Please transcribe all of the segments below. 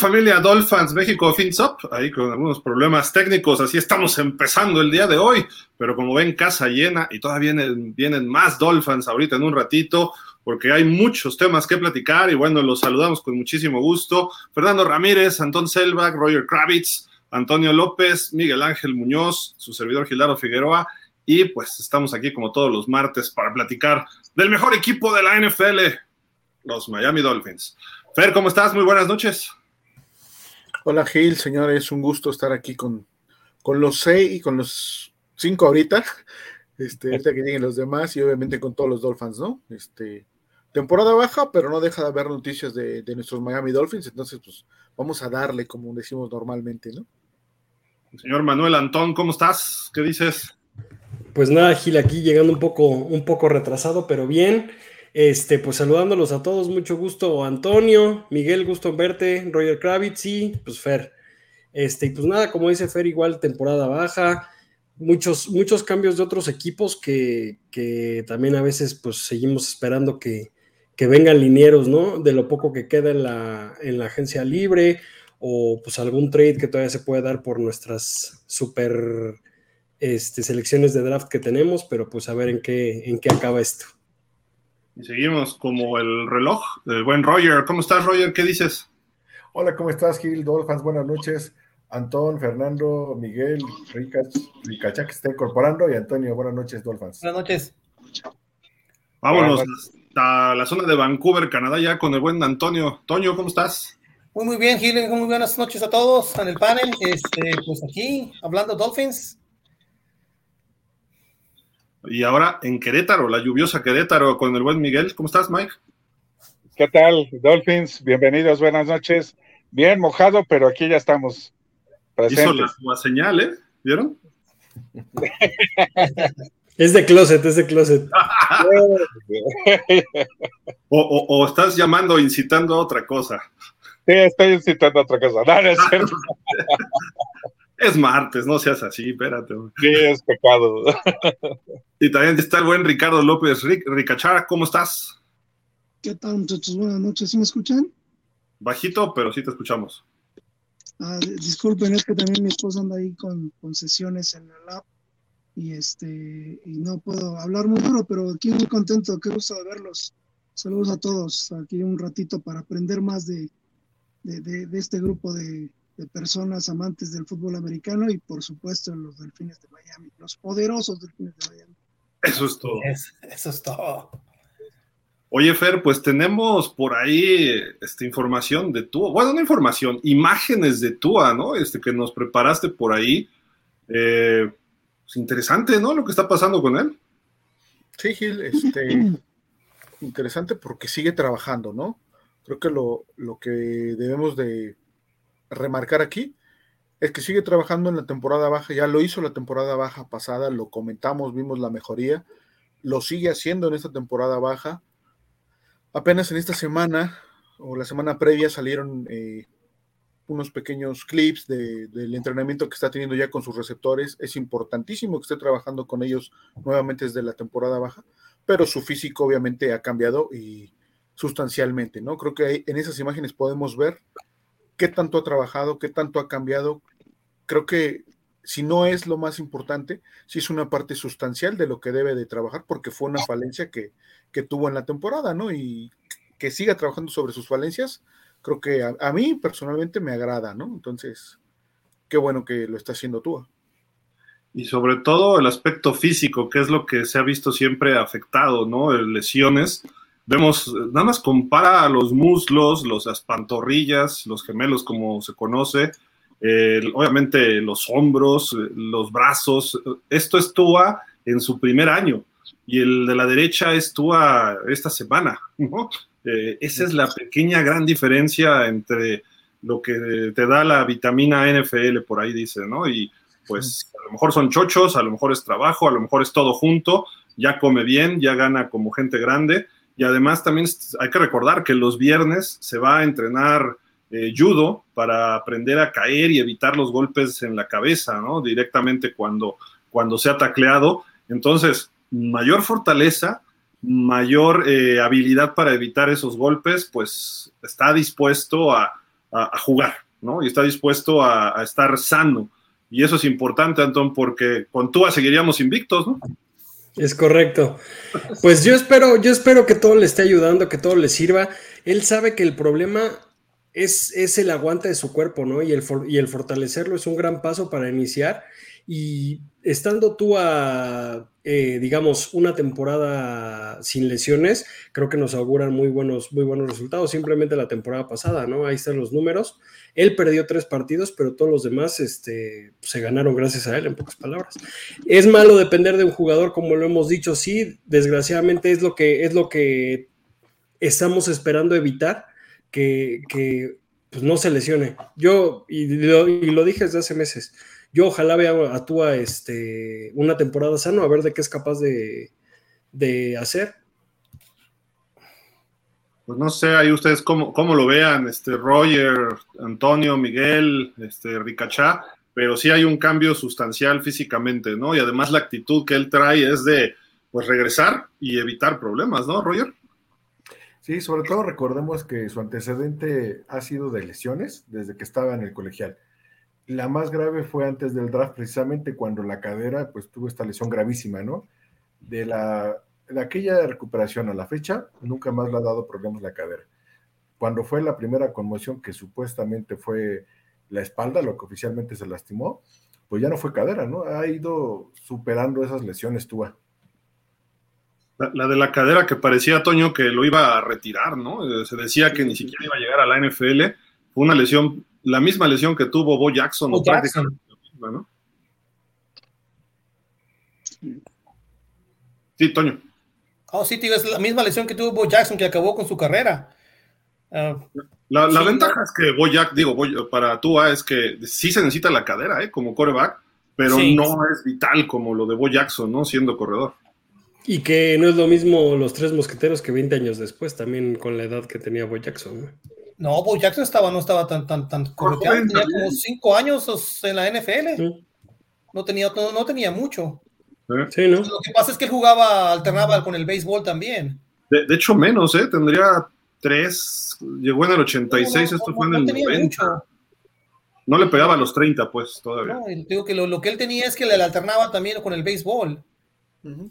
Hola, ¿qué tal familia Dolphins México FinSop? Ahí con algunos problemas técnicos, así estamos empezando el día de hoy, pero como ven, casa llena y todavía vienen, más Dolphins ahorita en un ratito, porque hay muchos temas que platicar y bueno, los saludamos con muchísimo gusto. Fernando Ramírez, Antón Selvag, Roger Kravitz, Antonio López, Miguel Ángel Muñoz, su servidor Gildardo Figueroa y pues estamos aquí como todos los martes para platicar del mejor equipo de la NFL, los Miami Dolphins. Fer, ¿cómo estás? Muy buenas noches. Hola Gil, señores, un gusto estar aquí con, con los seis y con los cinco ahorita. Este, ahorita que lleguen los demás y obviamente con todos los Dolphins, ¿no? Este, temporada baja, pero no deja de haber noticias de, de nuestros Miami Dolphins, entonces pues vamos a darle como decimos normalmente, ¿no? Señor Manuel Antón, ¿cómo estás? ¿Qué dices? Pues nada, Gil, aquí llegando un poco, un poco retrasado, pero bien. Este, pues saludándolos a todos, mucho gusto, Antonio, Miguel, gusto verte, Roger Kravitz y pues Fer. Este, y pues nada, como dice Fer, igual temporada baja, muchos, muchos cambios de otros equipos que, que también a veces pues seguimos esperando que, que, vengan linieros, ¿no? De lo poco que queda en la, en la agencia libre o pues algún trade que todavía se puede dar por nuestras super este, selecciones de draft que tenemos, pero pues a ver en qué, en qué acaba esto. Y seguimos como el reloj. El buen Roger. ¿Cómo estás, Roger? ¿Qué dices? Hola, ¿cómo estás, Gil? Dolphins, buenas noches. Antón, Fernando, Miguel, Ricacha que está incorporando y Antonio, buenas noches, Dolphins. Buenas noches. Vámonos hasta la zona de Vancouver, Canadá, ya con el buen Antonio. Toño, ¿cómo estás? Muy, muy bien, Gil. Muy buenas noches a todos en el panel. Este, pues aquí, hablando Dolphins. Y ahora en Querétaro, la lluviosa Querétaro, con el buen Miguel. ¿Cómo estás, Mike? ¿Qué tal, Dolphins? Bienvenidos, buenas noches. Bien mojado, pero aquí ya estamos presentes. Hizo la, la señal, ¿eh? ¿Vieron? es de closet, es de closet. o, o, o, estás llamando, incitando a otra cosa. Sí, estoy incitando a otra cosa. No, no es cierto. Es martes, no seas así, espérate. Sí, es pecado. Y también está el buen Ricardo López. Ric, Ricachara, ¿cómo estás? ¿Qué tal, muchachos? Buenas noches. ¿Sí me escuchan? Bajito, pero sí te escuchamos. Ah, disculpen, es que también mi esposa anda ahí con, con sesiones en el app y este y no puedo hablar muy duro, pero aquí muy contento, qué gusto de verlos. Saludos a todos, aquí un ratito para aprender más de, de, de, de este grupo de, de personas amantes del fútbol americano y por supuesto los delfines de Miami, los poderosos delfines de Miami. Eso es todo. Es, eso es todo. Oye, Fer, pues tenemos por ahí esta información de Tua, bueno, no información, imágenes de Tua, ¿no? Este que nos preparaste por ahí. Eh, pues interesante, ¿no? Lo que está pasando con él. Sí, Gil, este, interesante porque sigue trabajando, ¿no? Creo que lo, lo que debemos de remarcar aquí es que sigue trabajando en la temporada baja, ya lo hizo la temporada baja pasada, lo comentamos, vimos la mejoría, lo sigue haciendo en esta temporada baja. Apenas en esta semana o la semana previa salieron eh, unos pequeños clips de, del entrenamiento que está teniendo ya con sus receptores. Es importantísimo que esté trabajando con ellos nuevamente desde la temporada baja, pero su físico obviamente ha cambiado y sustancialmente, ¿no? Creo que en esas imágenes podemos ver qué tanto ha trabajado, qué tanto ha cambiado. Creo que si no es lo más importante, sí es una parte sustancial de lo que debe de trabajar, porque fue una falencia que, que tuvo en la temporada, ¿no? Y que siga trabajando sobre sus falencias, creo que a, a, mí personalmente me agrada, ¿no? Entonces, qué bueno que lo está haciendo tú. Y sobre todo el aspecto físico, que es lo que se ha visto siempre afectado, ¿no? Lesiones vemos, nada más compara los muslos, los, las pantorrillas, los gemelos como se conoce, eh, obviamente los hombros, los brazos, esto es Tua en su primer año y el de la derecha es Tua esta semana, ¿no? Eh, esa es la pequeña gran diferencia entre lo que te da la vitamina NFL, por ahí dice, ¿no? Y pues a lo mejor son chochos, a lo mejor es trabajo, a lo mejor es todo junto, ya come bien, ya gana como gente grande, y además también hay que recordar que los viernes se va a entrenar eh, judo para aprender a caer y evitar los golpes en la cabeza, ¿no? Directamente cuando, cuando sea tacleado. Entonces, mayor fortaleza, mayor eh, habilidad para evitar esos golpes, pues está dispuesto a, jugar, ¿no? Y está dispuesto a, estar sano. Y eso es importante, Anton, porque con Tua seguiríamos invictos, ¿no? Es correcto. Pues yo espero, yo espero que todo le esté ayudando, que todo le sirva. Él sabe que el problema es, es el aguante de su cuerpo, ¿no? Y el, y el fortalecerlo es un gran paso para iniciar. Y estando tú a, eh, digamos, una temporada sin lesiones, creo que nos auguran muy buenos, muy buenos resultados. Simplemente la temporada pasada, ¿no? Ahí están los números. Él perdió tres partidos, pero todos los demás este, se ganaron gracias a él, en pocas palabras. Es malo depender de un jugador, como lo hemos dicho, sí, desgraciadamente es lo que, es lo que estamos esperando evitar, que, que pues, no se lesione. Yo, y lo, y lo dije desde hace meses, yo ojalá vea a Tua este, una temporada sano, a ver de qué es capaz de, de hacer. Pues no sé, ahí ustedes cómo, cómo, lo vean, este Roger, Antonio, Miguel, este Ricachá, pero sí hay un cambio sustancial físicamente, ¿no? Y además la actitud que él trae es de pues regresar y evitar problemas, ¿no, Roger? Sí, sobre todo recordemos que su antecedente ha sido de lesiones desde que estaba en el colegial. La más grave fue antes del draft, precisamente cuando la cadera pues tuvo esta lesión gravísima, ¿no? De, la, de aquella recuperación a la fecha, nunca más le ha dado problemas la cadera. Cuando fue la primera conmoción que supuestamente fue la espalda, lo que oficialmente se lastimó, pues ya no fue cadera, ¿no? Ha ido superando esas lesiones Tua. La, la, de la cadera que parecía, Toño, que lo iba a retirar, ¿no? Se decía que ni siquiera iba a llegar a la NFL. Fue una lesión la misma lesión que tuvo Bo Jackson. Bo Jackson. Misma, ¿no? Sí, Toño. Oh, sí, tío, es la misma lesión que tuvo Bo Jackson que acabó con su carrera. Uh, la, la sí, ventaja no. es que Bo Jack, digo, Bo, para Tua es que sí se necesita la cadera, ¿eh? Como coreback, pero sí. no es vital como lo de Bo Jackson, ¿no? Siendo corredor. Y que no es lo mismo los tres mosqueteros que 20 años después, también con la edad que tenía Bo Jackson, ¿no? No, Bo Jackson estaba, no estaba tan, tan, tan correteado, tenía como cinco años en la NFL. Sí. No, tenía, no, no, tenía mucho. Sí, ¿no? Lo que pasa es que él jugaba, alternaba con el béisbol también. De, de hecho, menos, ¿eh? Tendría tres, llegó en el 86, no, esto fue en el 90. Mucho. No le pegaba a los 30, pues, todavía. No, digo que lo, lo, que él tenía es que le alternaba también con el béisbol. Uh -huh.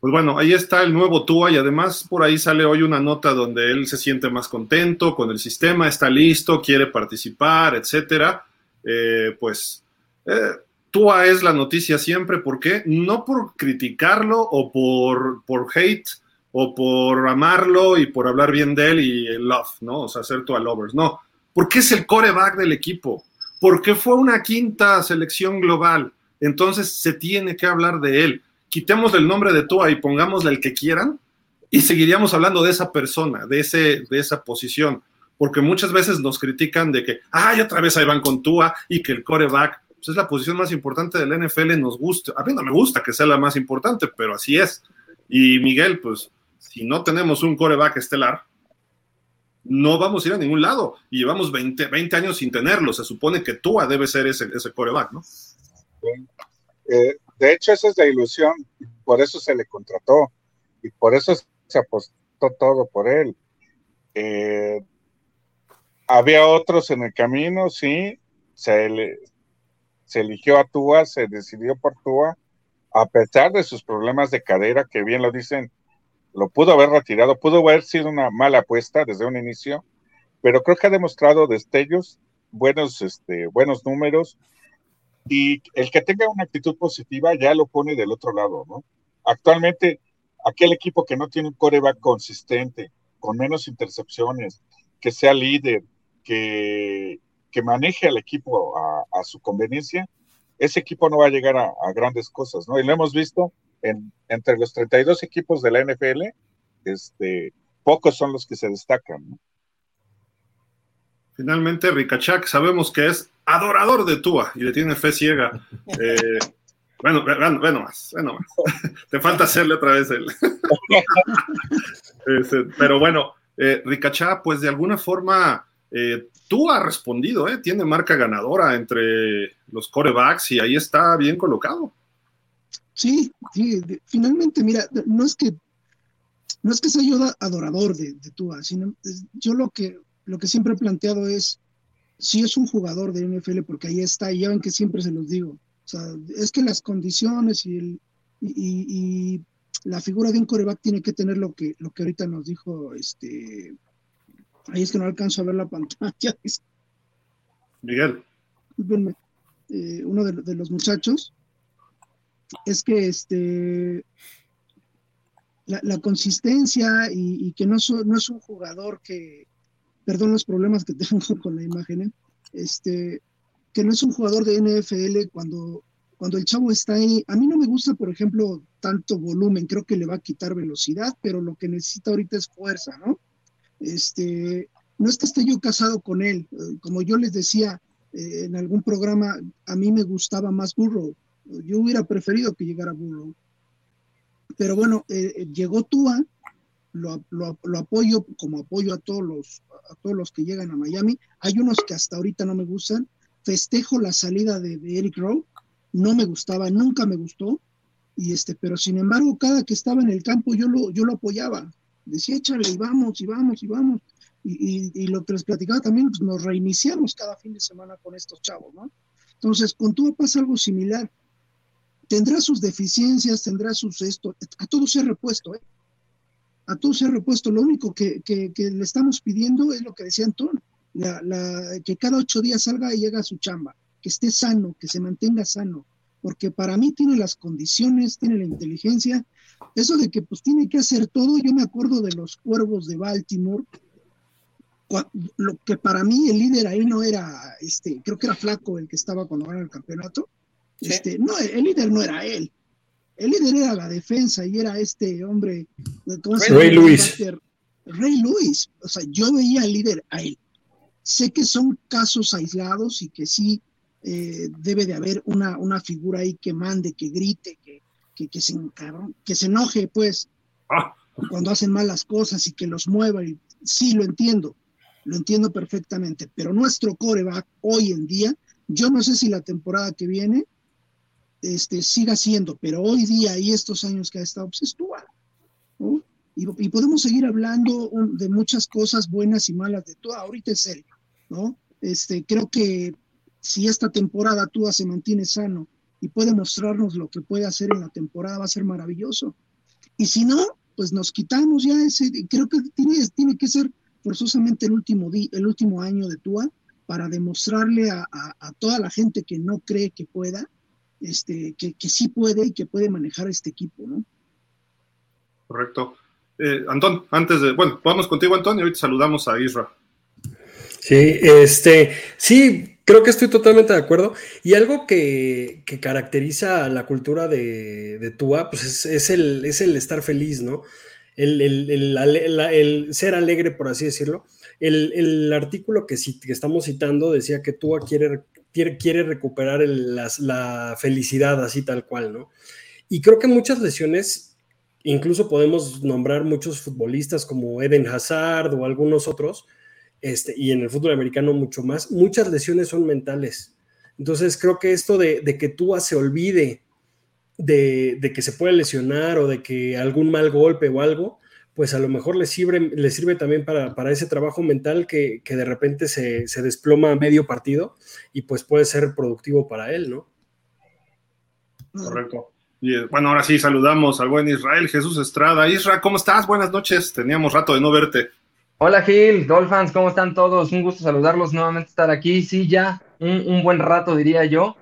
Pues bueno, ahí está el nuevo Tua y además por ahí sale hoy una nota donde él se siente más contento con el sistema, está listo, quiere participar, etcétera. Eh, pues eh, Tua es la noticia siempre, ¿por qué? No por criticarlo o por, por hate o por amarlo y por hablar bien de él y el love, ¿no? O sea, ser Tua lovers, no. Porque es el coreback del equipo, porque fue una quinta selección global, entonces se tiene que hablar de él quitemos el nombre de Tua y pongámosle el que quieran y seguiríamos hablando de esa persona, de, ese, de esa posición, porque muchas veces nos critican de que, ay, otra vez ahí van con Tua y que el coreback pues es la posición más importante del NFL, nos gusta, a mí no me gusta que sea la más importante, pero así es. Y Miguel, pues si no tenemos un coreback estelar, no vamos a ir a ningún lado. Y llevamos 20, 20 años sin tenerlo, se supone que Tua debe ser ese, ese coreback, ¿no? Eh, de hecho, esa es la ilusión, por eso se le contrató y por eso se apostó todo por él. Eh, había otros en el camino, sí, se, le, se eligió a Tua, se decidió por Tua, a pesar de sus problemas de cadera, que bien lo dicen, lo pudo haber retirado, pudo haber sido una mala apuesta desde un inicio, pero creo que ha demostrado destellos, buenos, este, buenos números, y el que tenga una actitud positiva ya lo pone del otro lado, ¿no? Actualmente, aquel equipo que no tiene un coreback consistente, con menos intercepciones, que sea líder, que, que maneje al equipo a, su conveniencia, ese equipo no va a llegar a, a grandes cosas, ¿no? Y lo hemos visto en, entre los 32 equipos de la NFL, este, pocos son los que se destacan, ¿no? Finalmente, Ricachak sabemos que es adorador de Tua y le tiene fe ciega. Eh, bueno, bueno, bueno más, bueno más. Te falta hacerle otra vez el. este, pero bueno, eh, Ricachá, pues de alguna forma, eh, tú has respondido, ¿eh? tiene marca ganadora entre los corebacks y ahí está bien colocado. Sí, sí, finalmente, mira, no es que no es que sea yo adorador de, de Tua, sino yo lo que lo que siempre he planteado es, si es un jugador de NFL, porque ahí está, y ya ven que siempre se los digo, o sea, es que las condiciones y, el, y, la figura de un coreback tiene que tener lo que, lo que ahorita nos dijo, este, ahí es que no alcanzo a ver la pantalla. Miguel. Eh, uno de, los muchachos, es que este, la, consistencia y, que no, no es un jugador que, perdón los problemas que tengo con la imagen, ¿eh? este, que no es un jugador de NFL cuando, cuando el chavo está ahí. A mí no me gusta, por ejemplo, tanto volumen, creo que le va a quitar velocidad, pero lo que necesita ahorita es fuerza, ¿no? Este, no es que esté yo casado con él, como yo les decía eh, en algún programa, a mí me gustaba más Burrow, yo hubiera preferido que llegara Burrow. Pero bueno, eh, llegó Tua, lo, lo, apoyo como apoyo a todos los a todos los que llegan a Miami. Hay unos que hasta ahorita no me gustan. Festejo la salida de, Eric Rowe, no me gustaba, nunca me gustó. Y este, pero sin embargo, cada que estaba en el campo yo lo, yo lo apoyaba. Decía, échale, y vamos, y vamos, y vamos. Y, lo que les platicaba también, pues nos reiniciamos cada fin de semana con estos chavos, ¿no? Entonces, con todo pasa algo similar. Tendrá sus deficiencias, tendrá sus esto, a todo se ha repuesto, ¿eh? A todo se ha repuesto. Lo único que, le estamos pidiendo es lo que decía Antón, la, que cada ocho días salga y llegue a su chamba, que esté sano, que se mantenga sano, porque para mí tiene las condiciones, tiene la inteligencia. Eso de que pues tiene que hacer todo, yo me acuerdo de los cuervos de Baltimore, lo que para mí el líder ahí no era, este, creo que era Flaco el que estaba cuando ganaron el campeonato. Este, no, el líder no era él, el líder era la defensa y era este hombre. Ray Luis. Ray Luis. O sea, yo veía al líder a él. Sé que son casos aislados y que sí eh, debe de haber una, una figura ahí que mande, que grite, que, que, se, que se enoje, pues, ah. cuando hacen malas cosas y que los mueva. Y, sí, lo entiendo, lo entiendo perfectamente. Pero nuestro coreback hoy en día, yo no sé si la temporada que viene este, siga siendo, pero hoy día y estos años que ha estado, pues Y, podemos seguir hablando de muchas cosas buenas y malas de Tua, ahorita es serio, ¿no? Este, creo que si esta temporada Tua se mantiene sano y puede mostrarnos lo que puede hacer en la temporada, va a ser maravilloso. Y si no, pues nos quitamos ya ese, creo que tiene, tiene que ser forzosamente el último, el último año de Tua para demostrarle a toda la gente que no cree que pueda, este, que, sí puede y que puede manejar este equipo, ¿no? Correcto. Eh, Antón, antes de, bueno, vamos contigo, Antón, y ahorita saludamos a Isra. Sí, este, sí, creo que estoy totalmente de acuerdo. Y algo que, caracteriza la cultura de, de Tua, pues es, el, es el estar feliz, ¿no? El, el, ser alegre, por así decirlo. El, artículo que, que, estamos citando decía que Tua quiere quiere, recuperar la felicidad así tal cual, ¿no? Y creo que muchas lesiones, incluso podemos nombrar muchos futbolistas como Eden Hazard o algunos otros, este, y en el fútbol americano mucho más, muchas lesiones son mentales. Entonces creo que esto de, que tú se olvide de, de, que se puede lesionar o de que algún mal golpe o algo, pues a lo mejor le sirve, le sirve también para, ese trabajo mental que, de repente se, desploma a medio partido y pues puede ser productivo para él, ¿no? Correcto. Y eh, bueno, ahora sí saludamos al buen Israel Jesús Estrada. Isra, ¿cómo estás? Buenas noches. Teníamos rato de no verte. Hola Gil, Dolphins, ¿cómo están todos? Un gusto saludarlos nuevamente, estar aquí. Sí, ya un, buen rato diría yo,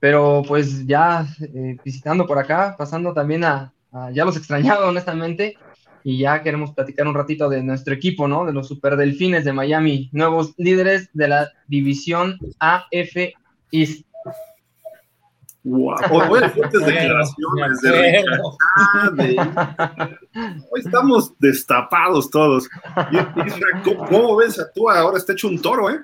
pero pues ya eh, visitando por acá, pasando también a, a, ya los extrañaba honestamente, y ya queremos platicar un ratito de nuestro equipo, ¿no? De los Super Delfines de Miami, nuevos líderes de la división AF East. Wow, fuertes declaraciones de Hoy estamos destapados todos. ¿Cómo, ves a tú? Ahora está hecho un toro, ¿eh?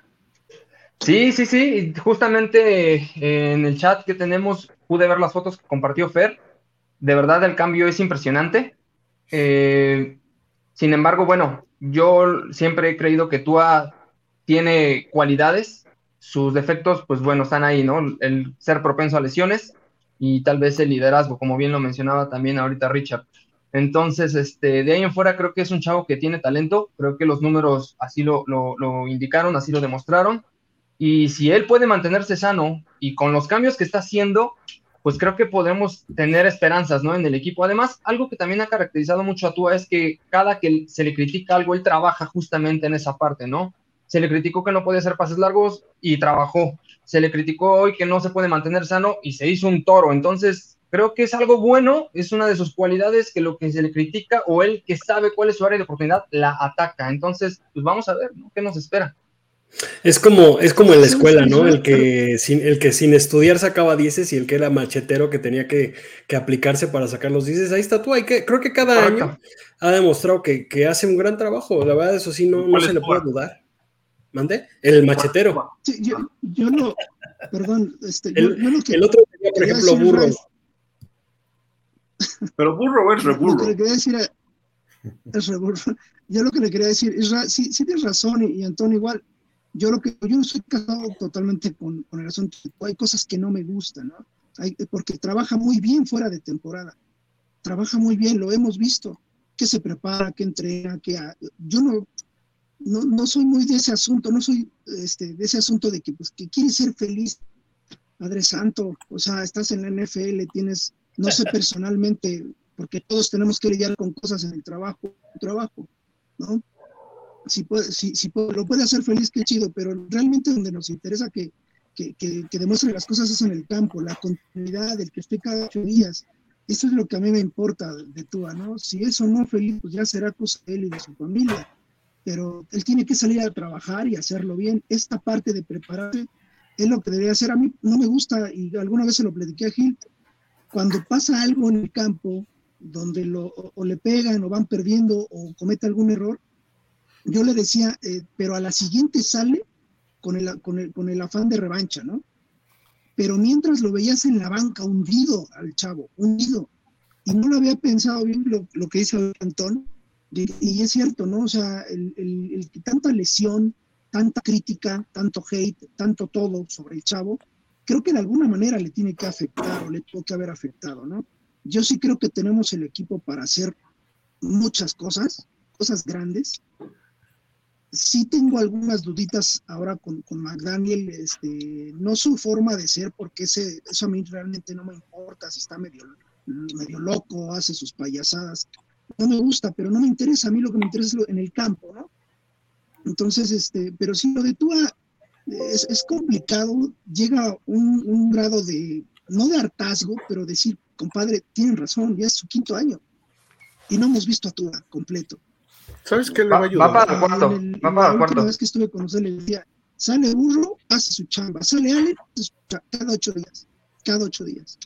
Sí, sí, sí. Justamente eh, en el chat que tenemos pude ver las fotos que compartió Fer. De verdad el cambio es impresionante. Eh, sin embargo, bueno, yo siempre he creído que Tua tiene cualidades, sus defectos, pues bueno, están ahí, ¿no? El ser propenso a lesiones y tal vez el liderazgo, como bien lo mencionaba también ahorita Richard. Entonces, este, de ahí en fuera creo que es un chavo que tiene talento, creo que los números así lo, lo, indicaron, así lo demostraron. Y si él puede mantenerse sano y con los cambios que está haciendo, pues creo que podemos tener esperanzas, ¿no? En el equipo. Además, algo que también ha caracterizado mucho a Tua es que cada que se le critica algo, él trabaja justamente en esa parte, ¿no? Se le criticó que no podía hacer pases largos y trabajó. Se le criticó hoy que no se puede mantener sano y se hizo un toro. Entonces, creo que es algo bueno, es una de sus cualidades que lo que se le critica o él que sabe cuál es su área de oportunidad la ataca. Entonces, pues vamos a ver, ¿no? ¿Qué nos espera? Es como, es como en la escuela, ¿no? El que sin, el que sin estudiar sacaba dieces y el que era machetero que tenía que, aplicarse para sacar los dieces. Ahí está tú. Hay que, creo que cada año ha demostrado que, hace un gran trabajo. La verdad, eso sí, no, no se le puede dudar. ¿Mande? El machetero. Sí, yo, yo no, perdón, este, el, el otro sería, por ejemplo, burro. Pero burro es reburro. Lo que le quería decir es reburro. Yo lo que le quería decir es, sí, sí tienes razón y, Antonio igual. Yo lo que yo no estoy casado totalmente con, con el asunto. Hay cosas que no me gustan, ¿no? Hay, porque trabaja muy bien fuera de temporada. Trabaja muy bien, lo hemos visto. Que se prepara, que entrena, que yo no, no, no soy muy de ese asunto, no soy este, de ese asunto de que, pues, que quieres ser feliz. Padre Santo, o sea, estás en la NFL, tienes no sé personalmente, porque todos tenemos que lidiar con cosas en el trabajo, trabajo, ¿no? Si, puede, si, si lo puede hacer feliz, qué chido, pero realmente donde nos interesa que, que, que, demuestre las cosas es en el campo, la continuidad, el que esté cada ocho días. Eso es lo que a mí me importa de Tua, ¿no? Si eso no feliz, pues ya será cosa de él y de su familia. Pero él tiene que salir a trabajar y hacerlo bien. Esta parte de prepararse es lo que debería hacer. A mí no me gusta, y alguna vez se lo platiqué a Gil, cuando pasa algo en el campo donde lo, o, le pegan o van perdiendo o comete algún error, yo le decía, eh, pero a la siguiente sale con el, con, el, con el afán de revancha, ¿no? Pero mientras lo veías en la banca hundido al chavo, hundido, y no lo había pensado bien lo, lo que dice Antón, y, es cierto, ¿no? O sea, el, el, tanta lesión, tanta crítica, tanto hate, tanto todo sobre el chavo, creo que de alguna manera le tiene que afectar o le tuvo que haber afectado, ¿no? Yo sí creo que tenemos el equipo para hacer muchas cosas, cosas grandes. Sí tengo algunas duditas ahora con, con McDaniel, este, no su forma de ser, porque ese, eso a mí realmente no me importa si está medio, medio loco, hace sus payasadas. No me gusta, pero no me interesa. A mí lo que me interesa es en el campo, ¿no? Entonces, este, pero sí lo de Tua, es, complicado, llega un, un, grado de, no de hartazgo, pero decir, compadre, tienen razón, ya es su quinto año y no hemos visto a Tua completo. ¿Sabes qué le va, a ayudar? Va para el cuarto, va para el cuarto. La vez que estuve con usted le decía, sale burro, hace su chamba, sale Ale, cada ocho días, cada ocho días.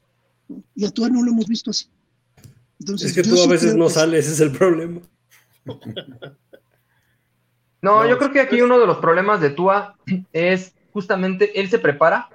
Y a Tua no lo hemos visto así. Entonces, es que tú a veces no sales, ese es el problema. No, yo creo que aquí uno de los problemas de Tua es justamente él se prepara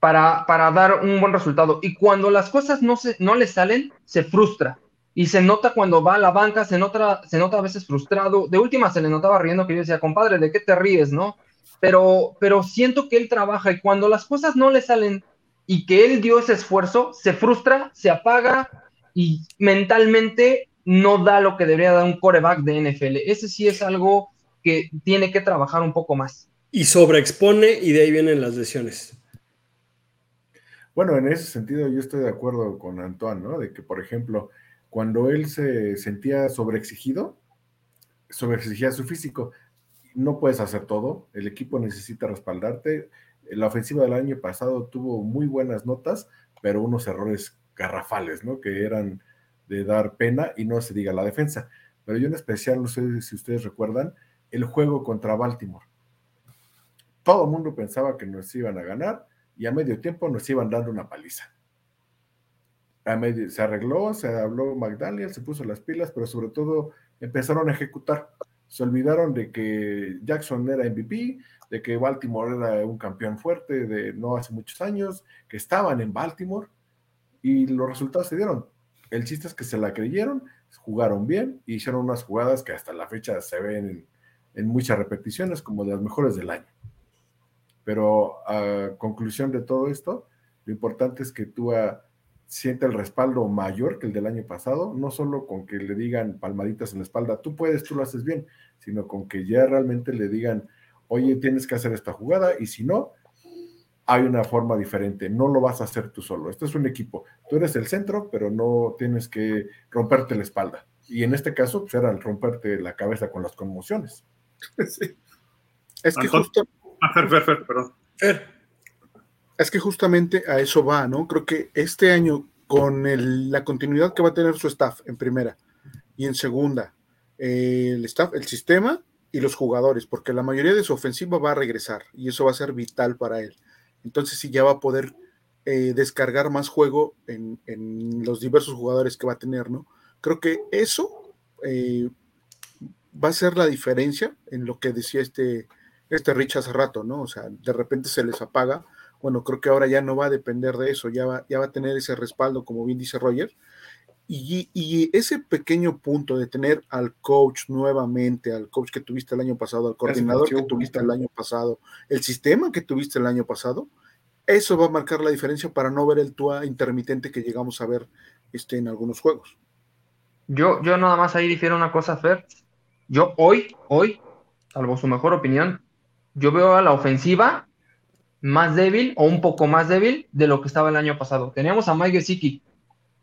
para, para dar un buen resultado y cuando las cosas no, se, no le salen, se frustra. Y se nota cuando va a la banca, se nota, se nota a veces frustrado. De última se le notaba riendo que yo decía, compadre, ¿de qué te ríes, no? Pero, pero siento que él trabaja y cuando las cosas no le salen y que él dio ese esfuerzo, se frustra, se apaga y mentalmente no da lo que debería dar un coreback de NFL. Ese sí es algo que tiene que trabajar un poco más. Y sobreexpone y de ahí vienen las lesiones. Bueno, en ese sentido yo estoy de acuerdo con Antoine, ¿no? De que, por ejemplo, cuando él se sentía sobreexigido, sobreexigía su físico. No puedes hacer todo, el equipo necesita respaldarte. La ofensiva del año pasado tuvo muy buenas notas, pero unos errores garrafales, ¿no? Que eran de dar pena y no se diga la defensa. Pero yo en especial, no sé si ustedes recuerdan, el juego contra Baltimore. Todo el mundo pensaba que nos iban a ganar y a medio tiempo nos iban dando una paliza. Se arregló, se habló McDaniel, se puso las pilas, pero sobre todo empezaron a ejecutar. Se olvidaron de que Jackson era MVP, de que Baltimore era un campeón fuerte de no hace muchos años, que estaban en Baltimore y los resultados se dieron. El chiste es que se la creyeron, jugaron bien y hicieron unas jugadas que hasta la fecha se ven en, muchas repeticiones, como de las mejores del año. Pero a conclusión de todo esto, lo importante es que tú siente el respaldo mayor que el del año pasado, no solo con que le digan palmaditas en la espalda, tú puedes, tú lo haces bien, sino con que ya realmente le digan, oye, tienes que hacer esta jugada y si no, hay una forma diferente, no lo vas a hacer tú solo, este es un equipo, tú eres el centro, pero no tienes que romperte la espalda. Y en este caso, pues era romperte la cabeza con las conmociones. Es que justo... Ah, Fer, Fer, Fer, perdón. Fer. Es que justamente a eso va, ¿no? Creo que este año, con el- la continuidad que va a tener su staff en primera y en segunda, eh, el staff, el sistema y los jugadores, porque la mayoría de su ofensiva va a regresar y eso va a ser vital para él. Entonces sí ya va a poder eh, descargar más juego en, los diversos jugadores que va a tener, ¿no? Creo que eso eh, va a ser la diferencia en lo que decía este, este Rich hace rato, ¿no? O sea, de repente se les apaga. Bueno, creo que ahora ya no va a depender de eso, ya va, ya va a tener ese respaldo, como bien dice Roger. Y, y ese pequeño punto de tener al coach nuevamente, al coach que tuviste el año pasado, al coordinador que tuviste el año pasado, el sistema que tuviste el año pasado, eso va a marcar la diferencia para no ver el Tua intermitente que llegamos a ver este, en algunos juegos. Yo, yo nada más ahí difiero una cosa, Fer. Yo hoy, hoy, salvo su mejor opinión, yo veo a la ofensiva más débil o un poco más débil de lo que estaba el año pasado. Teníamos a Mike Gesicki,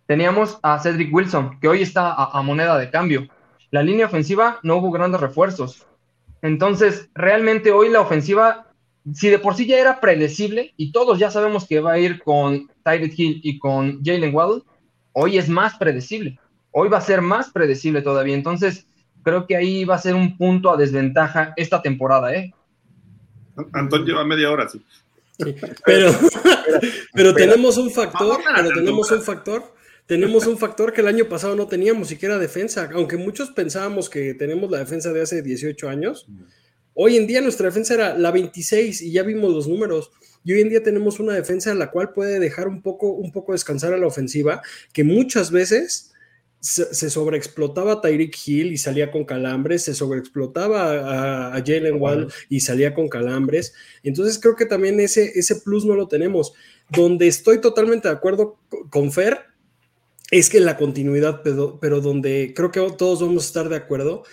teníamos a Cedric Wilson, que hoy está a, moneda de cambio. La línea ofensiva no hubo grandes refuerzos. Entonces, realmente hoy la ofensiva, si de por sí ya era predecible y todos ya sabemos que va a ir con Tyreek Hill y con Jalen Waddle, hoy es más predecible. Hoy va a ser más predecible todavía. Entonces, creo que ahí va a ser un punto a desventaja esta temporada, ¿eh? Antón lleva media hora, sí. Sí, Pero, pero tenemos un factor, pero tenemos un factor, tenemos un factor que el año pasado no teníamos, siquiera defensa. Aunque muchos pensábamos que tenemos la defensa de hace 18 años, hoy en día nuestra defensa era la 26 y ya vimos los números. Y hoy en día tenemos una defensa en la cual puede dejar un poco, un poco descansar a la ofensiva, que muchas veces se, se sobreexplotaba a Tyreek Hill y salía con calambres, se sobreexplotaba a, a Jalen Wall y salía con calambres. Entonces creo que también ese, ese plus no lo tenemos. Donde estoy totalmente de acuerdo co- con Fer es que la continuidad, pero, pero donde creo que todos vamos a estar de acuerdo,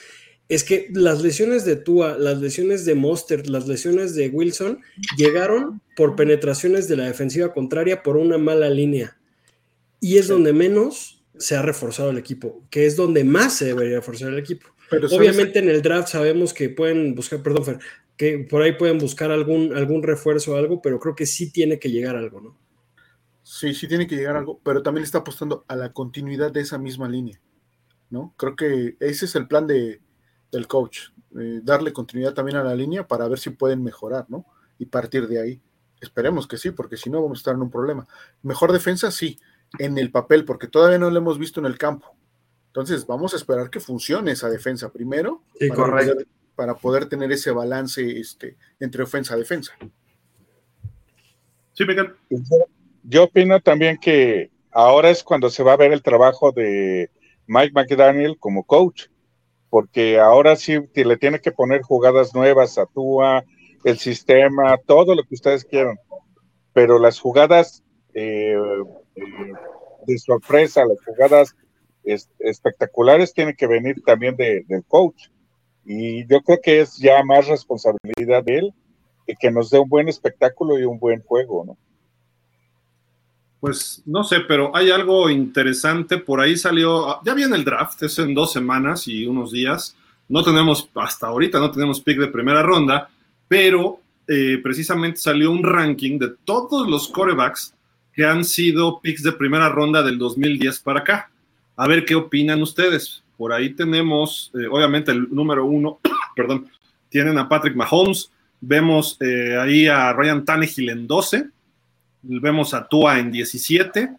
es que las lesiones de Tua, las lesiones de Monster, las lesiones de Wilson llegaron por penetraciones de la defensiva contraria por una mala línea. Y es donde menos se ha reforzado el equipo, que es donde más se debería reforzar el equipo. Pero ¿sabes? Obviamente en el draft sabemos que pueden buscar, perdón, Fer, que por ahí pueden buscar algún, algún refuerzo o algo, pero creo que sí tiene que llegar algo, ¿no? Sí, sí tiene que llegar algo, pero también está apostando a la continuidad de esa misma línea, ¿no? Creo que ese es el plan de, del coach, eh, darle continuidad también a la línea para ver si pueden mejorar, ¿no? Y partir de ahí. Esperemos que sí, porque si no vamos a estar en un problema. Mejor defensa, sí, en el papel, porque todavía no lo hemos visto en el campo. Entonces, vamos a esperar que funcione esa defensa primero Sí, para, correcto. poder, para poder tener ese balance este, entre ofensa-defensa. Sí, Miguel. Yo opino también que ahora es cuando se va a ver el trabajo de Mike McDaniel como coach, porque ahora sí le tiene que poner jugadas nuevas a Tua, el sistema, todo lo que ustedes quieran, pero las jugadas eh, de sorpresa, las jugadas es- espectaculares tienen que venir también de- del coach. Y yo creo que es ya más responsabilidad de él y que nos dé un buen espectáculo y un buen juego, ¿no? Pues no sé, pero hay algo interesante. Por ahí salió, ya viene el draft, es en dos semanas y unos días. No tenemos, hasta ahorita no tenemos pick de primera ronda, pero eh, precisamente salió un ranking de todos los corebacks que han sido picks de primera ronda del 2010 para acá. A ver qué opinan ustedes. Por ahí tenemos, eh, obviamente, el número uno, perdón, tienen a Patrick Mahomes, vemos eh, ahí a Ryan Tannehill en 12, vemos a Tua en 17,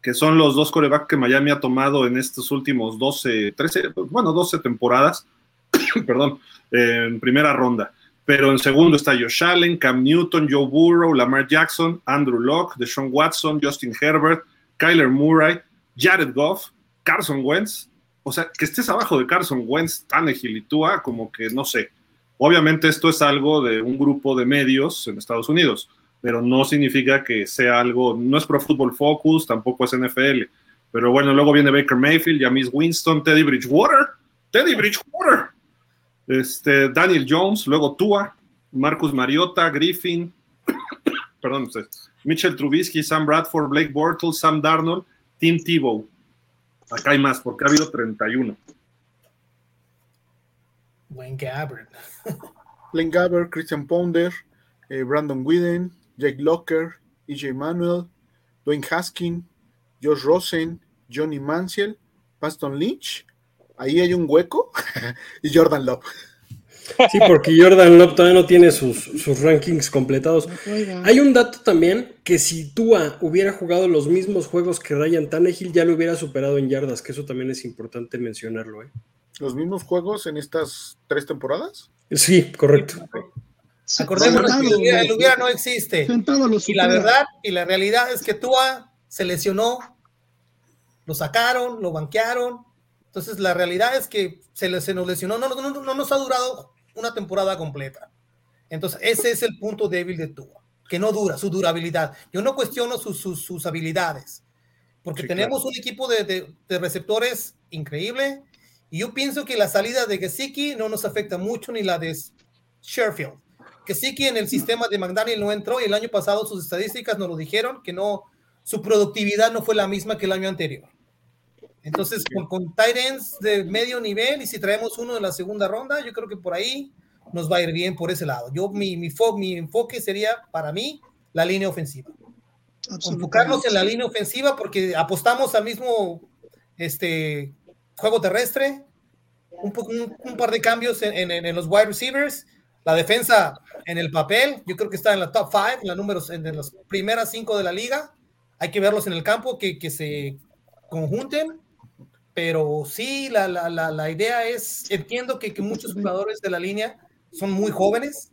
que son los dos corebacks que Miami ha tomado en estos últimos 12, 13, bueno, 12 temporadas, perdón, eh, en primera ronda. Pero en segundo está Josh Allen, Cam Newton, Joe Burrow, Lamar Jackson, Andrew Locke, Deshaun Watson, Justin Herbert, Kyler Murray, Jared Goff, Carson Wentz. O sea, que estés abajo de Carson Wentz, Tannehill y Tua, como que no sé. Obviamente esto es algo de un grupo de medios en Estados Unidos pero no significa que sea algo, no es Pro Football Focus, tampoco es NFL. Pero bueno, luego viene Baker Mayfield, James Winston, Teddy Bridgewater, Teddy Bridgewater, este, Daniel Jones, luego Tua, Marcus Mariota, Griffin, perdón, Mitchell Trubisky, Sam Bradford, Blake Bortles, Sam Darnold, Tim Tebow. Acá hay más, porque ha habido 31. Wayne Gabbard. Blaine Gabbard, Christian Ponder, eh, Brandon Whedon, Jake Locker, EJ Manuel, Dwayne Haskin, Josh Rosen, Johnny Mansell, Paston Lynch, ahí hay un hueco, y Jordan Love. Sí, porque Jordan Love todavía no tiene sus, sus rankings completados. Hay un dato también que si Tua hubiera jugado los mismos juegos que Ryan Tannehill, ya lo hubiera superado en yardas, que eso también es importante mencionarlo. ¿eh? ¿Los mismos juegos en estas tres temporadas? Sí, correcto. Acordémonos que el hubiera, el hubiera no existe. Y la verdad y la realidad es que Tua se lesionó, lo sacaron, lo banquearon. Entonces la realidad es que se, se nos lesionó, no, no, no, no nos ha durado una temporada completa. Entonces ese es el punto débil de Tua, que no dura, su durabilidad. Yo no cuestiono sus, sus, sus habilidades, porque Sí, tenemos claro. un equipo de, de- de receptores increíble. Y yo pienso que la salida de Gesicki no nos afecta mucho, ni la de Sherfield. Gesicki en el sistema de McDaniel no entró y el año pasado sus estadísticas nos lo dijeron que no, su productividad no fue la misma que el año anterior. Entonces, con, con tight ends de medio nivel y si traemos uno de la segunda ronda, yo creo que por ahí nos va a ir bien por ese lado. Yo, mi, mi, fo- mi enfoque sería para mí la línea ofensiva. Enfocarnos en la línea ofensiva porque apostamos al mismo este, juego terrestre, un, un- un par de cambios en, en- en los wide receivers, la defensa en el papel, yo creo que está en la top 5, en, la números, en las primeras cinco de la liga. Hay que verlos en el campo, que, que se conjunten, pero sí, la, la, la, la idea es, entiendo que, que muchos jugadores de la línea son muy jóvenes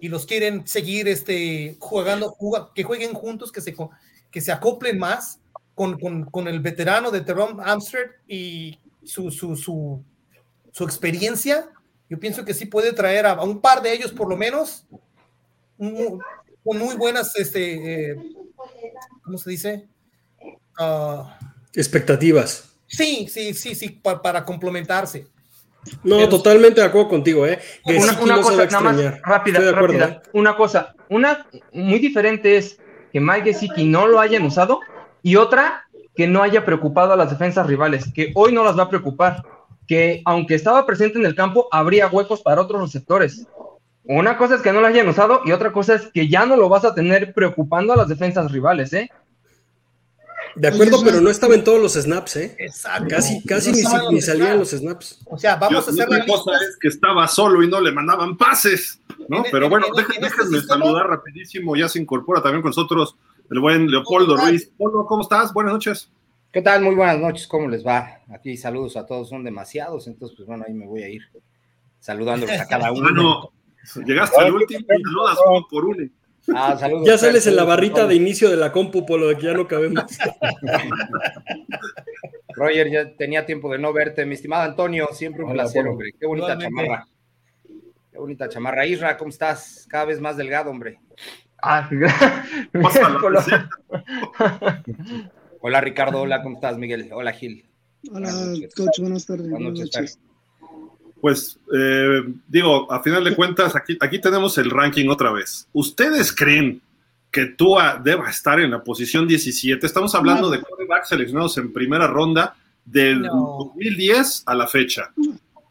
y los quieren seguir este, jugando, juga- que jueguen juntos, que se, que se acoplen más con, con, con el veterano de Teron Amsterdam y su, su, su, su experiencia. Yo pienso que sí puede traer a, a un par de ellos, por lo menos, un- con muy buenas, este, eh, ¿cómo se dice? Ah, Expectativas. Sí, sí, sí, sí, pa- para complementarse. No, Pero- totalmente de acuerdo contigo, ¿eh? Una, cosa, nada más, extrañar. rápida, Estoy de acuerdo, rápida. ¿eh? Una cosa, una muy diferente es que Mike Gesicki no lo hayan usado y otra que no haya preocupado a las defensas rivales, que hoy no las va a preocupar, que aunque estaba presente en el campo, habría huecos para otros receptores. Una cosa es que no lo hayan usado y otra cosa es que ya no lo vas a tener preocupando a las defensas rivales, ¿eh? De acuerdo, pero no estaba en todos los snaps, ¿eh? Exacto. Casi, casi No ni, ni los salían snaps. los snaps. O sea, vamos Yo- a hacer la cosa es que estaba solo y no le mandaban pases, ¿no? En- Pero en- bueno, en- este déjenme saludar rapidísimo, ya se incorpora también con nosotros el buen Leopoldo ¿Cómo Ruiz. Polo, ¿cómo estás? Buenas noches. ¿Qué tal? Muy buenas noches, ¿cómo les va? Aquí saludos a todos, son demasiados, entonces pues bueno, ahí me voy a ir saludándolos a cada uno. Bueno, llegaste al último y saludas uno por uno. Ah, saludos, Ya sales en la barrita de inicio de la compu, Polo, de que ya no cabemos. Roger, ya tenía tiempo de no verte, mi estimado Antonio, siempre un Hola, placer, hombre. Qué bonita Igualmente. chamarra. Qué bonita chamarra. Isra, ¿cómo estás? Cada vez más delgado, hombre. Ah, Pasa la Polo. receta. Hola, Ricardo. Hola, ¿cómo estás, Miguel? Hola, Gil. Hola, Buenas coach, buenas tardes. Buenas noches. Pues eh, digo, a final de cuentas, aquí, aquí tenemos el ranking otra vez. ¿Ustedes creen que Tua deba estar en la posición 17? Estamos hablando de quarterbacks seleccionados en primera ronda del No. 2010 a la fecha.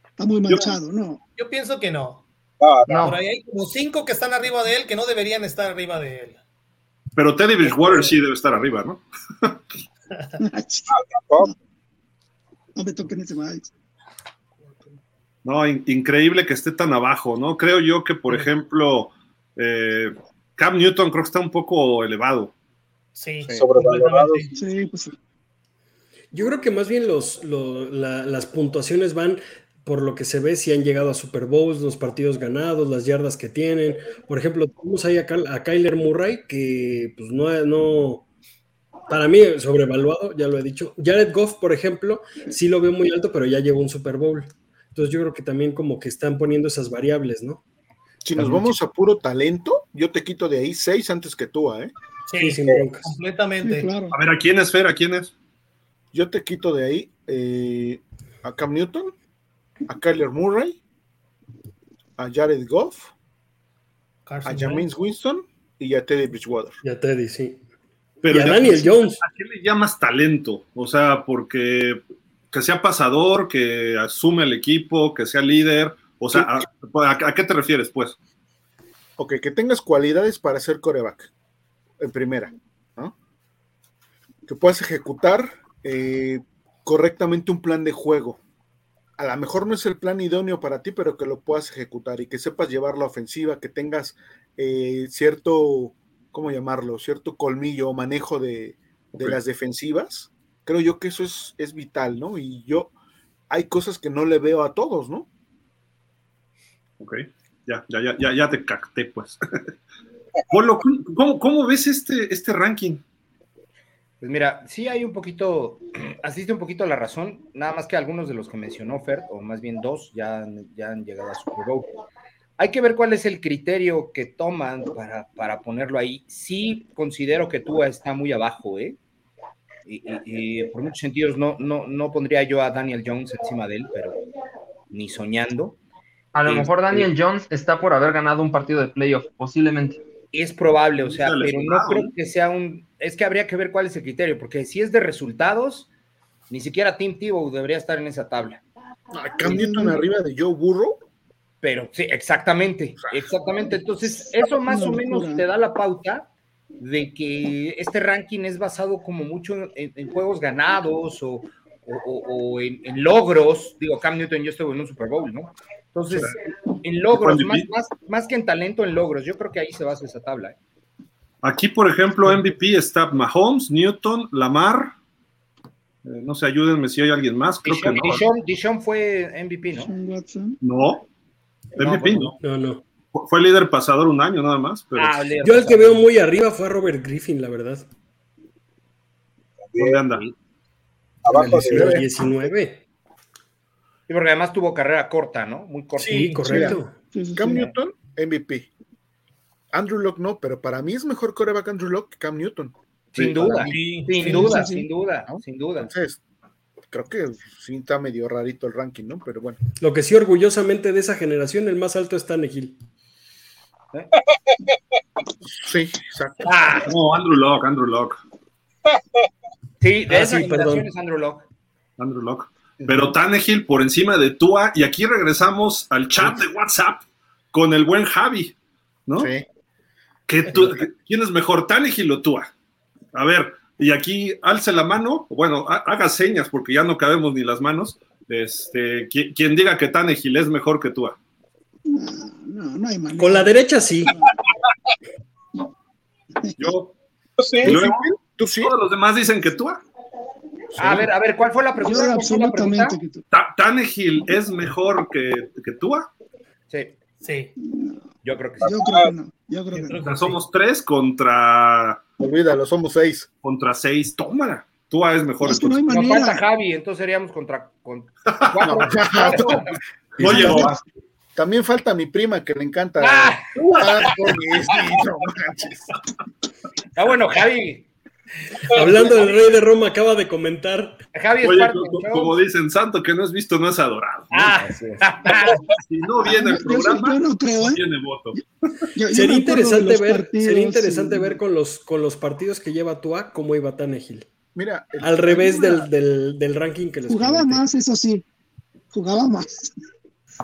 Está muy manchado, ¿no? Yo pienso que no. No, No. Por ahí hay como cinco que están arriba de él que no deberían estar arriba de él. Pero Teddy Bridgewater sí debe estar arriba, ¿no? tampoco. No me toquen ese Mike. No, in- increíble que esté tan abajo, ¿no? Creo yo que, por ejemplo, eh, Cam Newton creo que está un poco elevado. Sí. Sobrevalorado. completamente. Sí, pues Yo creo que más bien los, lo- la- las puntuaciones van por lo que se ve si han llegado a Super Bowls, los partidos ganados, las yardas que tienen. Por ejemplo, tenemos ahí a, Cal- a Kyler Murray, que pues no, no, para mí sobrevaluado, ya lo he dicho. Jared Goff, por ejemplo, sí lo veo muy alto, pero ya llegó un Super Bowl. Entonces yo creo que también como que están poniendo esas variables, ¿no? Si nos vamos a puro talento, yo te quito de ahí seis antes que tú, ¿eh? Sí, sin broncas. completamente. Sí, claro. A ver, ¿a quién es Fer? ¿A quién es? Yo te quito de ahí eh, a Cam Newton, a Kyler Murray, a Jared Goff, Carson a James Winston y a Teddy Bridgewater. Ya Teddy, sí. Pero y a Daniel Jones. ¿A qué le llamas talento? O sea, porque que sea pasador, que asume el equipo, que sea líder. O sea, ¿a, a- a qué te refieres, pues? Ok, que tengas cualidades para ser coreback, en primera, ¿no? Que puedas ejecutar eh, correctamente un plan de juego. A lo mejor no es el plan idóneo para ti, pero que lo puedas ejecutar y que sepas llevar la ofensiva, que tengas eh, cierto, ¿cómo llamarlo? Cierto colmillo o manejo de, de las defensivas. Creo yo que eso es, es vital, ¿no? Y yo, hay cosas que no le veo a todos, ¿no? Ok, ya, ya, ya, ya, ya te cacté, pues. Polo, ¿cómo, cómo ves este, este ranking? Pues mira, sí hay un poquito, asiste un poquito a la razón, nada más que algunos de los que mencionó Fer, o más bien dos, ya, han- ya han llegado a Super Bowl. Hay que ver cuál es el criterio que toman para, para ponerlo ahí. Sí considero que Tua está muy abajo, ¿eh? Y, y- y por muchos sentidos no, no, no pondría yo a Daniel Jones encima de él, pero ni soñando. A lo Este- mejor Daniel Jones está por haber ganado un partido de playoff, posiblemente. Es probable, o sea, pero no creo que sea un. Es que habría que ver cuál es el criterio, porque si es de resultados, ni siquiera Tim Tebow debería estar en esa tabla. A Cam Newton arriba de Joe Burrow. Pero sí, exactamente, exactamente. Entonces, eso más o menos te da la pauta de que este ranking es basado como mucho en, en juegos ganados o, o- o- o en, en logros. Digo, Cam Newton yo estuve en un Super Bowl, ¿no? Entonces, en logros, ¿Fue más, más, más que en talento, en logros. Yo creo que ahí se basa esa tabla. ¿eh? Aquí, por ejemplo, MVP está Mahomes, Newton, Lamar. Eh, no sé, ayúdenme si hay alguien más. Creo que Dishon, no. Dishon- Dishon fue MVP, ¿no? No. MVP, No, no. No, no. Fue- líder pasador un año nada más, pero Ah, Yo el que veo muy arriba fue a Robert Griffin, la verdad. ¿dónde anda? Abajo En el de 19. Sí, porque además tuvo carrera corta, ¿no? Muy corta. Sí, correcto. Sí, Cam. Newton, MVP. Andrew Locke no, pero para mí es mejor coreback Andrew Locke que Cam Newton. Sin Sí, duda, Sí, sin sí, duda, sí, sí. sin duda, ¿No? sin duda. Entonces, creo que sí está medio rarito el ranking, ¿no? Pero bueno. Lo que sí, orgullosamente de esa generación, el más alto es Tannehill. Sí, exacto. Ah, No, Andrew Locke, Andrew Locke, sí, de Ah, esa sí, Andrew Locke. Andrew Locke. Pero Tannehill por encima de Tua. Y aquí regresamos al chat de WhatsApp con el buen Javi, ¿no? Sí. ¿Qué tú- ¿Quién es mejor, Tannehill o Tua? A ver, y aquí alce la mano, bueno, ha- haga señas porque ya no cabemos ni las manos. Este, qui- quien diga que Tannehill es mejor que Tua. No, no, no hay manera. Con la derecha sí. Yo, Sí, y luego, ¿Tú sí? todos los demás dicen que Tua. A ver, a ver, ¿cuál fue la Yo pregunta? ¿Cuál fue la absolutamente pregunta? que tú. Ta- ¿Tannehill es mejor que, que Tua? Sí, Sí. yo creo que sí. Yo creo que no. Yo creo Yo que no. O sea, somos tres contra, Olvídalo, somos seis. contra seis. Tómala. Tua es mejor. Es que no hay falta. Javi, entonces seríamos contra con cuatro. Oye, también, falta mi prima que le encanta. Ah, Ah, no manches. ah, bueno, Javi. Hablando del rey de Roma, acaba de comentar. Javi es Oye, parte co- del co- show. como dicen, santo que no es visto no es adorado. ¿no? Ah, Si no viene el programa, yo no creo, ¿eh? tiene voto. Yo- yo me Sería interesante ver, partidos sería interesante ver con los, con los partidos que lleva Tua cómo iba Tannehill. Mira, el- Al revés del, del, del ranking que les Jugaba comenté. más, eso sí. Jugaba más.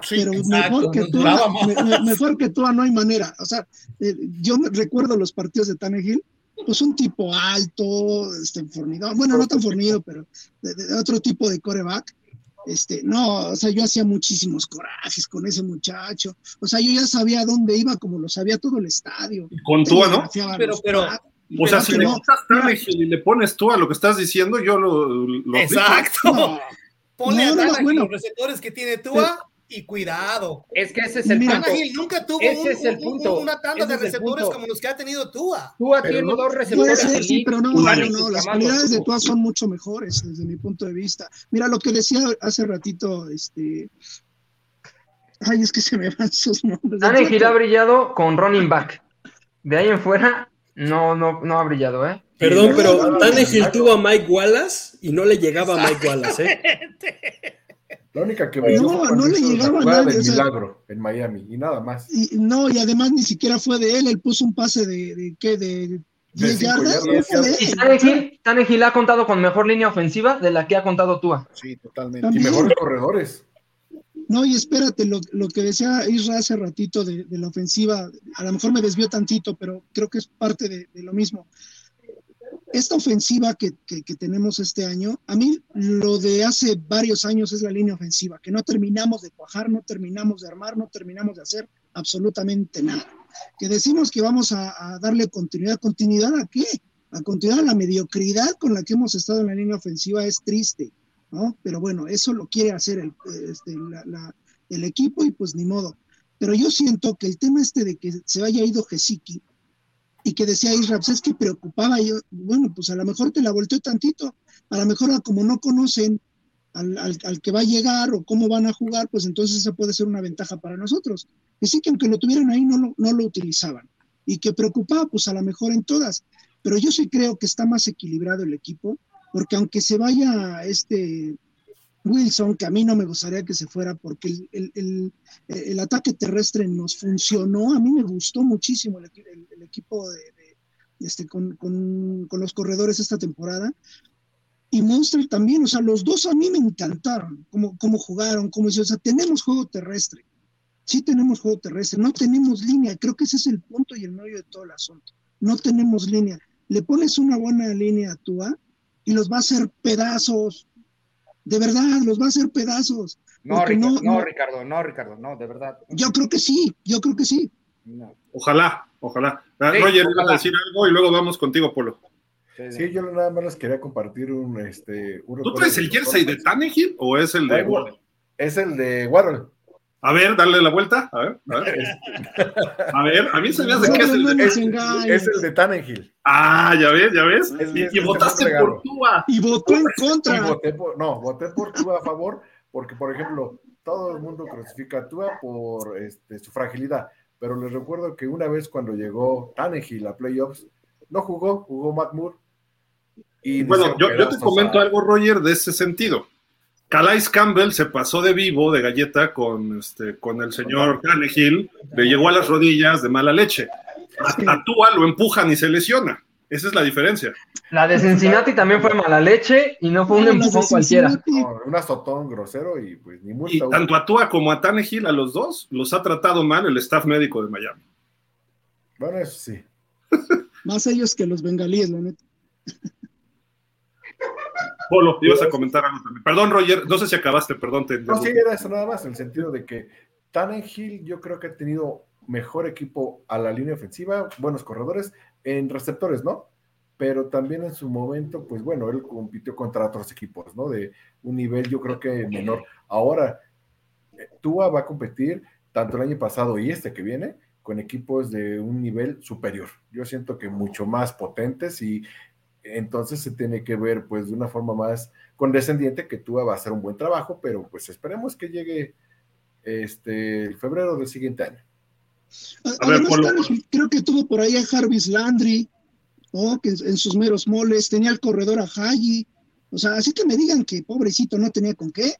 Sí, pero exacto, mejor que tú, más. me- me- mejor que tú no hay manera. O sea, eh, yo recuerdo los partidos de Tannehill, pues un tipo alto, este, fornido, bueno, no tan fornido, pero de, de otro tipo de coreback. Este, no, o sea, yo hacía muchísimos corajes con ese muchacho. O sea, yo ya sabía dónde iba, como lo sabía todo el estadio. Con Tua, ¿no? Pero- los pero-. O sea, si le no, y le pones Tua lo que estás diciendo, yo lo, lo Exacto. no, Ponle No, a no, Tannehill bueno. los receptores que tiene Tua y cuidado. es que ese es el Mira, punto. Tannehill nunca tuvo Ese un- es el un- punto. una tanda Ese de receptores como los que ha tenido Tua. Tua tiene no- dos Puede receptores. ser, sí, pero no, no, no, las cualidades de Tua son mucho mejores desde mi punto de vista. Mira lo que decía hace ratito, este. Ay, es que se me van sus nombres. Tannehill ha brillado con running back. de ahí en fuera, no, no, no ha brillado, ¿eh? Perdón, pero Tannehill tuvo a Mike Wallace y no le llegaba a Mike Wallace, ¿eh? La única que No, no le llegaba a nada nadie, del o sea- milagro en Miami y nada más. Y, no, y además ni siquiera fue de él, él puso un pase de, de ¿qué? De 10 cinco yardas. de Y. Tannehill, Tannehill ha contado con mejor línea ofensiva de la que ha contado Tua. Sí, totalmente. Y mejores corredores. No, y espérate, lo, lo que decía Isra hace ratito de, de la ofensiva, a lo mejor me desvió tantito, pero creo que es parte de, de lo mismo. Esta ofensiva que, que- que tenemos este año, a mí lo de hace varios años es la línea ofensiva, que no terminamos de cuajar, no terminamos de armar, no terminamos de hacer absolutamente nada. Que decimos que vamos a, a darle continuidad. ¿Continuidad a qué? A continuidad a la mediocridad con la que hemos estado en la línea ofensiva es triste. ¿no? Pero bueno, eso lo quiere hacer el, este, la- la- el equipo y pues ni modo. Pero yo siento que el tema este de que se haya ido Gesicki y que decía Israel, pues es que preocupaba yo, bueno, pues a lo mejor te la volteó tantito, a lo mejor como no conocen al, al- al que va a llegar o cómo van a jugar, pues entonces esa puede ser una ventaja para nosotros. Que sí que aunque lo tuvieran ahí no lo, no lo utilizaban. Y que preocupaba pues a lo mejor en todas, pero yo sí creo que está más equilibrado el equipo, porque aunque se vaya este Wilson, que a mí no me gustaría que se fuera porque el, el- el- el ataque terrestre nos funcionó, a mí me gustó muchísimo el, equi- el- el equipo de- este, con, con- con los corredores esta temporada. Y Monster también, o sea, los dos a mí me encantaron, cómo, cómo jugaron, cómo hicieron, o sea, tenemos juego terrestre, sí tenemos juego terrestre, no tenemos línea, creo que ese es el punto y el medio de todo el asunto, no tenemos línea. Le pones una buena línea a Tua y los va a hacer pedazos, de verdad, los va a hacer pedazos. No, Ricardo, no- no, no- Ricardo, no, Ricardo, no, de verdad. Yo creo que sí, yo creo que sí. No. Ojalá, ojalá. Ah, Sí, Roger, ojalá. a decir algo y luego vamos contigo, Polo. Sí, yo nada más les quería compartir un, este, un ¿Tú traes el jersey de Tannehill o es el de igual. Waddle? Es el de Waddle. A ver, dale la vuelta. A ver, a ver. A ver, a mí se me hace que es el de. engañes. Es el de Tannehill. Ah, ya ves, ya ves. Es- Y, es- y es votaste por Tua. Y votó en Y contra. voté por, no, voté por Tua a favor, porque, por ejemplo, todo el mundo crucifica a Tua por este, su fragilidad. Pero les recuerdo que una vez cuando llegó Tannehill a playoffs, no jugó, jugó Matt Moore. Y Bueno, yo, yo te comento a- algo, Roger, de ese sentido. Calais Campbell se pasó de vivo, de galleta, con, este, con el señor Tannehill, le llegó a las rodillas de mala leche. A, Tua lo empujan y se lesiona. Esa es la diferencia. La de Cincinnati también fue mala leche y no fue un empujón cualquiera. No, un azotón grosero y pues ni Y multa. tanto a Tua como a Tannehill, a los dos, los ha tratado mal el staff médico de Miami. Bueno, eso sí. Más ellos que los bengalíes, la neta. Polo, ibas a comentar algo también. Perdón, Roger, no sé si acabaste, perdón, te No, sí, era eso nada más, en el sentido de que Tannehill yo creo que ha tenido mejor equipo a la línea ofensiva, buenos corredores, en receptores, ¿no? Pero también en su momento, pues bueno, él compitió contra otros equipos, ¿no? De un nivel yo creo que menor. Ahora, eh, Tua va a competir tanto el año pasado y este que viene con equipos de un nivel superior. Yo siento que mucho más potentes y entonces se tiene que ver pues de una forma más condescendiente que Tua va a hacer un buen trabajo, pero pues esperemos que llegue este el febrero del siguiente año. A- A ver, Además, creo que tuvo por ahí a Jarvis Landry, ¿no? que en, en sus meros moles tenía el corredor a Haji. O sea, así que me digan que pobrecito no tenía con qué.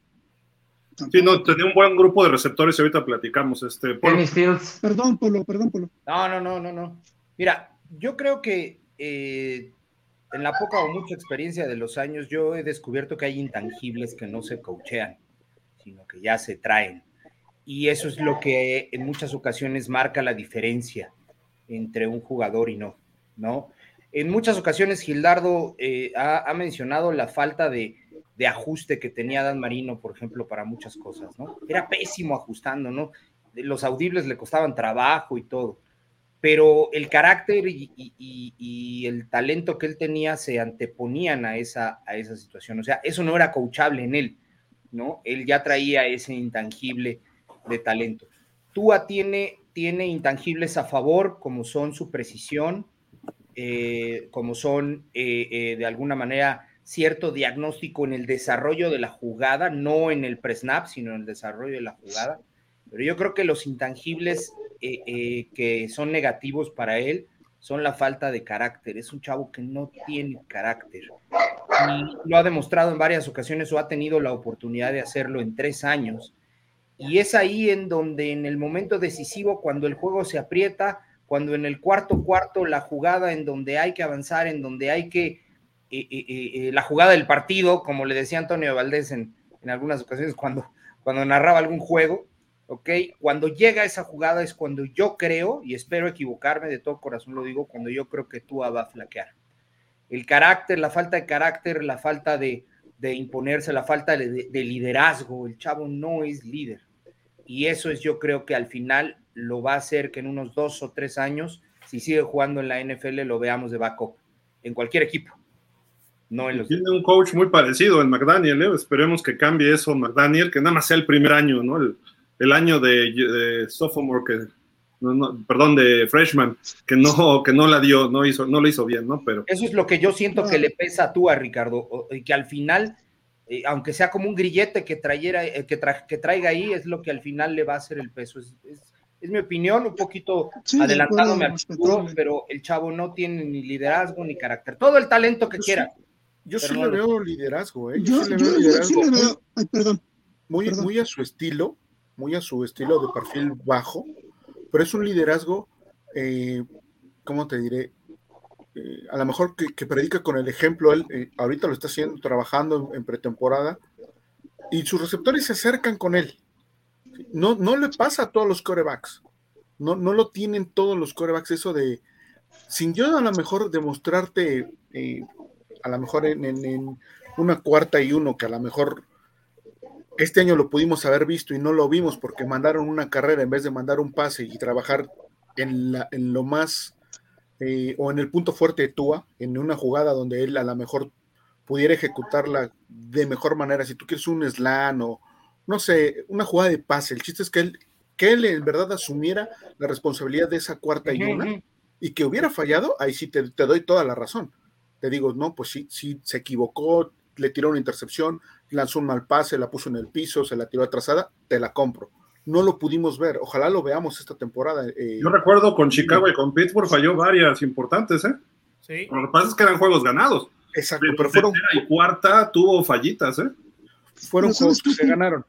Sí, no, tenía un buen grupo de receptores y ahorita platicamos. Este, Polo. Fields. Perdón, Polo, perdón, Polo. No, no, no, no, no. Mira, yo creo que eh, en la poca o mucha experiencia de los años, yo he descubierto que hay intangibles que no se coachean, sino que ya se traen. Y eso es lo que en muchas ocasiones marca la diferencia entre un jugador y no, ¿no? En muchas ocasiones Gildardo eh, ha, mencionado la falta de, de ajuste que tenía Dan Marino, por ejemplo, para muchas cosas, ¿no? Era pésimo ajustando, ¿no? Los audibles le costaban trabajo y todo pero el carácter y, el talento que él tenía se anteponían a esa, a esa situación. O sea, eso no era coachable en él, ¿no? Él ya traía ese intangible de talento. Tua tiene, tiene intangibles a favor, como son su precisión, eh, como son eh, eh, de alguna manera cierto diagnóstico en el desarrollo de la jugada, no en el pre-snap, sino en el desarrollo de la jugada. Pero yo creo que los intangibles eh, eh, que son negativos para él son la falta de carácter. Es un chavo que no tiene carácter. Y lo ha demostrado en varias ocasiones o ha tenido la oportunidad de hacerlo en tres años. Y es ahí en donde en el momento decisivo, cuando el juego se aprieta, cuando en el cuarto cuarto la jugada en donde hay que avanzar, en donde hay que, eh, la jugada del partido, como le decía Antonio Valdés en, en algunas ocasiones cuando, cuando narraba algún juego, ¿ok? Cuando llega esa jugada es cuando yo creo, y espero equivocarme, de todo corazón lo digo, cuando yo creo que tú va a flaquear. El carácter, la falta de carácter, la falta de, imponerse, la falta de, liderazgo, el chavo no es líder. Y eso es yo creo que al final lo va a hacer que en unos dos o tres años, si sigue jugando en la NFL, lo veamos de backup, en cualquier equipo. No en los... Tiene un coach muy parecido en McDaniel, ¿eh? esperemos que cambie eso McDaniel, que nada más sea el primer año, ¿no? El, el año de, sophomore, que, perdón, de freshman, que no, que no la dio, no, hizo, no lo hizo bien, ¿no? Pero... Eso es lo que yo siento que le pesa a tú, a Ricardo, y que al final, eh, aunque sea como un grillete que, trayera, eh, que, que, traiga ahí, es lo que al final le va a hacer el peso. Es, mi opinión, un poquito adelantado me futuro, pero el chavo no tiene ni liderazgo ni carácter. Todo el talento que quiera. yo sí le veo liderazgo, ¿eh? Yo, sí le veo liderazgo. Ay, perdón. Muy, muy a su estilo, muy a su estilo de perfil bajo, pero es un liderazgo, eh, ¿cómo te diré? Eh, a lo mejor que, predica con el ejemplo, él eh, ahorita lo está haciendo, trabajando en, pretemporada, y sus receptores se acercan con él. No, no le pasa a todos los corebacks, no, no lo tienen todos los corebacks, eso de, sin yo a lo mejor demostrarte, a lo mejor en, en, una cuarta y uno, que a lo mejor este año lo pudimos haber visto y no lo vimos porque mandaron una carrera en vez de mandar un pase y trabajar en, lo más eh, o en el punto fuerte de Tua, en una jugada donde él a lo mejor pudiera ejecutarla de mejor manera. Si tú quieres un slam o no sé, una jugada de pase. El chiste es que él, que él en verdad asumiera la responsabilidad de esa cuarta y una y que hubiera fallado, ahí sí te, te doy toda la razón. Te digo, no, pues sí, sí, se equivocó, le tiró una intercepción, lanzó un mal pase, la puso en el piso, se la tiró atrasada, te la compro. No lo pudimos ver, ojalá lo veamos esta temporada. Eh. Yo recuerdo con Chicago y con Pittsburgh falló varias importantes, ¿eh? Sí. Lo que pasa es que eran juegos ganados. Exacto, pero, fueron. y cuarta tuvo fallitas, ¿eh? Fueron juegos que se ganaron.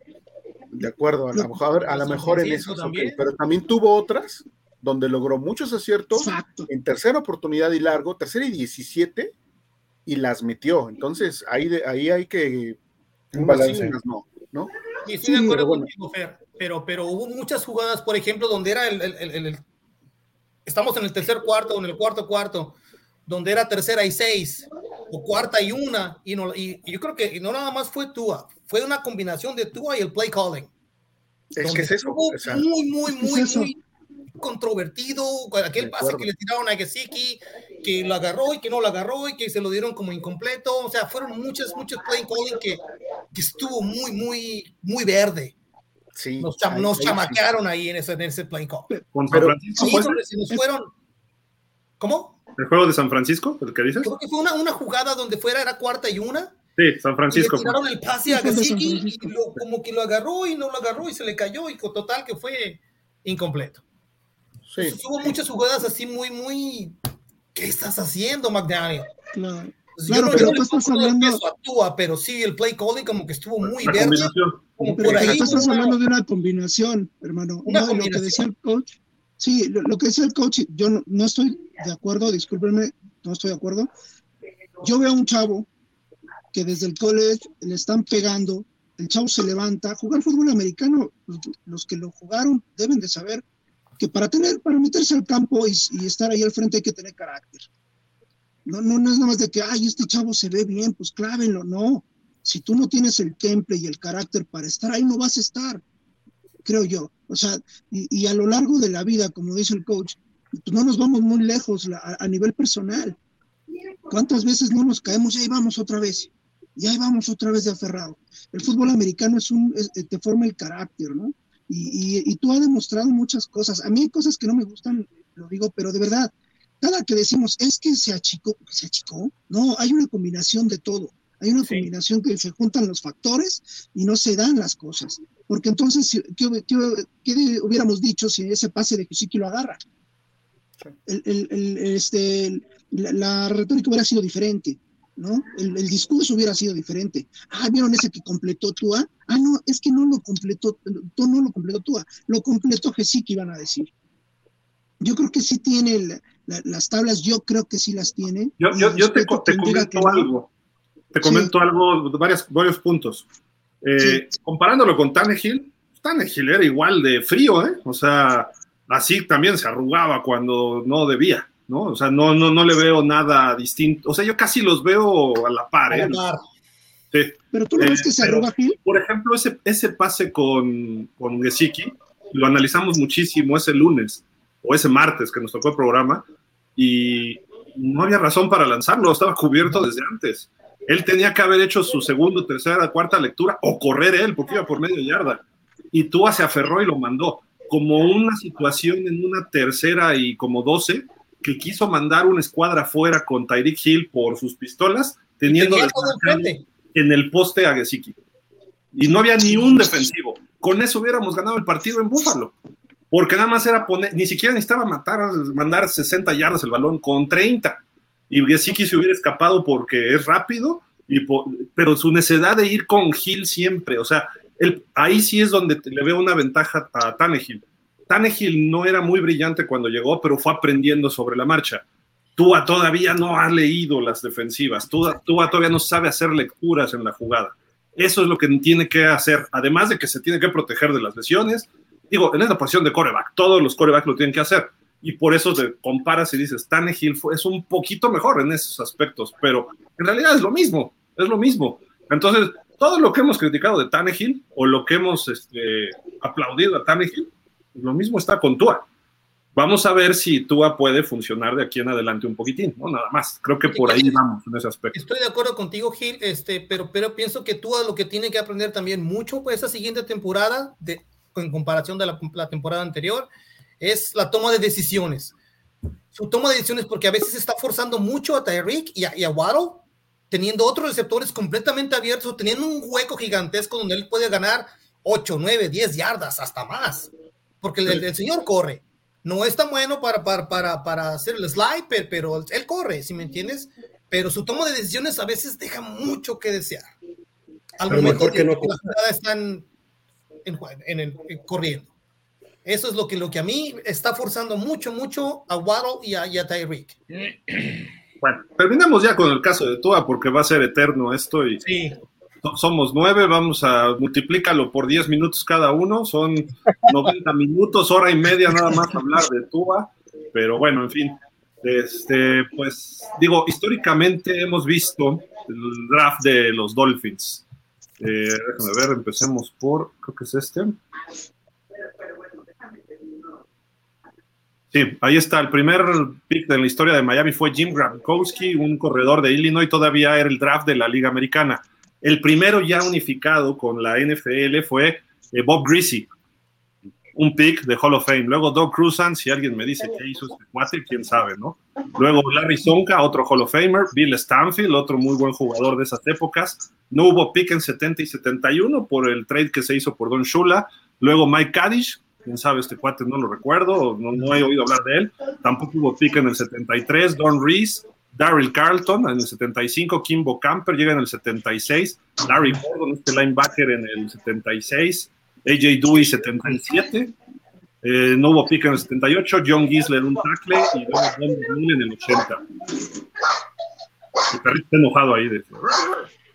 De acuerdo, a lo mejor, a lo mejor en eso, pero también tuvo otras donde logró muchos aciertos en tercera oportunidad y largo, tercera y 17, y las metió. Entonces, ahí, ahí hay que un balance. No, ¿no? Sí, estoy de acuerdo contigo, Fer, pero, pero hubo muchas jugadas, por ejemplo, donde era el, el, el, estamos en el tercer cuarto o en el cuarto cuarto, donde era tercera y seis, o cuarta y una, y, no, y, yo creo que no nada más fue Tua, fue una combinación de Tua y el play calling. Es que es eso. Muy, muy, muy, muy, controvertido, aquel pase que le tiraron a Gesicki, que lo agarró y que no lo agarró y que se lo dieron como incompleto, o sea, fueron muchas, muchos play calling que, que estuvo muy, muy, muy verde. Sí, nos, nos chamaquearon ahí en ese, en ese play call. ¿Con San Francisco? Sí, nos fueron. ¿Cómo? ¿El juego de San Francisco? ¿El que dices? Creo que fue una, una jugada donde fuera, era cuarta y una. Sí, San Francisco. Y le tiraron el pase a Gesicki y lo, como que lo agarró y no lo agarró y se le cayó y total que fue incompleto. Sí. hubo muchas jugadas así muy, muy. ¿Qué estás haciendo, McDaniel? Claro. Pues claro, no, pero tú estás hablando. Actúa, pero sí, el play calling como que estuvo muy verde. Como pero, por ahí, tú estás hablando de una combinación, hermano. Una no, combinación. Lo que decía el coach. Sí, lo, lo, que decía el coach, yo no, no estoy de acuerdo, discúlpenme, no estoy de acuerdo. Yo veo a un chavo que desde el college le están pegando, el chavo se levanta, jugar fútbol americano, los, los que lo jugaron deben de saber que para tener, para meterse al campo y, estar ahí al frente hay que tener carácter. No, no, es nada más de que, ay, este chavo se ve bien, pues clávenlo, no. Si tú no tienes el temple y el carácter para estar ahí, no vas a estar, creo yo. O sea, y, a lo largo de la vida, como dice el coach, pues no nos vamos muy lejos a, nivel personal. ¿Cuántas veces no nos caemos y ahí vamos otra vez? Y ahí vamos otra vez de aferrado. El fútbol americano es un, te forma el carácter, ¿no? Y, tú has demostrado muchas cosas. A mí hay cosas que no me gustan, lo digo, pero de verdad, cada que decimos es que se achicó, se achicó, no, hay una combinación de todo. Hay una combinación que se juntan los factores y no se dan las cosas. Porque entonces, ¿qué, hubiéramos dicho si ese pase de Gesicki lo agarra? el, el- el- este, la, la retórica hubiera sido diferente, ¿no? El, el discurso hubiera sido diferente. Ah, ¿vieron ese que completó Tua? Ah, no, es que no lo completó, tú no lo completó Tua, lo completó Gesicki, iban a decir. Yo creo que sí tiene el- la- las tablas, yo creo que sí las tiene. Yo, Y yo, yo te, te comento que no. algo. Te comento algo, varias, varios puntos. Eh, Comparándolo con Tannehill, Tannehill era igual de frío, ¿eh? O sea, así también se arrugaba cuando no debía, ¿no? O sea, no, no, no le veo nada distinto. O sea, yo casi los veo a la par, ¿eh? Sí. Pero tú no Eh, ves que se pero, arruga Gil. Por ejemplo, ese, ese pase con, con Gesicki, lo analizamos muchísimo ese lunes o ese martes que nos tocó el programa y no había razón para lanzarlo, estaba cubierto desde antes. Él tenía que haber hecho su segundo, tercera, cuarta lectura o correr él porque iba por media yarda. Y Tua se aferró y lo mandó. Como una situación en una tercera y como 12 que quiso mandar una escuadra fuera con Tyreek Hill por sus pistolas, teniendo Tenía en el poste a Gesicki. Y no había ni un defensivo. Con eso hubiéramos ganado el partido en Búfalo. Porque nada más era poner, ni siquiera necesitaba matar, mandar 60 yardas el balón con 30. Y Gesicki se hubiera escapado porque es rápido, y po- pero su necesidad de ir con Hill siempre, o sea, él- ahí sí es donde le veo una ventaja a Tannehill. Tannehill no era muy brillante cuando llegó, pero fue aprendiendo sobre la marcha. Tua todavía no ha leído las defensivas, Tua, todavía no sabe hacer lecturas en la jugada. Eso es lo que tiene que hacer, además de que se tiene que proteger de las lesiones. Digo, en esta posición de coreback, todos los corebacks lo tienen que hacer. Y por eso te comparas y dices, Tannehill es un poquito mejor en esos aspectos, pero en realidad es lo mismo, es lo mismo. Entonces, todo lo que hemos criticado de Tannehill o lo que hemos este, aplaudido a Tannehill, lo mismo está con Tua. Vamos a ver si Tua puede funcionar de aquí en adelante un poquitín, ¿no? Nada más. Creo que por ahí vamos en ese aspecto. Estoy de acuerdo contigo, Gil, este, pero, pero pienso que tú lo que tiene que aprender también mucho pues, esa siguiente temporada, de, en comparación de la, la temporada anterior, es la toma de decisiones. Su toma de decisiones, porque a veces está forzando mucho a Tyreek y a, y a Waddle, teniendo otros receptores completamente abiertos, teniendo un hueco gigantesco donde él puede ganar 8, 9, 10 yardas, hasta más, porque el, el señor corre. No es tan bueno para, para, para, para hacer el slide, pero, pero él corre, si me entiendes? Pero su toma de decisiones a veces deja mucho que desear. Al momento mejor que no que la jugada están en, en el, en- corriendo. Eso es lo que, lo que a mí está forzando mucho, mucho a Waddle y a, y a Tyreek. Bueno, terminamos ya con el caso de Tua porque va a ser eterno esto y so- somos nueve, vamos a multiplícalo por 10 minutos cada uno, son 90 minutos, hora y media nada más hablar de Tua, pero bueno, en fin, este, pues digo, históricamente hemos visto el draft de los Dolphins. Eh, déjame ver, empecemos por, creo que es este. Sí, ahí está. El primer pick de la historia de Miami fue Jim Gronkowski, un corredor de Illinois. Todavía era el draft de la Liga Americana. El primero ya unificado con la NFL fue eh, Bob Greasy, un pick de Hall of Fame. Luego Doug Cruzan, si alguien me dice qué hizo este cuate, quién sabe, ¿no? Luego Larry Zonka, otro Hall of Famer. Bill Stanfield, otro muy buen jugador de esas épocas. No hubo pick en 70 y 71 por el trade que se hizo por Don Shula. Luego Mike Kaddish, quién sabe, este cuate no lo recuerdo, no, no he oído hablar de él. Tampoco hubo pick en el 73. Don Reese, Daryl Carlton en el 75. Kimbo Camper llega en el 76. Larry Gordon, este linebacker en el 76. AJ Dewey, 77. Eh, no hubo pick en el 78. John Gisler, un tackle. Y Don en el 80. El perrito está enojado ahí.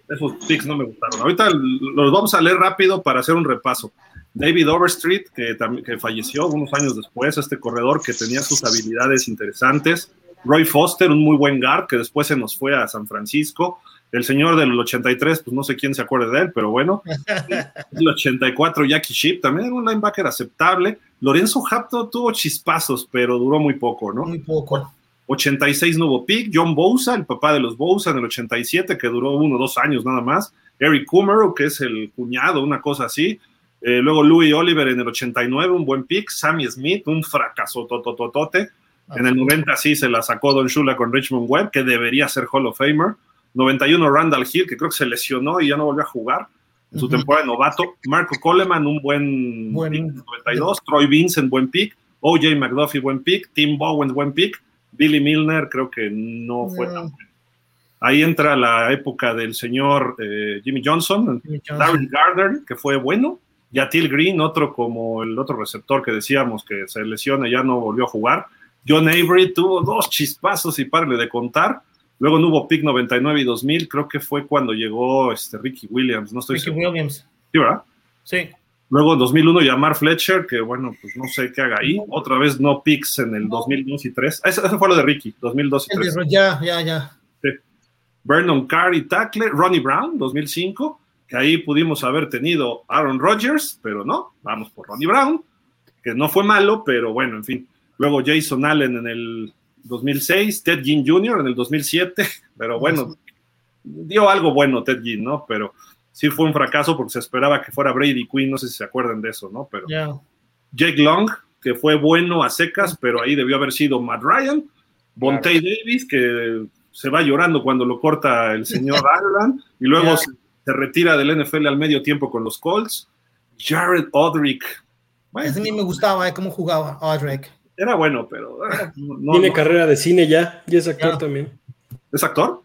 Esos picks no me gustaron. Ahorita los vamos a leer rápido para hacer un repaso. David Overstreet, que, que falleció unos años después, este corredor que tenía sus habilidades interesantes. Roy Foster, un muy buen guard, que después se nos fue a San Francisco. El señor del 83, pues no sé quién se acuerde de él, pero bueno. El 84, Jackie Sheep, también era un linebacker aceptable. Lorenzo Hapto tuvo chispazos, pero duró muy poco, ¿no? Muy poco. 86 no hubo pick. John Bosa, el papá de los Bosa en el 87, que duró uno o dos años nada más. Eric Kummerow, que es el cuñado, una cosa así. Eh, luego Louis Oliver en el 89, un buen pick. Sammy Smith, un fracaso totototote. En el 90 sí se la sacó Don Shula con Richmond Webb, que debería ser Hall of Famer. 91 Randall Hill, que creo que se lesionó y ya no volvió a jugar en su temporada de novato. Marco Coleman, un buen, Buen- pick, 92. Troy Vincent, buen pick. OJ McDuffie, buen pick. Tim Bowen, buen pick. Billy Milner, creo que no fue No. tan bueno. Ahí entra la época del señor eh, Jimmy Johnson, Jimmy Johnson. Darren Gardner, que fue bueno. Yatil Green, otro como el otro receptor que decíamos que se lesiona y ya no volvió a jugar. John Avery tuvo dos chispazos y parle de contar. Luego no hubo pick 99 y 2000, creo que fue cuando llegó este Ricky Williams, no estoy Ricky seguro. Williams. Sí, ¿verdad? Sí. Luego en 2001 Yamar Fletcher, que bueno, pues no sé qué haga ahí. Otra vez no picks en el 2002 y 3. Ese, ese fue lo de Ricky, 2002 y El 3. de- Ya, ya, ya. Vernon Carr y tackle, Ronnie Brown, 2005, que ahí pudimos haber tenido Aaron Rodgers, pero no, vamos por Ronnie Brown, que no fue malo, pero bueno, en fin. Luego Jason Allen en el 2006, Ted Ginn Jr. en el 2007, pero bueno, dio algo bueno Ted Ginn, ¿no? Pero sí fue un fracaso porque se esperaba que fuera Brady Quinn, no sé si se acuerdan de eso, ¿no? Pero Ya. Jake Long, que fue bueno a secas, pero ahí debió haber sido Matt Ryan. Bonte Davis, que se va llorando cuando lo corta el señor Ireland, y luego se, se retira del NFL al medio tiempo con los Colts. Jared Odrick. Bueno, Ese a mí me gustaba eh, cómo jugaba Audrey. Era bueno, pero ah, no- tiene no. carrera de cine ya, y es actor Ya. también. ¿Es actor?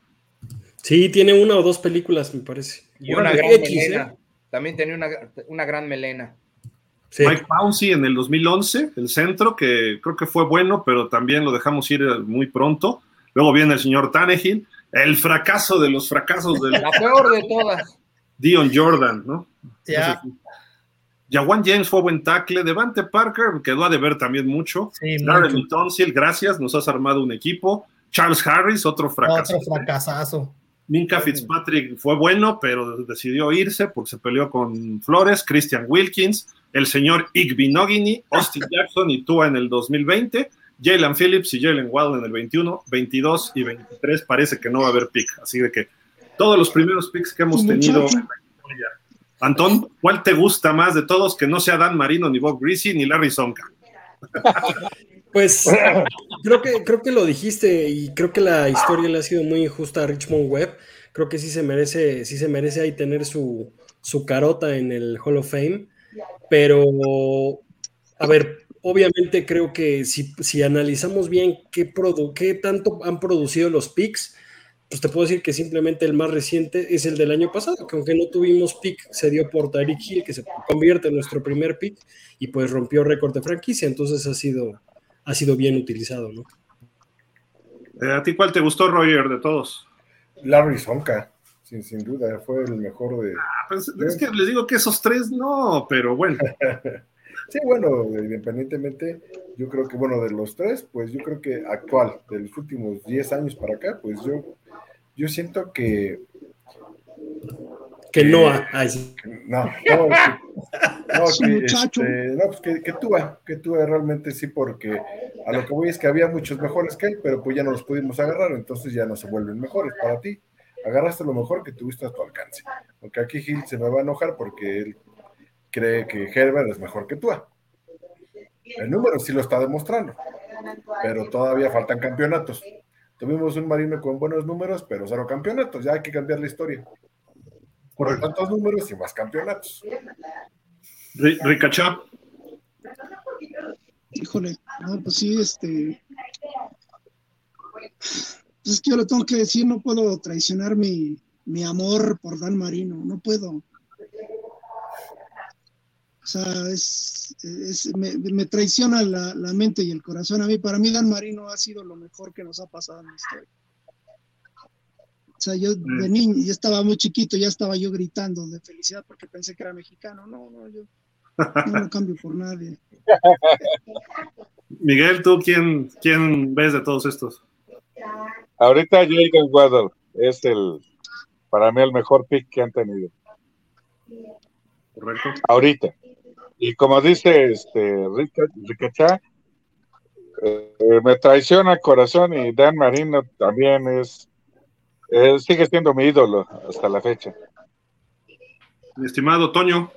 Sí, tiene una o dos películas, me parece. Y una gran X, melena. ¿eh? También tenía una, una gran melena. Sí. Mike Pouncey en el 2011, el centro, que creo que fue bueno, pero también lo dejamos ir muy pronto. Luego viene el señor Tannehill, el fracaso de los fracasos del La peor de todas. Dion Jordan, ¿no? Ya. Jawan James fue buen tackle. Devante Parker quedó a deber también mucho. Sí, Darren. Tonsil, gracias, nos has armado un equipo. Charles Harris, otro fracaso. Otro fracasazo. Minka Fitzpatrick fue bueno, pero decidió irse porque se peleó con Flores, Christian Wilkins, el señor Igbinogini, Austin Jackson y Tua en el 2020, Jalen Phillips y Jalen Waddle en el 21, 22 y 23 parece que no va a haber pick, así de que todos los primeros picks que hemos tenido. Antón, ¿cuál te gusta más de todos que no sea Dan Marino, ni Bob Greasy, ni Larry Sonka? Pues creo que, creo que lo dijiste y creo que la historia le ha sido muy injusta a Richmond Webb. Creo que sí se merece, sí se merece ahí tener su, su carota en el Hall of Fame. Pero, a ver, obviamente creo que si, si analizamos bien qué, produ- qué tanto han producido los picks, pues te puedo decir que simplemente el más reciente es el del año pasado, que aunque no tuvimos pick, se dio por Tyreek Hill, que se convierte en nuestro primer pick y pues rompió récord de franquicia, entonces ha sido, ha sido bien utilizado, ¿no? Eh, ¿A ti cuál te gustó, Roger, de todos? Larry Sonka, sin, sin duda, fue el mejor de. Ah, pues, es que les digo que esos tres no, pero bueno. Sí, bueno, independientemente, yo creo que, bueno, de los tres, pues yo creo que actual, de los últimos 10 años para acá, pues yo, yo siento que. Que Noah, ay, sí. No, no, que, no, Sí, que, muchacho. este, no, pues que, que Tua, que Tua realmente sí, porque a lo que voy es que había muchos mejores que él, pero pues ya no los pudimos agarrar, entonces ya no se vuelven mejores para ti. Agarraste lo mejor que tuviste a tu alcance. Aunque aquí Gil se me va a enojar porque él cree que Herbert es mejor que Tua. El número sí lo está demostrando, pero todavía faltan campeonatos. Tuvimos un marino con buenos números, pero cero campeonatos. Ya hay que cambiar la historia. Por tantos números y más campeonatos. Ri- Ricachá, Híjole, no, pues sí, este. Pues es que yo lo tengo que decir, no puedo traicionar mi, mi amor por Dan Marino, no puedo. O sea, es, es- me, me traiciona la, la mente y el corazón. A mí, para mí, Dan Marino ha sido lo mejor que nos ha pasado en la historia. O sea, yo de niño, ya estaba muy chiquito, ya estaba yo gritando de felicidad porque pensé que era mexicano. No, no, yo no lo cambio por nadie. Miguel, ¿tú quién, quién ves de todos estos? Ahorita Jalen Waddle es el, para mí, el mejor pick que han tenido. Correcto. Ahorita. Y como dice este Rica- Ricachá, eh, me traiciona el corazón y Dan Marino también es, eh, sigue siendo mi ídolo hasta la fecha. Mi estimado Toño,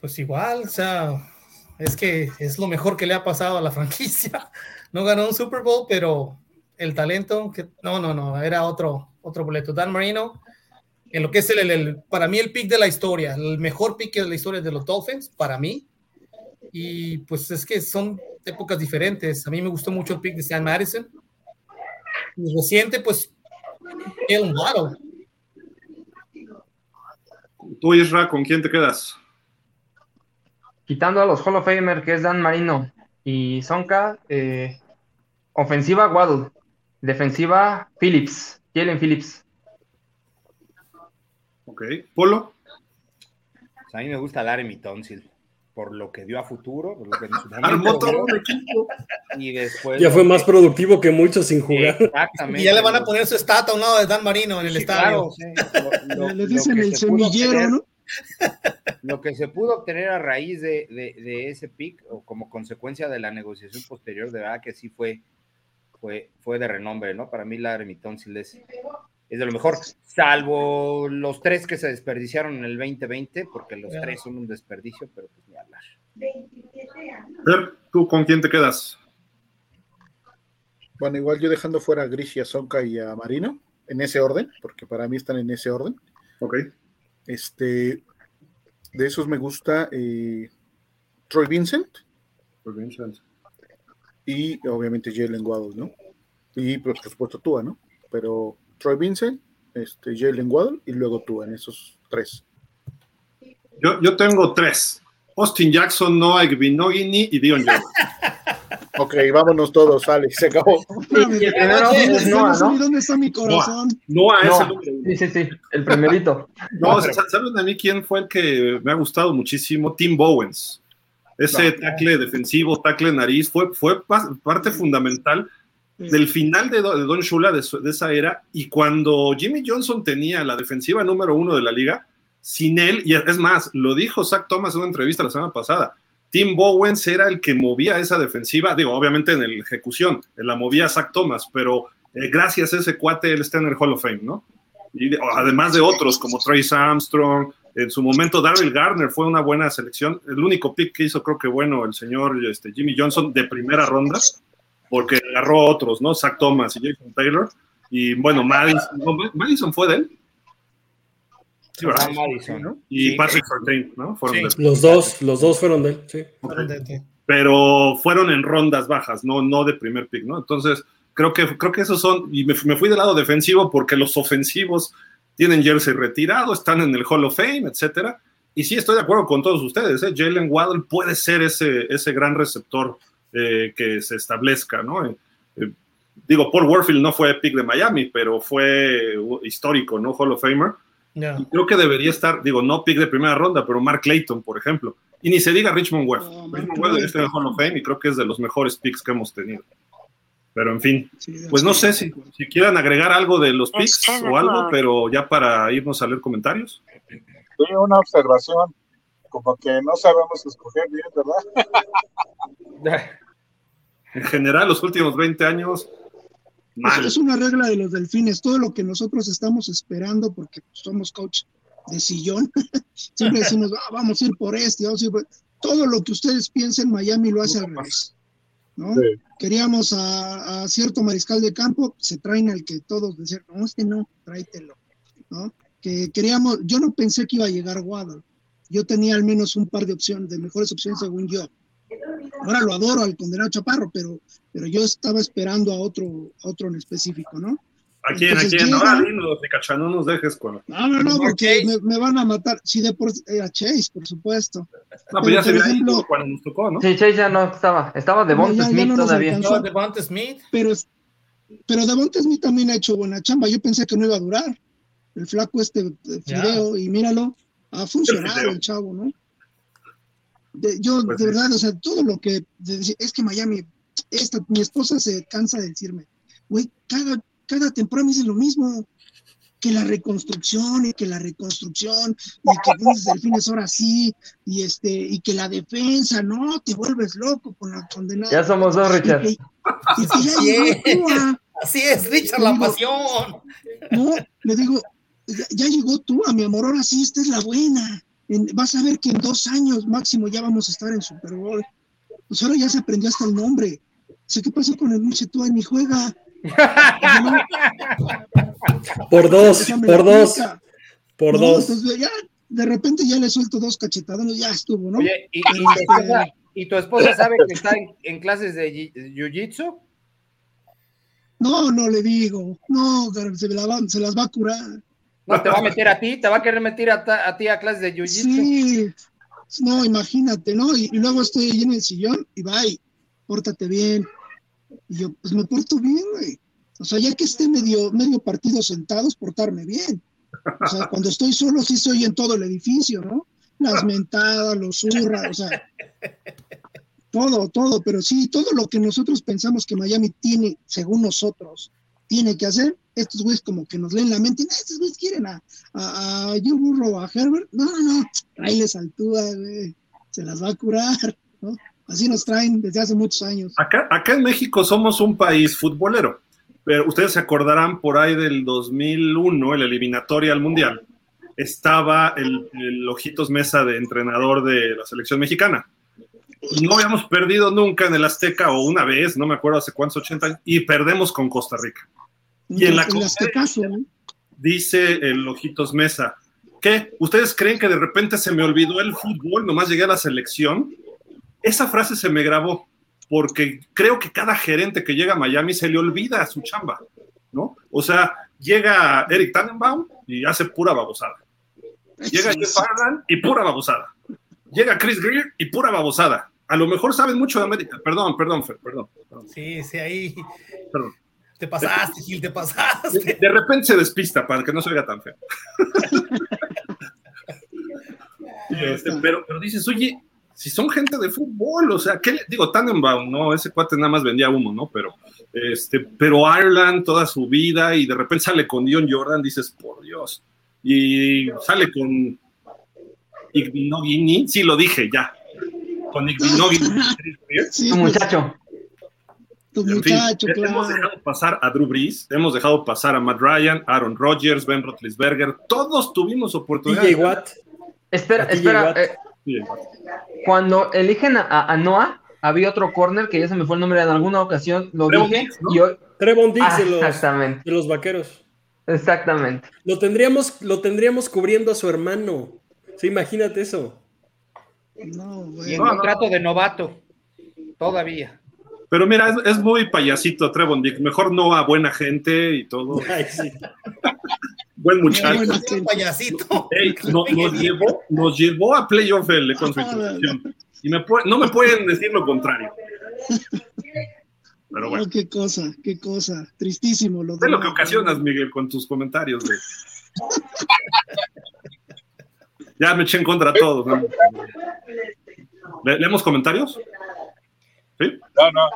Pues igual, o sea, es que es lo mejor que le ha pasado a la franquicia. No ganó un Super Bowl, pero el talento, que no, no, no, era otro, otro boleto. Dan Marino, en lo que es el, el- el- para mí el pick de la historia, el mejor pick de la historia de los Dolphins, para mí. y pues es que son épocas diferentes. A mí me gustó mucho el pick de Sam Madison. Y reciente, pues, Jalen Waddle. Tú, Isra, ¿con quién te quedas? Quitando a los Hall of Famer, que es Dan Marino y Sonka, eh, ofensiva Waddle, defensiva Phillips, Jalen Phillips. Ok. Polo. Pues a mí me gusta Laramie Tonsil por lo que dio a futuro, por lo que Armó todo un equipo. y después Ya fue más productivo que muchos sin jugar. Exactamente. Y ya le van a poner su estatua a un lado de Dan Marino en el Sí, estadio. claro, sí. Lo- lo- Le dicen que el se pudo semillero, obtener- ¿no? Lo que se pudo obtener a raíz de, de- de ese pick o como consecuencia de la negociación posterior, de verdad que sí fue, fue, fue de renombre, ¿no? Para mí la Tonsil es, es de lo mejor, salvo los tres que se desperdiciaron en el 2020, porque los tres son un desperdicio, pero pues ni hablar. Fer, ¿tú con quién te quedas? Bueno, igual yo dejando fuera a Gris y a Sonka y a Marino, en ese orden, porque para mí están en ese orden. Ok. Este, de esos me gusta eh, Troy Vincent bien, Chance. y obviamente Jalen Waddle, ¿no? Y pues, por supuesto Tua, ¿no? Pero Troy Vincent, este, Jalen Waddle y luego Tua, en esos tres. Yo, yo tengo tres. Austin Jackson, Noah Gbinogini y Dion Jones. Ok, vámonos todos, sale, se acabó. Espérame, Y el primero ¿dónde es Noah, no ¿Dónde está mi corazón? Noah es No. el número uno. Sí, sí, sí, el primerito. No, sa- ¿saben a mí quién fue el que me ha gustado muchísimo? Tim Bowens. Ese tackle defensivo, tackle nariz, fue, fue pa- parte fundamental del final de, Do- de Don Shula de, esa era. Y cuando Jimmy Johnson tenía la defensiva número uno de la liga, sin él, y es más, lo dijo Zach Thomas en una entrevista la semana pasada. Tim Bowens era el que movía esa defensiva, digo, obviamente en la ejecución, la movía Zach Thomas, pero eh, gracias a ese cuate él está en el Hall of Fame, ¿no? y de- además de otros como Trace Armstrong, en su momento Daryl Garner fue una buena selección, el único pick que hizo creo que bueno el señor este, Jimmy Johnson de primera ronda, porque agarró a otros, ¿no? Zach Thomas y Jason Taylor, y bueno, Madison, no, Madison fue de él. Sí, ¿verdad? Ah, Madison, ¿no? Y Sí. Patrick Surtain, ¿no? Fueron Sí. de- Los dos, los dos fueron de él, sí. pero fueron en rondas bajas, no, no de primer pick, ¿no? Entonces, creo que, creo que esos son, y me, me fui del lado defensivo porque los ofensivos tienen jersey retirado, están en el Hall of Fame, etcétera. Y sí, estoy de acuerdo con todos ustedes, ¿eh? Jalen Waddle puede ser ese, ese gran receptor eh, que se establezca, ¿no? Eh, eh, digo, Paul Warfield no fue pick de Miami, pero fue uh, histórico, ¿no? Hall of Famer. Y creo que debería estar, digo, no pick de primera ronda, pero Mark Clayton, por ejemplo. Y ni se diga Richmond Webb. Oh, Richmond Webb debería estar en. Hall of Fame y creo que es de los mejores picks que hemos tenido. Pero en fin, Sí, pues no sé si, si quieran agregar algo de los picks o algo, pero ya para irnos a leer comentarios. Tuve una observación, como que no sabemos escoger bien, ¿verdad? En general, los últimos 20 años, mal. Es una regla de los delfines. Todo lo que nosotros estamos esperando, porque somos coach de sillón, siempre decimos, "Ah, vamos a ir por este, vamos a ir por-". Todo lo que ustedes piensen, Miami lo hace al revés. ¿no? Sí. Queríamos a, a cierto mariscal de campo, se traen al que todos decían, no, este no, tráetelo. ¿no? Que queríamos, yo no pensé que iba a llegar Waddle. Yo tenía al menos un par de opciones, de mejores opciones según yo. Ahora lo adoro al condenado Chaparro, pero, pero yo estaba esperando a otro, a otro en específico, ¿no? ¿A quién? ¿A Entonces quién? llega- Ahora dinos, Pikachu, no nos dejes con. No, no, no, porque me, me van a matar. Sí, de por eh, a Chase, por supuesto. No, pues ya Pero, se por había ejemplo- cuando nos tocó, ¿no? Sí, Chase ya no estaba. Estaba de No, ya- ya Smith no todavía. alcanzó. No, Devonta Smith. Pero, pero Devonta Smith también ha hecho buena chamba. Yo pensé que no iba a durar. El flaco este eh, Ya. Fideo, y míralo, ha funcionado el chavo, ¿no? De- yo, Pues de sí. verdad, o sea, todo lo que. de decir, es que Miami, esta, mi esposa se cansa de decirme, güey, cada, cada temporada me dice lo mismo. Que la reconstrucción y que la reconstrucción y que entonces delfines ahora sí y este y que la defensa no te vuelves loco con la condenada Ya somos dos, y Richard. que, y que ya Sí. llegó Tua. Así es, Richard, la pasión. No, le digo, ya, ya llegó tú a mi amor, ahora sí, esta es la buena. En- vas a ver que en dos años máximo ya vamos a estar en Super Bowl. Pues ahora ya se aprendió hasta el nombre. Sé qué pasó con el Miche Tua ni juega. Por dos, por dos, por No, dos. entonces ya, de repente ya le suelto dos cachetadas, ya estuvo, ¿no? Oye, y, y Pero, te este, ¿Y tu esposa sabe que está en, en clases de ji- jiu-jitsu? No, no le digo. No, se, la va- se las va a curar. No, te va a meter a ti, te va a querer meter a, a ti a clases de jiu-jitsu. Sí. No, imagínate, ¿no? Y, luego estoy ahí en el sillón y bye, pórtate bien. Y yo, pues me porto bien, güey. O sea, ya que esté medio, medio partido sentados, portarme bien. O sea, cuando estoy solo, sí soy en todo el edificio, ¿no? Las mentadas, los zurras, o sea, todo, todo, pero sí, todo lo que nosotros pensamos que Miami tiene, según nosotros, tiene que hacer, estos güeyes como que nos leen la mente, no, estos güeyes quieren a, a, a Joe a Herbert, no, no, no, tráeles altura, güey, se las va a curar, ¿no? Así nos traen desde hace muchos años. Acá, acá en México somos un país futbolero, pero ustedes se acordarán por ahí del 2001, el eliminatoria al Mundial, estaba el, el Ojitos Mesa de entrenador de la selección mexicana. No habíamos perdido nunca en el Azteca, o una vez, no me acuerdo hace cuántos, 80 años, y perdemos con Costa Rica. Y en la Aztecaso, ¿no? dice el Ojitos Mesa, ¿qué? ¿Ustedes creen que de repente se me olvidó el fútbol? Nomás llegué a la selección. Esa frase se me grabó porque creo que cada gerente que llega a Miami se le olvida su chamba, ¿no? O sea, llega Eric Tannenbaum y hace pura babosada. Llega Jeff Garland y pura babosada. Llega Chris Greer y pura babosada. A lo mejor saben mucho de América. Perdón, perdón, Fer, perdón. perdón, Sí, sí, ahí. perdón. Te pasaste, Gil, te pasaste. De, de repente se despista para que no se oiga tan feo. Este, pero, pero dices, oye, si son gente de fútbol, o sea, ¿qué le digo? Tannenbaum, no, ese cuate nada más vendía humo, ¿no? Pero, este, pero Ireland toda su vida y de repente sale con Dion Jordan, dices, por Dios. Y sale con Igvinogini, sí lo dije ya. Con Igvinogini. Sí, Tu pues, muchacho. Tu En fin, muchacho, hemos claro. dejado pasar a Drew Brees, hemos dejado pasar a Matt Ryan, Aaron Rodgers, Ben Roethlisberger, todos tuvimos oportunidad. DJ Watt. Espera, espera. Eh, cuando eligen a, Noah, había otro corner que ya se me fue el nombre en alguna ocasión, lo Trevon dije. Diggs, ¿no? y hoy- Trevon Diggs Ah, de, los, exactamente, de los vaqueros. exactamente. Lo tendríamos, lo tendríamos cubriendo a su hermano. Sí, imagínate eso. No, Y en No, no. contrato de novato. Todavía. Pero mira, es, es muy payasito Trevon Dick, mejor no a buena gente y todo. Ay, sí. Buen muchacho. Bueno, payasito. No- nos, llevó, nos llevó a playoff L con su institución. Y me no me pueden decir lo contrario. Pero bueno, No, qué cosa, qué cosa. Tristísimo. Lo de- lo que ocasionas, Miguel, con tus comentarios. Ya me eché en contra a todos. ¿no? ¿Le- ¿Leemos comentarios? ¿Sí? No, no.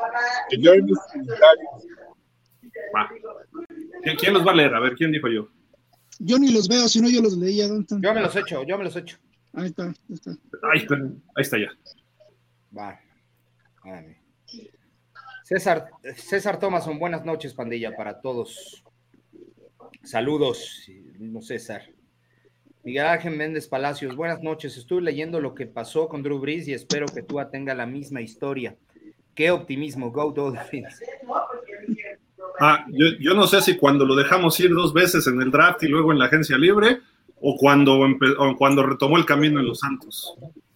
que Yo en mis comentarios. Va. ¿Quién, los va a leer? A ver, ¿quién dijo yo? Yo ni los veo, si no yo los leía. ¿dónde están? Yo me los echo, yo me los echo. Ahí está, ahí está. Ay, esperen, ahí está ya. Va. Órale. César, César Thomason, buenas noches, pandilla, para todos. Saludos, mismo César. Miguel Ángel Méndez Palacios, buenas noches. Estuve leyendo lo que pasó con Drew Brees y espero que tú tenga la misma historia. Qué optimismo, Go Dolphins. Ah, yo, yo no sé si cuando lo dejamos ir dos veces en el draft y luego en la agencia libre o cuando, o cuando retomó el camino en los Santos.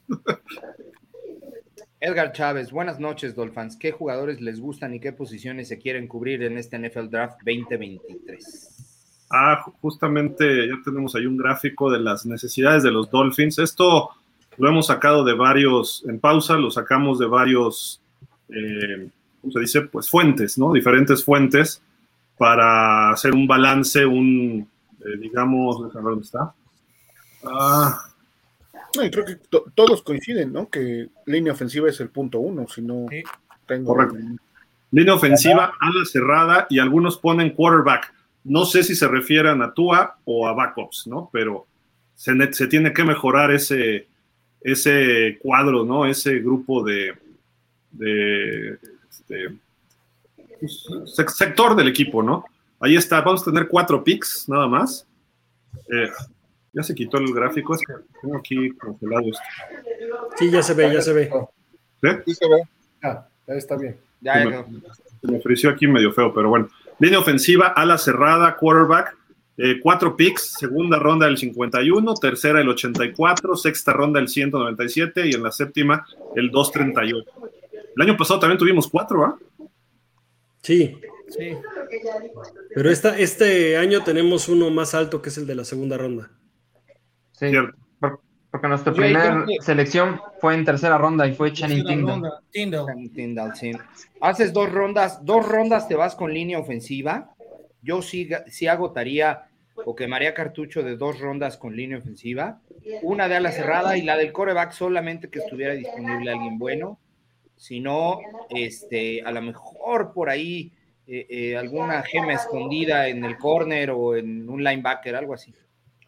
Edgar Chávez, buenas noches, Dolphins. ¿Qué jugadores les gustan y qué posiciones se quieren cubrir en este NFL Draft 2023? Ah, ju- justamente ya tenemos ahí un gráfico de las necesidades de los Dolphins. Esto lo hemos sacado de varios, en pausa, lo sacamos de varios, eh, ¿cómo se dice? Pues fuentes, ¿no? Diferentes fuentes para hacer un balance, un, eh, digamos, déjame ver dónde está. Ah, No, y creo que to- todos coinciden, ¿no? Que línea ofensiva es el punto uno, si no Sí. tengo. Correcto. Línea ofensiva, ala cerrada y algunos ponen quarterback. No sé si se refieran a Tua o a backups, ¿no? Pero se, se tiene que mejorar ese, ese cuadro, ¿no? Ese grupo de, de este, pues, sec- sector del equipo, ¿no? Ahí está, vamos a tener cuatro picks nada más. Eh, ya se quitó el gráfico, es que tengo aquí congelado esto. Sí, ya se ve, ya se ve. ¿Sí? Sí se ve. Ah, ahí está bien. Ya, Se me, se me frició aquí medio feo, pero bueno. Línea ofensiva, ala cerrada, quarterback. eh, cuatro picks, segunda ronda del 51, tercera el 84, sexta ronda el 197 y en la séptima el 238. El año pasado también tuvimos cuatro, ¿ah? Sí, Sí. pero esta, este año tenemos uno más alto que es el de la segunda ronda. Sí, porque nuestra primera que- selección fue en tercera ronda y fue Channing Tindall. ronda, Tyndall. Tyndall, sí. Haces dos rondas, dos rondas te vas con línea ofensiva. Yo sí, sí agotaría o quemaría cartucho de dos rondas con línea ofensiva. Una de ala cerrada y la del coreback solamente que estuviera disponible alguien bueno. Si no, este, a lo mejor por ahí eh, eh, alguna gema escondida en el corner o en un linebacker, algo así.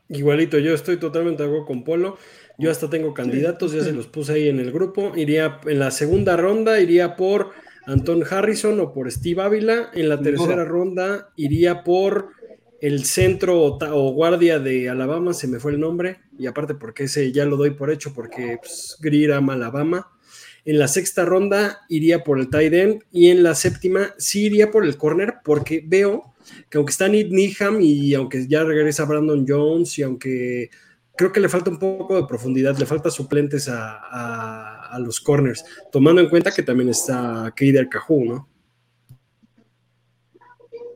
Igualito, yo estoy totalmente de acuerdo con Polo. Yo hasta tengo candidatos, ya se los puse ahí en el grupo. Iría en la segunda ronda, iría por Anton Harrison o por Steve Ávila. En la tercera ronda iría por el centro o guardia de Alabama, se me fue el nombre. Y aparte porque ese ya lo doy por hecho porque pues, Greer ama Alabama. En la sexta ronda iría por el tight end y en la séptima sí iría por el corner porque veo que aunque está Nick Needham y aunque ya regresa Brandon Jones y aunque creo que le falta un poco de profundidad, le falta suplentes a, a- a los corners, tomando en cuenta que también está Kader Cajú, ¿no?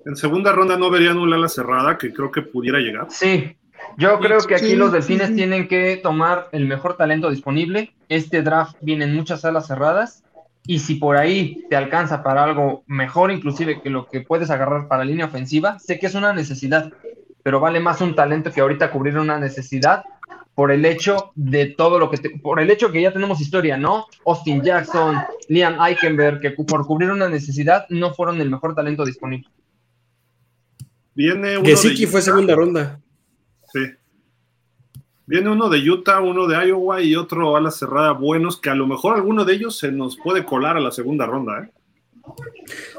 En segunda ronda no verían un ala cerrada que creo que pudiera llegar. Sí, yo creo que aquí los delfines tienen que tomar el mejor talento disponible. Este draft viene en muchas salas cerradas y si por ahí te alcanza para algo mejor, inclusive que lo que puedes agarrar para línea ofensiva, sé que es una necesidad, pero vale más un talento que ahorita cubrir una necesidad por el hecho de todo lo que te- por el hecho que ya tenemos historia, ¿no? Austin Jackson, Liam Eichenberg, que por cubrir una necesidad no fueron el mejor talento disponible. Viene uno Gesicki de fue segunda ronda. Sí. Viene uno de Utah, uno de Iowa y otro a la cerrada buenos, que a lo mejor alguno de ellos se nos puede colar a la segunda ronda. ¿eh?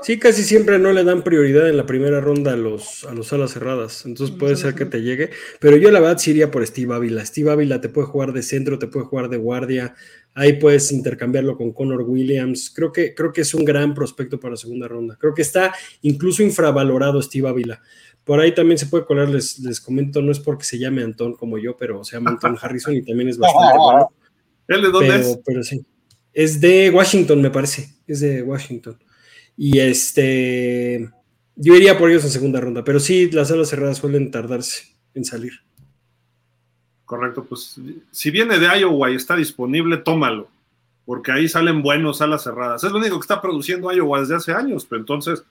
Sí, casi siempre no le dan prioridad en la primera ronda a los, a los alas cerradas, entonces puede ser que te llegue, pero yo la verdad sí iría por Steve Ávila. Steve Ávila te puede jugar de centro, te puede jugar de guardia, ahí puedes intercambiarlo con Connor Williams. Creo que, creo que es un gran prospecto para segunda ronda. Creo que está incluso infravalorado Steve Ávila. Por ahí también se puede colar, les, les comento, no es porque se llame Antón como yo, pero se llama Anton Harrison y también es bastante bueno. ¿Él de dónde pero, es? pero sí. Es de Washington, me parece. Es de Washington. Y este. Yo iría por ellos en segunda ronda, pero sí, las alas cerradas suelen tardarse en salir. Correcto, pues si viene de Iowa y está disponible, tómalo, porque ahí salen buenos alas cerradas. Es lo único que está produciendo Iowa desde hace años, pero entonces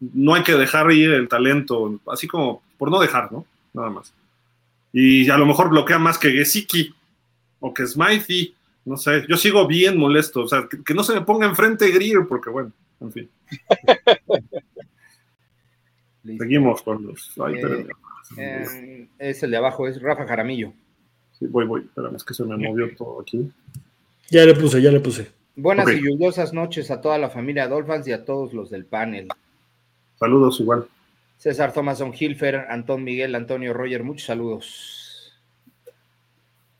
no hay que dejar ir el talento, así como por no dejar, ¿no? Nada más. Y a lo mejor bloquea más que Gesicki o que Smythe, no sé. Yo sigo bien molesto, o sea, que, que no se me ponga enfrente Greer, porque bueno, en fin. Seguimos con los. Ay, Eh. Eh, es el de abajo, es Rafa Jaramillo. Sí, voy, voy. Espérame, es que se me movió todo aquí. Ya le puse, ya le puse. Buenas y lluviosas noches a toda la familia Dolphins y a todos los del panel. Saludos igual. César Thomason Hilfer, Antón Miguel, Antonio Roger, muchos saludos.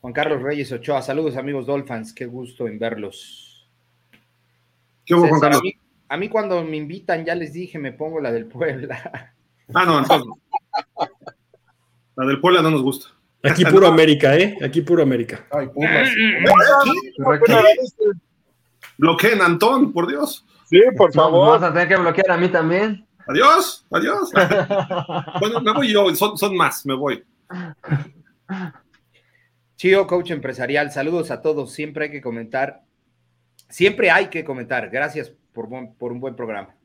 Juan Carlos Reyes Ochoa, saludos amigos Dolphins, qué gusto en verlos. ¿Qué hubo, Juan César, a, mí, a mí cuando me invitan, ya les dije, me pongo la del Puebla. Ah, no, entonces no. La del Puebla no nos gusta. Aquí puro América, ¿eh? Aquí puro América. Ay, Pumas. Correcto. Bloqueen a Antón, por Dios. Sí, por favor. vas a tener que bloquear a mí también. Adiós, adiós. bueno, me voy yo, son, son más, me voy. Chío, coach empresarial, saludos a todos. Siempre hay que comentar, siempre hay que comentar. Gracias por, buen- por un buen programa.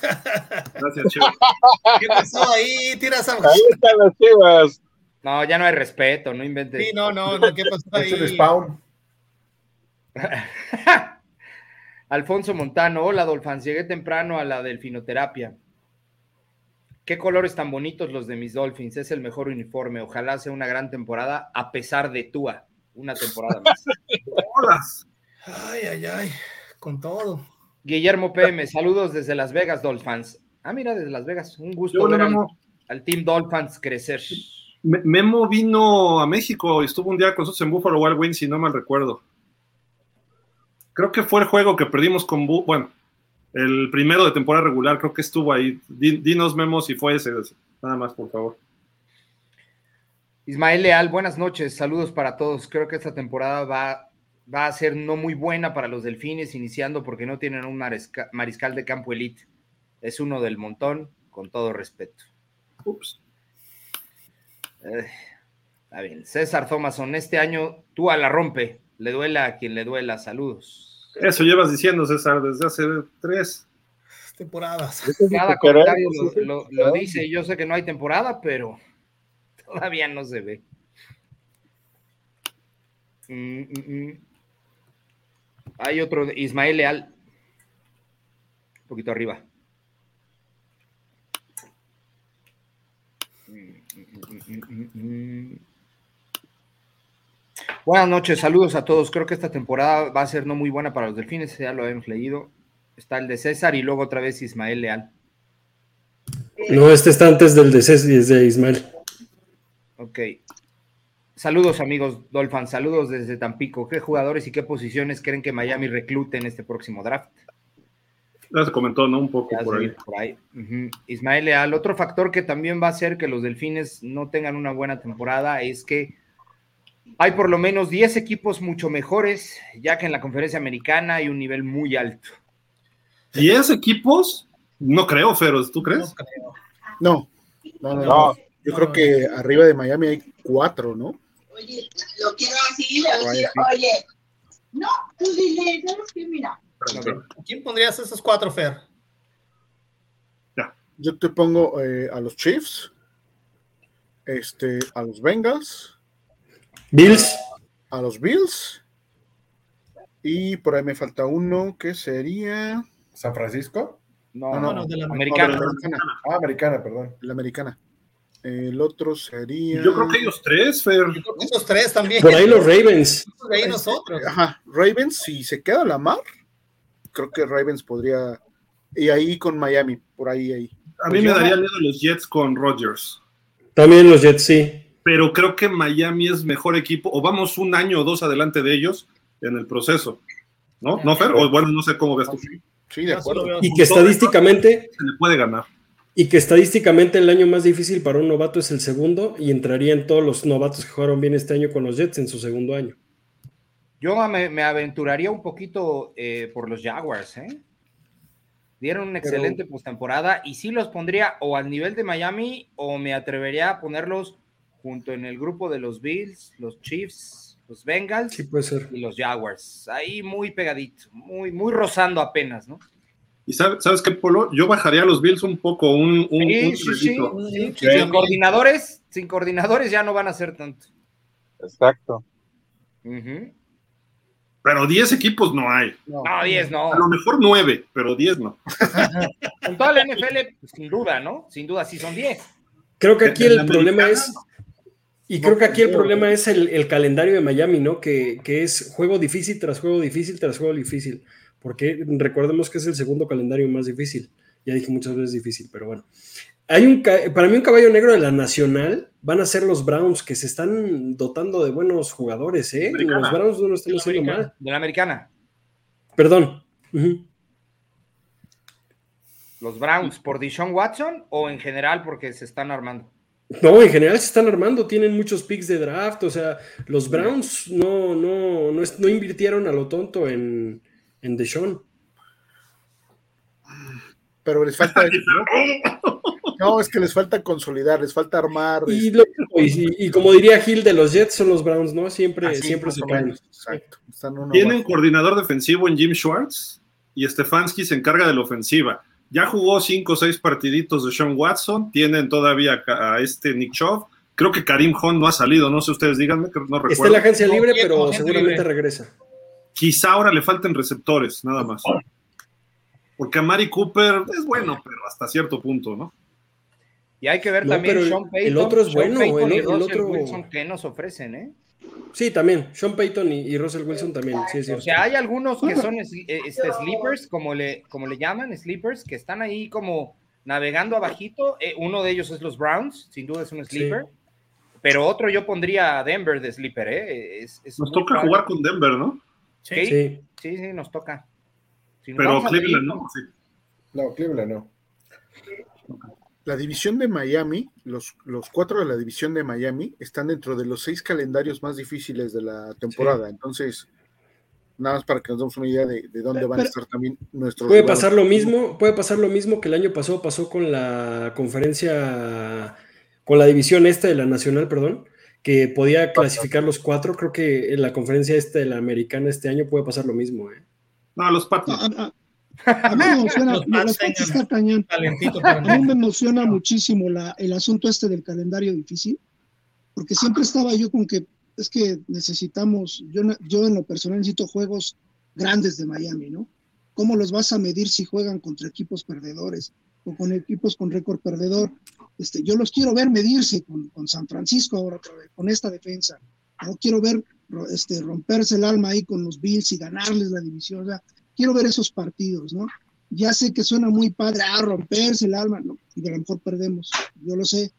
Gracias, Chivo. ¿Qué pasó ahí? Tiras a... Ahí están las chivas. No, ya no hay respeto, no inventes. Sí, no, no, no, ¿qué pasó Es el ahí? spawn. Alfonso Montano, hola Dolphins, llegué temprano a la delfinoterapia. Qué colores tan bonitos los de mis Dolphins, es el mejor uniforme. Ojalá sea una gran temporada, a pesar de Tua, una temporada más. Ay, ay, ay, con todo. Guillermo PM, saludos desde Las Vegas, Dolphins. Ah, mira, desde Las Vegas, un gusto Yo, ver al, Team Dolphins crecer. Me- Memo vino a México y estuvo un día con nosotros en Buffalo Wild Wings, si no mal recuerdo. Creo que fue el juego que perdimos con Bu bueno, el primero de temporada regular, creo que estuvo ahí. Di- Dinos, Memo, si fue ese, ese. Nada más, por favor. Ismael Leal, buenas noches, saludos para todos. Creo que esta temporada va, va a ser no muy buena para los delfines, iniciando porque no tienen un marisca- mariscal de campo elite. Es uno del montón, con todo respeto. Ups. Eh, está bien. César Thomason, este año tú a la rompe. Le duela a quien le duela. Saludos. Eso llevas diciendo, César, desde hace tres. Temporadas. Cada comentario lo, lo- lo dice. Yo sé que no hay temporada, pero todavía no se ve. Mm, mm, mm. Hay otro, de Ismael Leal. Un poquito arriba. Mm, mm, mm, mm, mm. Buenas noches, saludos a todos. Creo que esta temporada va a ser no muy buena para los delfines, ya lo hemos leído. Está el de César y luego otra vez Ismael Leal. No, este está antes del de, Cés- de Ismael. Ok. Saludos, amigos Dolphins. Saludos desde Tampico. ¿Qué jugadores y qué posiciones creen que Miami reclute en este próximo draft? Ya se comentó, ¿no? Un poco por ahí. por. Ismael Leal, otro factor que también va a hacer que los delfines no tengan una buena temporada es que hay por lo menos 10 equipos mucho mejores, ya que en la conferencia americana hay un nivel muy alto. ¿Diez equipos? No creo, Feroz, ¿tú crees? No creo. No, no, no, No. no. Yo creo que arriba de Miami hay cuatro, ¿no? Oye, lo quiero así, le voy a Ay, decir, sí. oye, no, tú dile, ¿sabes qué? Mira, ¿Quién pondrías esos cuatro, Fer? Yo te pongo eh, a los Chiefs, este, a los Bengals, Bills, a los Bills, y por ahí me falta uno que sería San Francisco. No, No, no, no, de la- americano. la americana. Ah, americana, perdón. La americana. El otro sería. Yo creo que ellos tres, Fer. Yo creo que esos tres también. por ahí los Ravens. Ahí nosotros. Ajá, Ravens, si se queda la mar, creo que Ravens podría. Y ahí con Miami, por ahí, ahí. A mí me daría miedo los Jets con Rodgers. También los Jets, sí. Pero creo que Miami es mejor equipo, o vamos un año o dos adelante de ellos en el proceso. ¿No? ¿No, Fer? O bueno, no sé cómo ves tú. Sí, de acuerdo. Y que estadísticamente, Se le puede ganar. y que estadísticamente el año más difícil para un novato es el segundo, y entraría en todos los novatos que jugaron bien este año con los Jets en su segundo año. Yo me, me aventuraría un poquito eh, por los Jaguars, ¿eh? Dieron una excelente postemporada y sí los pondría o al nivel de Miami o me atrevería a ponerlos junto en el grupo de los Bills, los Chiefs, los Bengals Sí, puede ser. y los Jaguars. Ahí muy pegadito, muy, muy rozando apenas, ¿no? ¿Y sabe- sabes qué, Polo? Yo bajaría a los Bills un poco, un, un, Sí, un sí, sí. Sin coordinadores, sin coordinadores ya no van a ser tanto. Exacto. Pero 10 equipos no hay. No. No, 10 no. A lo mejor 9, pero 10 no. Con toda la NFL, pues, sin duda, ¿no? Sin duda, sí son 10. Creo que aquí En el problema es, y creo que aquí el problema es el, el calendario de Miami, ¿no? Que, que es juego difícil tras juego difícil tras juego difícil, porque recordemos que es el segundo calendario más difícil. Ya dije muchas veces difícil, pero bueno. Hay un, para mí un caballo negro de la Nacional van a ser los Browns, que se están dotando de buenos jugadores, ¿eh? Americana. Los Browns no lo están haciendo mal. De la americana. Perdón. Los Browns, ¿por Deshaun Watson o en general porque se están armando? No, en general se están armando, tienen muchos picks de draft, o sea, los Browns no, no, no, es- no invirtieron a lo tonto en, en Deshaun. Pero les falta. no, es que les falta consolidar, les falta armar. Y, este, lo- y- y como diría Gil de los Jets, son los Browns, ¿no? Siempre, así, siempre se caen. Exacto. Están uno Tienen abajo. coordinador defensivo en Jim Schwartz y Stefanski se encarga de la ofensiva. Ya jugó 5 o 6 partiditos de Sean Watson. Tienen todavía a, este Nick Chubb. Creo que Karim Hunt no ha salido. No sé ustedes, díganme, que no Está en recuerdo. la agencia libre, pero seguramente regresa. Quizá ahora le falten receptores, nada más. Porque a Mari Cooper es bueno, pero hasta cierto punto, ¿no? Y hay que ver No, también Sean Payton. el otro es Sean bueno, Payton el- y el otro- Wilson que nos ofrecen, ¿eh? Sí, también. Sean Payton y, y Russell Wilson también, sí O sea, hay algunos que son es- eh, este, sleepers, como le, como le llaman, sleepers, que están ahí como navegando abajito. Eh, uno de ellos es los Browns, sin duda es un sleeper. Pero otro yo pondría a Denver de sleeper, ¿eh? Es- es Nos toca padre. jugar con Denver, ¿no? Sí, Sí. sí, sí, nos toca. Si nos Pero Cleveland seguir, no. Sí. No, Cleveland no. La división de Miami, los, los cuatro de la división de Miami están dentro de los seis calendarios más difíciles de la temporada. Entonces, nada más para que nos demos una idea de, de dónde van a estar también nuestros. Puede pasar lo mismo, puede pasar lo mismo que el año pasado pasó con la conferencia, con la división este de la nacional, perdón, que podía clasificar los cuatro. Creo que en la conferencia este de la americana este año puede pasar lo mismo. ¿eh? No, los Pats. A, a- a mí me emociona, A mí me emociona muchísimo la, el asunto este del calendario difícil, porque siempre estaba yo con que es que necesitamos, yo, yo en lo personal necesito juegos grandes de Miami, ¿no? ¿Cómo los vas a medir si juegan contra equipos perdedores o con equipos con récord perdedor? Este, yo los quiero ver medirse con, con San Francisco ahora con esta defensa. No quiero ver este, romperse el alma ahí con los Bills y ganarles la división. O sea, quiero ver esos partidos, ¿no? Ya sé que suena muy padre, ah, romperse el alma, ¿no? Y a lo mejor perdemos, yo lo sé,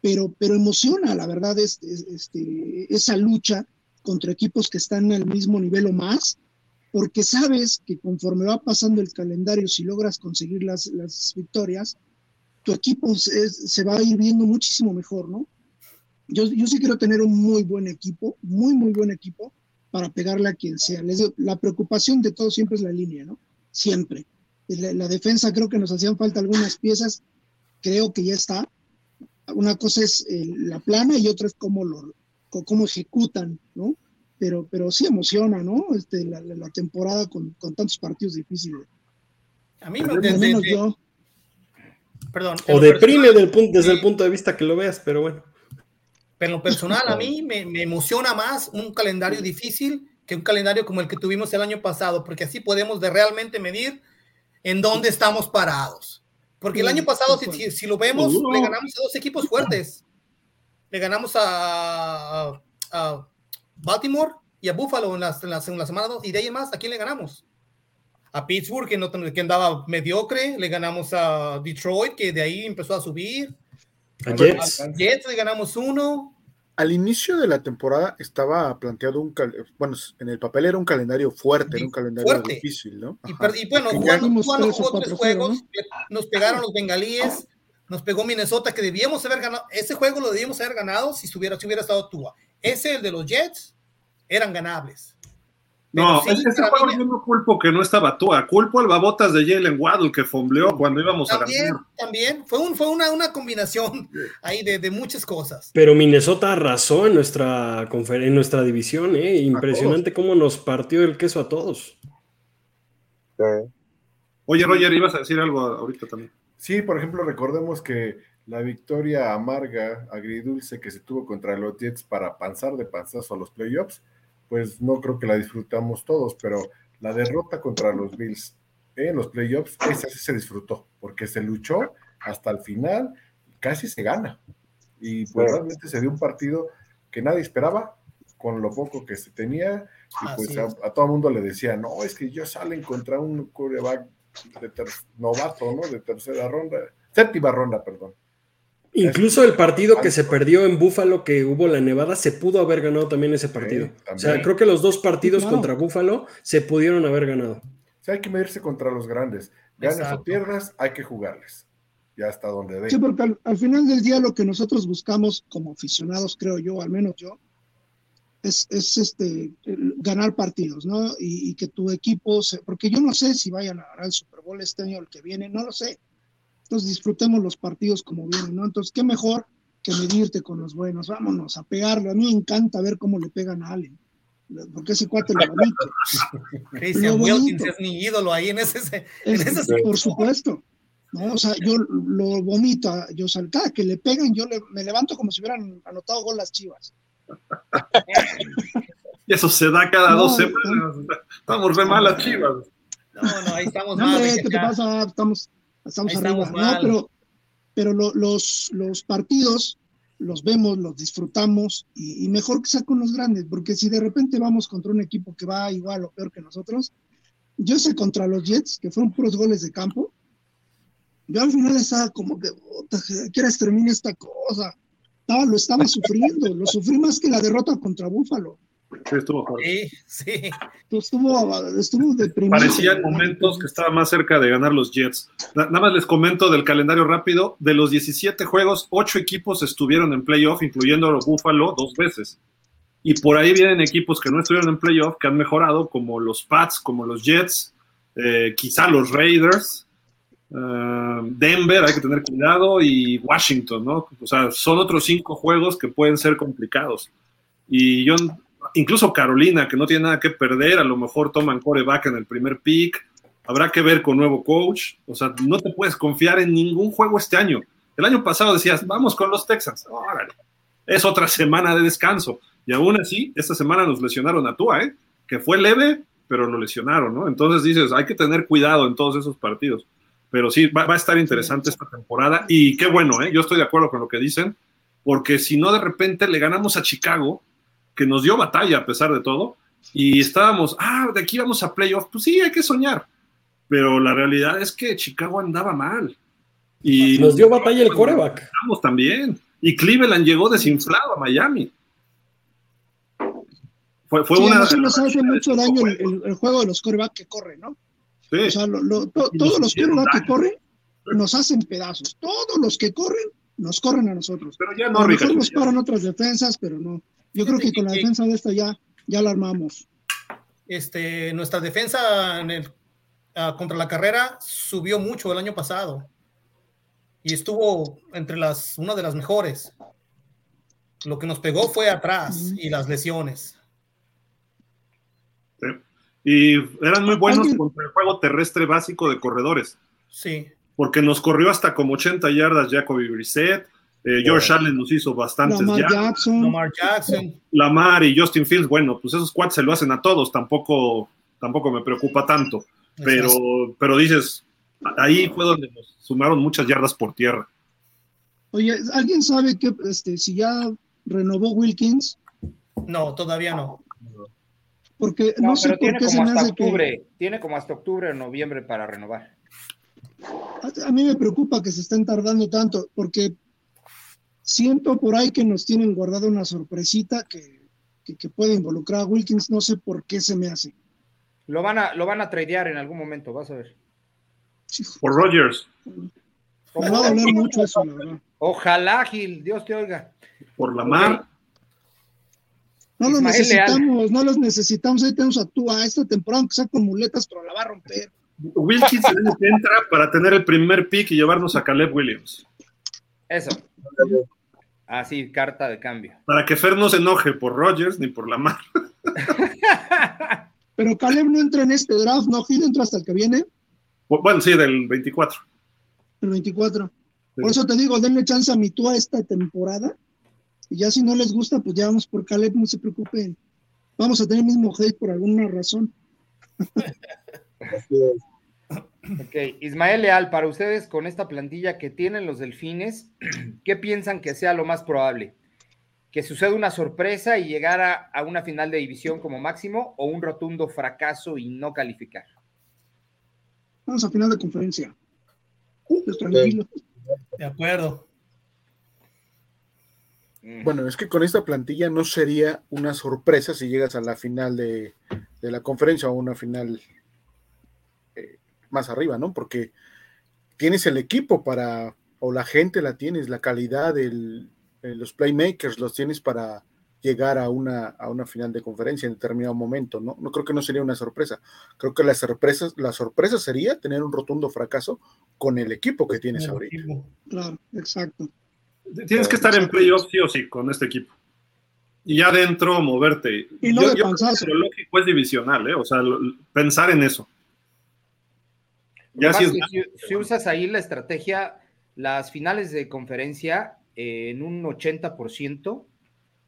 pero, pero emociona, la verdad, es, es- este, esa lucha contra equipos que están al mismo nivel o más, porque sabes que conforme va pasando el calendario, si logras conseguir las, las victorias, tu equipo se, se va a ir viendo muchísimo mejor, ¿no? Yo, yo sí quiero tener un muy buen equipo, muy, muy buen equipo, para pegarle a quien sea. Les digo, la preocupación de todos siempre es la línea, ¿no? Siempre. La, la defensa creo que nos hacían falta algunas piezas, creo que ya está. Una cosa es eh, la plana y otra es cómo lo cómo ejecutan, ¿no? Pero, pero sí emociona, ¿no? Este, la, la- la temporada con, con tantos partidos difíciles. A mí me menos de- yo. perdón. O deprime personal, del punto, desde el punto de vista que lo veas, pero bueno. Pero en lo personal, a mí me, me emociona más un calendario difícil que un calendario como el que tuvimos el año pasado, porque así podemos de realmente medir en dónde estamos parados. Porque el año pasado, si, si- si lo vemos, le ganamos a dos equipos fuertes. Le ganamos a, a Baltimore y a Buffalo en la, en la- en la semana 2. Y de ahí más, ¿a quién le ganamos? A Pittsburgh, que, no, que andaba mediocre. Le ganamos a Detroit, que de ahí empezó a subir. A A Jets. Jets le ganamos uno. Al inicio de la temporada estaba planteado un, bueno, en el papel era un calendario fuerte, era un calendario Fuerte. difícil, ¿no? Y, y bueno, jugando, jugando tres juegos, nos pegaron los bengalíes, nos pegó Minnesota, que debíamos haber ganado. Ese juego lo debíamos haber ganado si hubiera, si hubiera estado Tua. Ese, el de los Jets, eran ganables. No, sí, ese juego mí- yo no culpo que no estaba Tua, culpo al babotas de Jalen Waddle que fombleó cuando íbamos a También, ganar. también, fue, un, fue una, una combinación ahí de, de muchas cosas. Pero Minnesota arrasó en nuestra, en nuestra división, ¿eh? Impresionante cómo nos partió el queso a todos. Oye, Roger, ibas a decir algo ahorita también. Sí, por ejemplo, recordemos que la victoria amarga, agridulce que se tuvo contra los Jets para panzar de panzazo a los playoffs, pues no creo que la disfrutamos todos, pero la derrota contra los Bills en los playoffs, esa sí se disfrutó, porque se luchó hasta el final, casi se gana. Y pues Sí. realmente se dio un partido que nadie esperaba, con lo poco que se tenía, y pues a, todo el mundo le decía, no, es que ellos salen contra un quarterback de ter- novato, ¿no? De tercera ronda, séptima ronda, perdón. Incluso el partido que se perdió en Búfalo, que hubo la nevada, se pudo haber ganado también ese partido. o sea, creo que los dos partidos claro. contra Búfalo se pudieron haber ganado. O sea, hay que medirse contra los grandes. Ganas Exacto. o pierdas, hay que jugarles. Ya hasta donde dé. Sí, porque al, al final del día lo que nosotros buscamos como aficionados, creo yo, al menos yo, es, es este ganar partidos, ¿no? Y, y que tu equipo, se, porque yo no sé si vayan a ganar el Super Bowl este año o el que viene, no lo sé. Entonces disfrutemos los partidos como vienen, ¿no? Entonces, qué mejor que medirte con los buenos, vámonos a pegarle. A mí me encanta ver cómo le pegan a Allen, porque ese cuate lo bonito. Christian Wilkins bonito. es mi ídolo ahí en ese. En Es- ese por supuesto. ¿no? O sea, yo lo vomito, a- yo sal- cada que le pegan, yo le- me levanto como si hubieran anotado gol las chivas. Y eso se da cada No, dos semanas. Estamos re malas chivas. No, no, ahí estamos No, mal. ¿qué te pasa? Estamos, estamos arriba. No, pero, pero lo- los, los partidos los vemos, los disfrutamos y, y mejor que sea con los grandes, porque si de repente vamos contra un equipo que va igual o peor que nosotros, yo sé contra los Jets, que fueron puros goles de campo, yo al final estaba como que, puta, ¿a ¿qué horas termina esta cosa? Estaba, lo estaba sufriendo, lo sufrí más que la derrota contra Búfalo. Sí, estuvo fuerte. Sí, sí. Estuvo, estuvo deprimido. Parecían momentos que estaba más cerca de ganar los Jets. Na- Nada más les comento del calendario rápido. De los 17 juegos, 8 equipos estuvieron en playoff, incluyendo los Buffalo dos veces. Y por ahí vienen equipos que no estuvieron en playoff, que han mejorado, como los Pats, como los Jets, eh, quizá los Raiders, eh, Denver, hay que tener cuidado, y Washington, ¿no? O sea, son otros cinco juegos que pueden ser complicados. Y yo, incluso Carolina, que no tiene nada que perder, a lo mejor toman coreback en el primer pick. Habrá que ver con nuevo coach. O sea, no te puedes confiar en ningún juego este año. El año pasado decías, vamos con los Texans. Órale. Es otra semana de descanso. Y aún así, esta semana nos lesionaron a Tua, ¿eh? que fue leve, pero lo lesionaron, ¿no? Entonces dices, hay que tener cuidado en todos esos partidos. Pero sí, va, va a estar interesante esta temporada. Y qué bueno, ¿eh? Yo estoy de acuerdo con lo que dicen, porque si no, de repente le ganamos a Chicago, que nos dio batalla a pesar de todo, y estábamos, ah, de aquí vamos a playoff. Pues sí, hay que soñar. Pero la realidad es que Chicago andaba mal. Y Nos dio batalla el coreback. Estamos también. Y Cleveland llegó desinflado a Miami. Fue, fue Sí, a una. nosotros nos hace mucho daño el, el- el juego de los coreback que corren, ¿no? Sí. O sea, lo- lo- to- todos los hicieron coreback que corren nos hacen pedazos. Todos los que corren nos corren a nosotros. Pero ya a no, Ricardo. mejor nos paran otras defensas, pero no. Yo creo que con la defensa de esta ya, ya la armamos. Este, nuestra defensa en el- ah, contra la carrera subió mucho el año pasado y estuvo entre las una de las mejores. Lo que nos pegó fue atrás y las lesiones. Sí. Y eran muy buenos Alguien- contra el juego terrestre básico de corredores. Sí. Porque nos corrió hasta como 80 yardas Jacoby Brissett. Eh, George Allen nos hizo bastantes Lamar yardas. Jackson. Lamar Jackson. Lamar y Justin Fields, bueno, pues esos cuates se lo hacen a todos, tampoco, tampoco me preocupa tanto. Pero, pero dices, ahí fue donde nos sumaron muchas yardas por tierra. Oye, ¿alguien sabe que este, si ya renovó Wilkins? No, todavía no. Porque no, No, sé por qué se me hace que. octubre, tiene como hasta octubre o noviembre para renovar. A, a mí me preocupa que se estén tardando tanto, porque siento por ahí que nos tienen guardado una sorpresita que, que, que puede involucrar a Wilkins. No sé por qué se me hace. Lo van a, lo van a tradear en algún momento, vas a ver. Por Rogers, Me va a doler mucho eso, la verdad. Ojalá, Gil, Dios te oiga. por Lamar. No los Ismael Leal. necesitamos, no los necesitamos. Ahí tenemos a Tua esta temporada, aunque sea con muletas, pero la va a romper. Wilkins que entra para tener el primer pick y llevarnos a Caleb Williams. Eso. Así, carta de cambio. Para que Fer no se enoje por Rogers ni por Lamar. Pero Caleb no entra en este draft, no, Gil entra hasta el que viene, Bueno, sí, del 24. el 24. Por eso te digo, denle chance a mi Tua esta temporada. Y ya si no les gusta, pues ya vamos por Caleb, no se preocupen. Vamos a tener el mismo hate por alguna razón. Ok, Ismael Leal, para ustedes con esta plantilla que tienen los delfines, ¿qué piensan que sea lo más probable? ¿Que suceda una sorpresa y llegar a, a una final de división como máximo o un rotundo fracaso y no calificar? Vamos a final de conferencia. Pues tranquilo. De acuerdo. Bueno, es que con esta plantilla no sería una sorpresa si llegas a la final de, de la conferencia o a una final más arriba, ¿no? Porque tienes el equipo para, o la gente la tienes, la calidad, el, eh, los playmakers los tienes para llegar a una, a una final de conferencia en determinado momento, ¿no? No creo que no sería una sorpresa. Creo que la sorpresa, la sorpresa sería tener un rotundo fracaso con el equipo que tienes ahorita. Claro, exacto. Tienes que estar en playoff sí o sí con este equipo. Y ya adentro moverte. Y no yo, de yo creo que lo lógico es divisional, ¿eh? O sea, lo- pensar en eso. Ya Además, sí es si, si usas ahí la estrategia, las finales de conferencia eh, en un 80%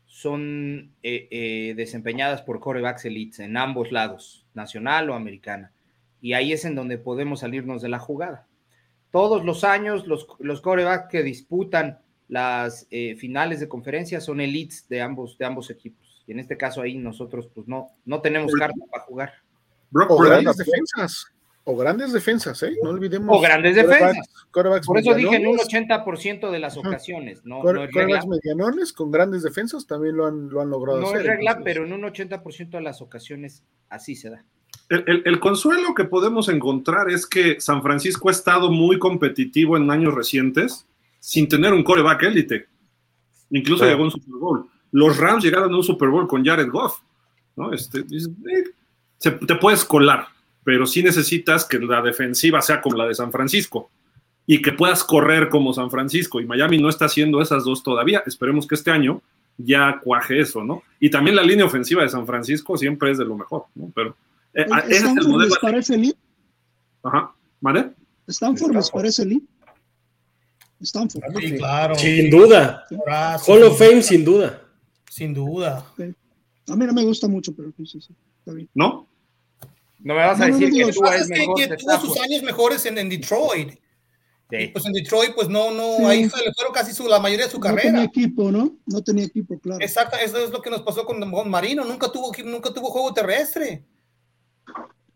son eh, eh, desempeñadas por corebacks elites en ambos lados, nacional o americana. Y ahí es en donde podemos salirnos de la jugada. Todos los años los, los corebacks que disputan las eh, finales de conferencia son elites de ambos, de ambos equipos. Y en este caso ahí nosotros pues no, no tenemos carta para jugar. Brock O Purdy. grandes defensas. O grandes defensas, ¿eh? No olvidemos. O grandes defensas. quarterbacks Por eso dije en un medianones, 80% de las ocasiones. No, quar- no es regla, medianones con grandes defensas también lo han, lo han logrado no hacer. es regla, entonces- pero en un 80% de las ocasiones así se da. El, el- el consuelo que podemos encontrar es que San Francisco ha estado muy competitivo en años recientes sin tener un coreback élite. Incluso Claro. llegó a un Super Bowl. Los Rams llegaron a un Super Bowl con Jared Goff. ¿no? Este, eh, se- te puedes colar, pero sí necesitas que la defensiva sea como la de San Francisco y que puedas correr como San Francisco. Y Miami no está haciendo esas dos todavía. Esperemos que este año ya cuaje eso, ¿no? Y también la línea ofensiva de San Francisco siempre es de lo mejor, ¿no? Pero eh, Oye, ese es el ¿Stanford modelo. les parece elite? Ajá, ¿vale? ¿Stanford les parece elite? Stanford. Sí, claro. Sin duda. Brazo, Hall of Fame, sin duda. Sin duda. A mí no me gusta mucho, pero sí, sí, sí, está bien. ¿No? No me vas a decir no que es mejor que tuvo sus años mejores en, en Detroit. Y pues en Detroit, pues no, no, Sí. ahí se le fueron casi su, la mayoría de su No tenía carrera. equipo, ¿no? No tenía equipo, claro. Exacto, eso es lo que nos pasó con, con Marino. Nunca tuvo, nunca tuvo juego terrestre.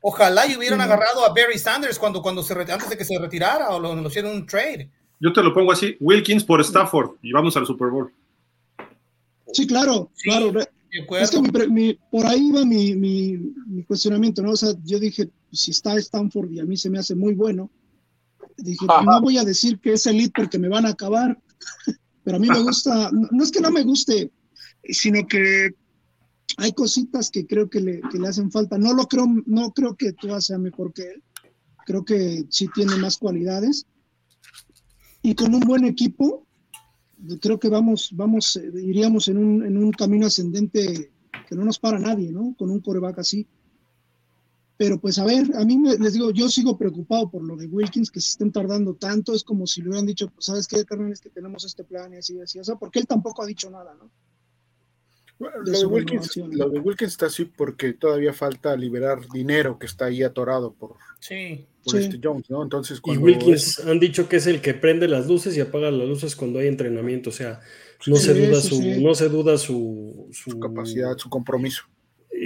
Ojalá y hubieran Sí. agarrado a Barry Sanders cuando, cuando se antes de que se retirara o lo, lo hicieron un trade. Yo te lo pongo así, Wilkins por Stafford y vamos al Super Bowl. Sí, claro, Sí, claro. Es que mi pre- mi- por ahí va mi, mi, mi cuestionamiento, ¿no? O sea, yo dije, pues, si está Stanford y a mí se me hace muy bueno, dije, no voy a decir que es elite porque me van a acabar, pero a mí me gusta, no, no es que no me guste, sino que hay cositas que creo que le, que le hacen falta. No lo creo, no creo que tú sea mejor que él, creo que sí tiene más cualidades. Y con un buen equipo, creo que vamos, vamos, eh, iríamos en un, en un camino ascendente que no nos para nadie, ¿no? Con un coreback así. Pero pues a ver, a mí me- les digo, yo sigo preocupado por lo de Wilkins, que se estén tardando tanto, es como si le hubieran dicho, pues sabes qué, carnal, es que tenemos este plan y así, y así, o sea, porque él tampoco ha dicho nada, ¿no? Lo, de Wilkins, renovación. lo de Wilkins está así porque todavía falta liberar dinero que está ahí atorado por, Sí. por Sí. este Jones, ¿no? Entonces, Y Wilkins han dicho que es el que prende las luces y apaga las luces cuando hay entrenamiento. O sea, no Sí, se duda sí, su, sí. no se duda su, su su capacidad, su compromiso.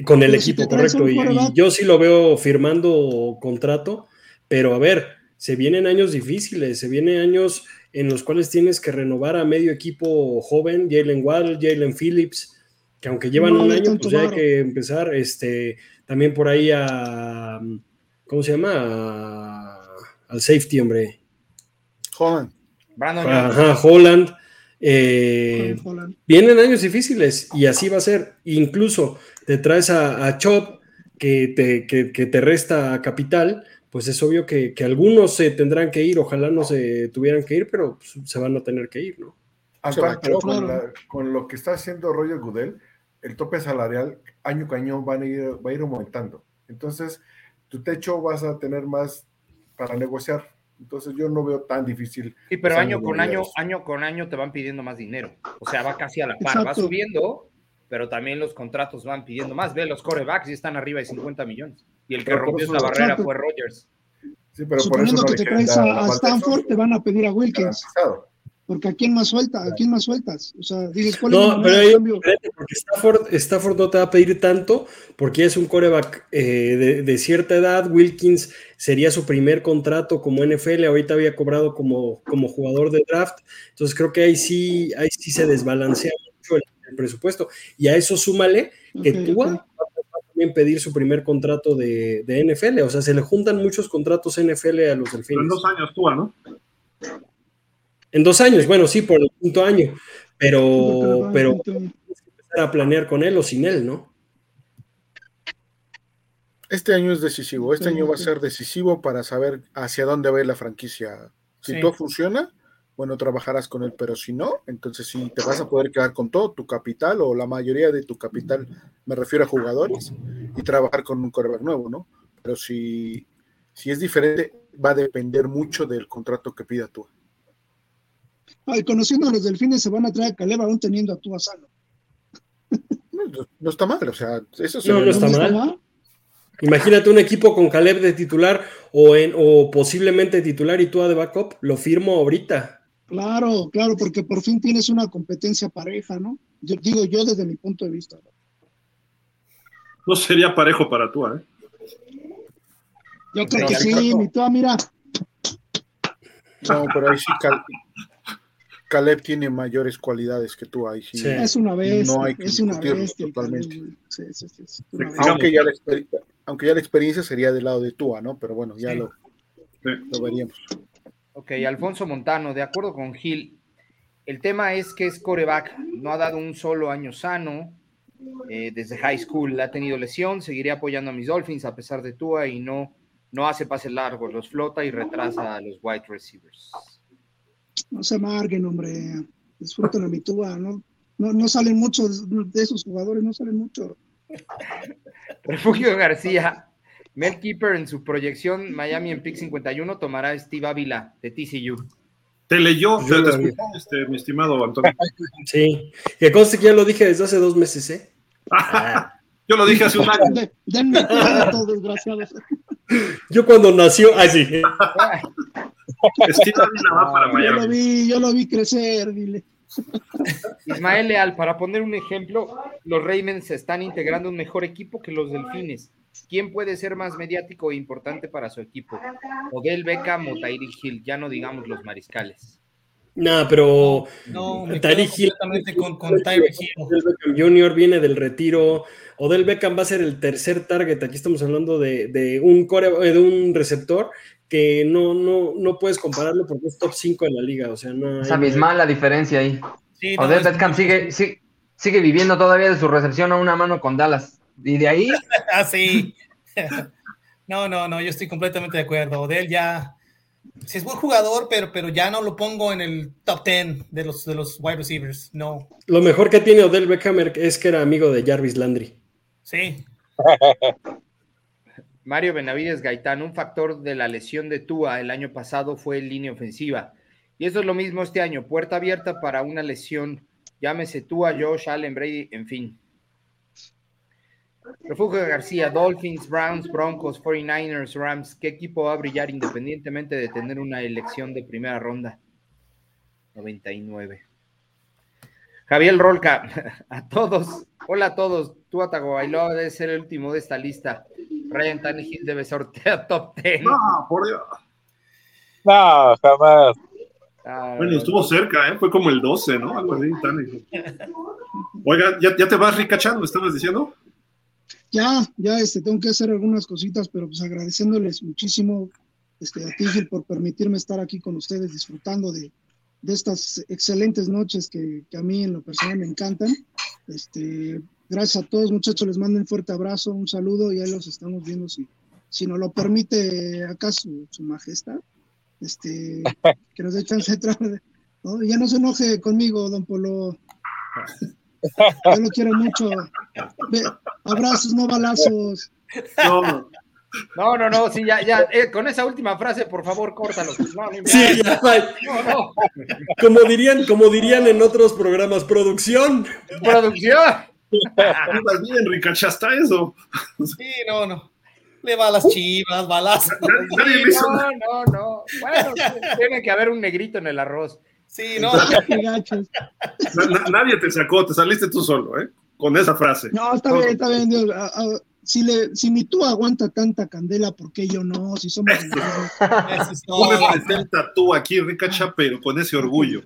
con el si equipo, correcto. Y, yo sí lo veo firmando contrato, pero a ver, se vienen años difíciles, se vienen años en los cuales tienes que renovar a medio equipo joven, Jalen Waddle, Jalen Phillips, que aunque llevan No un año, pues ya hay que empezar, este, también por ahí a, ¿cómo se llama? A- al safety, hombre. Holland. Brandon. Ajá, Holland. eh, Holland. vienen años difíciles y así va a ser. Incluso te traes a, a Chop que te, que, que te resta capital, pues es obvio que, que algunos se tendrán que ir, ojalá no se tuvieran que ir, pero pues, se van a tener que ir, ¿no? Antoine, va, pero claro. con, la- con lo que está haciendo Roger Goodell, el tope salarial año con año van a ir, va a ir aumentando. Entonces, tu techo vas a tener más para negociar. Entonces, yo no veo tan difícil. Sí, pero año con año, año con año te van pidiendo más dinero. O sea, va casi a la par, va subiendo, pero también los contratos van pidiendo más. Ve, los corebacks ya están arriba de 50 millones. Y el que Pero rompió esa barrera Exacto. fue Rogers. Sí, pero por eso Suponiendo no que te traes a, Stanford, te van a pedir a Wilkins, garantizado. Porque a quién más suelta, a quién más sueltas. O sea, dices, ¿cuál es No, pero hay porque Stafford, Stafford no te va a pedir tanto porque es un coreback eh, de, de cierta edad. Wilkins sería su primer contrato como NFL, ahorita había cobrado como, como jugador de draft. Entonces creo que ahí sí, ahí sí se desbalancea mucho el, el presupuesto. Y a eso súmale que Ok, Tua ok. va a también pedir su primer contrato de, de NFL. O sea, se le juntan muchos contratos NFL a los Pero en delfines. dos años tú, ¿no? En dos años, bueno, sí, por el quinto año. Pero, pero a meter- empezar a planear con él o sin él, ¿no? Este año es decisivo. Este año va a ser decisivo para saber hacia dónde va a ir la franquicia. Si Sí. todo funciona, bueno, trabajarás con él, pero si no, entonces sí te vas a poder quedar con todo tu capital o la mayoría de tu capital, me refiero a jugadores, y trabajar con un coreback nuevo, ¿no? Pero si, si es diferente, va a depender mucho del contrato que pida tú. Ay, conociendo a los delfines, se van a traer a Caleb aún teniendo a Tua sano. No, no está mal, o sea, eso se No, no está bien. mal. Imagínate un equipo con Caleb de titular o, en, o posiblemente titular y tú de backup, lo firmo ahorita. Claro, claro, porque por fin tienes una competencia pareja, ¿no? Yo digo yo desde mi punto de vista. ¿no? Sería parejo para tú, ¿eh? Yo creo No, que sí, mi Tua, mira. No, pero ahí sí Cal- Caleb tiene mayores cualidades que tú ahí sí. Sí. Es una bestia, No hay que es una bestia. totalmente. Sí, es una bestia. Aunque ya, la exper- aunque ya la experiencia sería del lado de Tua, ¿no? Pero bueno, ya Sí. lo, Sí. lo veríamos. Ok, Alfonso Montano, de acuerdo con Gil, el tema es que es coreback, no ha dado un solo año sano eh, desde high school, ha tenido lesión, seguiré apoyando a mis Dolphins a pesar de Tua y no, no hace pases largos, los flota y retrasa a los wide receivers. No se amarguen, hombre. Disfruten a mi Tua, ¿no? No, no salen muchos de esos jugadores, no salen mucho. Refugio García, Mel Keeper en su proyección Miami en pick 51 tomará a Steve Ávila de TCU. Te leyó, te, escuchó, este, mi estimado Antonio. Sí. Que conste que ya lo dije desde hace dos meses, ¿eh? Yo lo dije hace un año. De- denme crédito, desgraciados. Yo cuando nació, ah, sí. Steve Ávila va para Yo lo vi, yo lo vi crecer, dile. Ismael Leal, para poner un ejemplo, los Ravens están integrando un mejor equipo que los Delfines. ¿Quién puede ser más mediático e importante para su equipo? Odell Beckham o Tyreek Hill, ya no digamos los mariscales. Nah, pero No, me Tyreek Hill- completamente con, con Tyreek Hill. Jr. viene del retiro. Odell Beckham va a ser el tercer target. Aquí estamos hablando de, de un core, eh, de un receptor que no, no, no puedes compararlo porque es top 5 de la liga. O sea, no Es abismal la diferencia ahí. Sí, no, Odell es- Beckham sigue, sigue, sigue viviendo todavía de su recepción a una mano con Dallas. Y de ahí, Ah, sí. No, no, no, yo estoy completamente de acuerdo. Odell ya, sí es buen jugador, pero, pero ya no lo pongo en el top 10 de los, de los wide receivers. No, Lo mejor que tiene Odell Beckham es que era amigo de Jarvis Landry. Sí. Mario Benavides Gaitán, un factor de la lesión de Tua el año pasado fue línea ofensiva. Y eso es lo mismo este año, puerta abierta para una lesión. Llámese Tua, Josh, Allen, Brady, en fin. Refugio García, Dolphins, Browns, Broncos, 49ers, Rams. ¿Qué equipo va a brillar independientemente de tener una elección de primera ronda? 99. Javier Rolca, a todos. Hola a todos. Tua Tagovailoa debe ser el último de esta lista. Ryan Tannehill debe sortear top 10. No, por Dios. No, jamás. Ah, Bueno, estuvo cerca, ¿eh? Fue como el 12, ¿no? Algo así, tan- Oiga, ¿ya, ya te vas, Ricachán? ¿Me estabas diciendo? Ya, ya este, tengo que hacer algunas cositas, pero pues agradeciéndoles muchísimo este, a ti, Gil, por permitirme estar aquí con ustedes disfrutando de, de estas excelentes noches que, que a mí en lo personal me encantan. Este, gracias a todos, muchachos, les mando un fuerte abrazo, un saludo y ahí los estamos viendo si, si nos lo permite acá su, su majestad. Este, que nos dé chance de entrar. ¿no? Ya no se enoje conmigo, don Polo. Yo lo quiero mucho. Ve, abrazos, no balazos. No, No, no, no, sí, ya, ya, eh, con esa última frase, por favor, córtalo. No, no, Sí, ya, no, no. como dirían, como dirían en otros programas, producción. Producción. andas bien, Ricachá, hasta eso. Sí, no, no. Le va a las chivas, le hizo No, no, no. Bueno, tiene que haber un negrito en el arroz. Sí, no. Nadie te sacó, te saliste tú solo, ¿eh? Con esa frase. No, está bien, está bien. Dios. Si, le, si mi tú aguanta tanta candela, ¿por qué yo no? Si somos Tú representa tú aquí, Ricachá, pero con ese orgullo.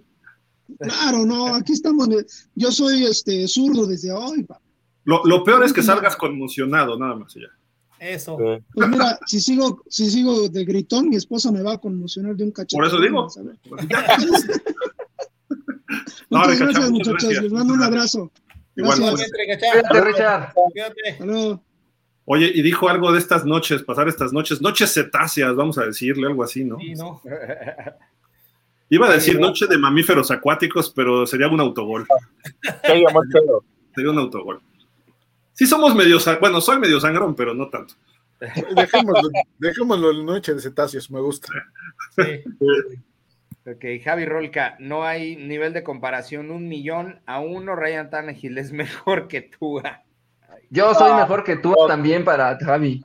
Claro, no, aquí estamos. Yo soy este zurdo desde hoy. pa. Lo, lo peor es que salgas conmocionado, nada más. y Ya. Eso. Pues mira, si sigo, si sigo de gritón, mi esposa me va a conmocionar de un cachete. Por eso digo. ¿sabes? No, Muchas gracias, muchachos. gracias. Les mando un abrazo. Igual. Gracias. Igualmente, Gachá. cuídate, Richard. Cuídate. Hasta luego. Oye, y dijo algo de estas noches, pasar estas noches, noches cetáceas, vamos a decirle algo así, ¿no? Sí, no. Iba a decir noche de mamíferos acuáticos, pero sería un autogol. Sería un autogol. Sí somos medio, bueno, soy medio sangrón, pero no tanto. Dejémoslo, dejémoslo en noche de cetáceos, me gusta. Sí. Ok, Javi Rolca, no hay nivel de comparación, un millón a uno, Ryan Tannehill es mejor que tú. Yo soy mejor que tú también para Javi.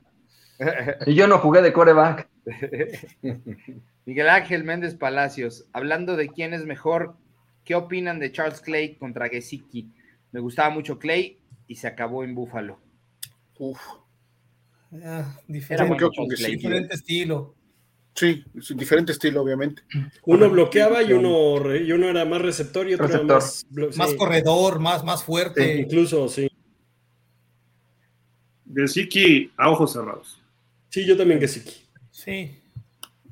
Y yo no jugué de coreback. Miguel Ángel Méndez Palacios, hablando de quién es mejor, ¿qué opinan de Charles Clay contra Gesicki? Me gustaba mucho Clay y se acabó en Búfalo. Uf. Ah, diferente, con estilo. Sí, es un diferente estilo, obviamente. Uno bloqueaba y uno, re- y uno era más receptor y otro era Receptor. más, blo- Más sí. corredor, más, más fuerte. Incluso, sí. Gesicki a ojos cerrados. Sí, yo también Gesicki. Sí,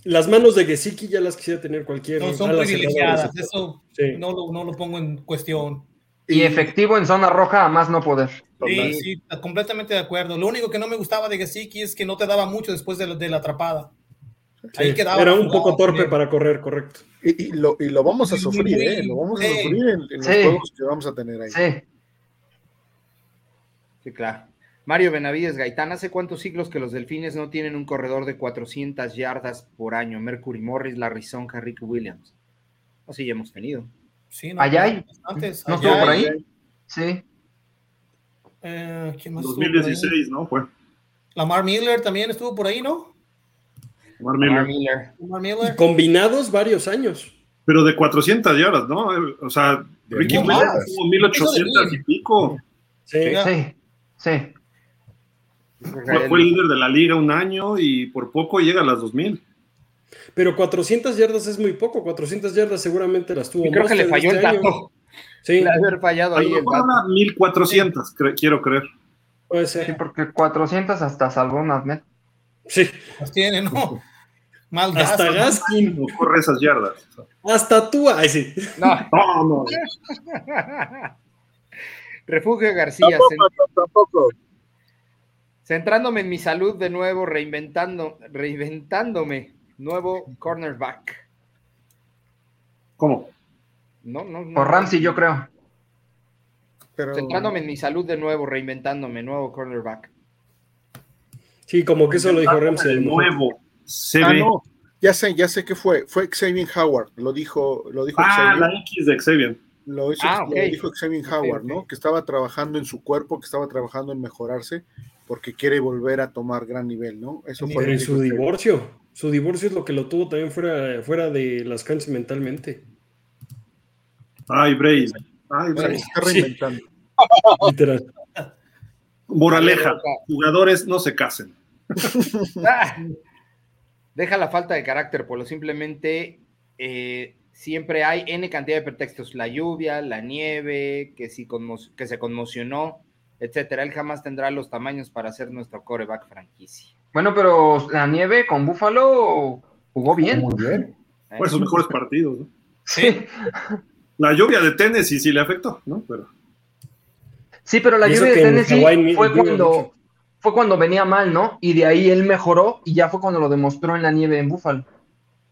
Las manos de Gesicki ya las quisiera tener cualquier. no, son privilegiadas. Eso Sí. no, lo, no lo pongo en cuestión. Y efectivo en zona roja a más no poder. Sí, sí, completamente de acuerdo. Lo único que no me gustaba de Gesicki es que no te daba mucho después de, la- de la atrapada. Ahí quedaba Era un jugado poco torpe también. para correr, correcto. Y, y lo, y lo vamos a sufrir, ¿eh? Lo vamos a sufrir en, en los Sí. juegos que vamos a tener ahí. Sí. Sí, claro. Mario Benavides Gaitán, ¿hace cuántos siglos que los delfines no tienen un corredor de 400 yardas por año? Mercury Morris, Larry Sonka, Rick Williams. Así ya hemos tenido. Sí, no, Allá hay. bastantes. ¿No Allá estuvo por ahí? Sí. Eh, ¿quién más estuvo por ahí? 2016, ¿no? Fue. Lamar Miller también estuvo por ahí, ¿no? Lamar Miller. Lamar Miller. Lamar Y Miller. combinados varios años. Pero de 400 yardas, ¿no? O sea, De Ricky Williams tuvo 1800 y pico. Sí. Sí. Sí. Fue, fue líder de la liga un año y por poco llega a las 2000. Pero 400 yardas es muy poco. 400 yardas seguramente las tuvo. Y creo que le falló el este año. dato. Sí, Le ha haber fallado A ahí lo el dato. ahora 1400, cre- quiero creer. puede Sí, ser. porque 400 hasta salvó Ahmed. Sí. Las tiene, ¿no? Mal Hasta gasto, ¿no? Gaskin. No corre esas yardas. Hasta tú. Ay, sí. No. No, no. Refugio García. Tampoco, tampoco. Centrándome en mi salud de nuevo, reinventando, reinventándome. Nuevo cornerback. ¿Cómo? No, no, no. Por Ramsey, yo creo. Pero, Centrándome en mi salud de nuevo, reinventándome. Nuevo cornerback. Sí, como que eso lo dijo Ramsey. nuevo. Se ah, ve. no, ya sé, ya sé qué fue. Fue Xavier Howard. Lo dijo, lo dijo Ah, Xavier. la X de Xavier. Lo, hizo- Ah, lo dijo Xavier Howard. ¿no? Que estaba trabajando en su cuerpo, que estaba trabajando en mejorarse, porque quiere volver a tomar gran nivel, ¿no? Eso fue Pero en su divorcio. Su divorcio es lo que lo tuvo también fuera, fuera de las canchas mentalmente. Ay, Brady. Ay, se está reinventando. Literal. Moraleja. Jugadores no se casen. Deja la falta de carácter, Polo. Simplemente eh, siempre hay N cantidad de pretextos. La lluvia, la nieve, que, si conmo- que se conmocionó, etcétera. Él jamás tendrá los tamaños para ser nuestro coreback franquicia. Bueno, pero la nieve con Búfalo jugó bien. Muy bien. ¿eh? Fue sus mejores partidos. ¿no? Sí. La lluvia de Tennessee sí le afectó, ¿no? Pero Sí, pero la lluvia de Tennessee fue cuando, fue cuando venía mal, ¿no? Y de ahí él mejoró y ya fue cuando lo demostró en la nieve en Búfalo.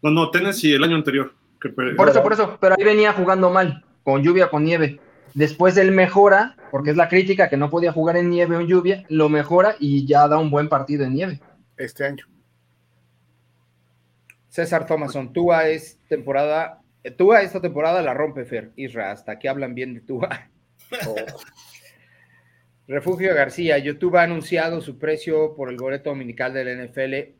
no, no, Tennessee el año anterior. que Por eso, por eso, pero ahí venía jugando mal, con lluvia, con nieve. Después él mejora, porque es la crítica que no podía jugar en nieve o en lluvia, lo mejora y ya da un buen partido en nieve. Este año. César Thomason, Tua es temporada. Tua esta temporada la rompe Fer, Isra, hasta que hablan bien de Tua. Refugio García, YouTube ha anunciado su precio por el boleto dominical del NFL.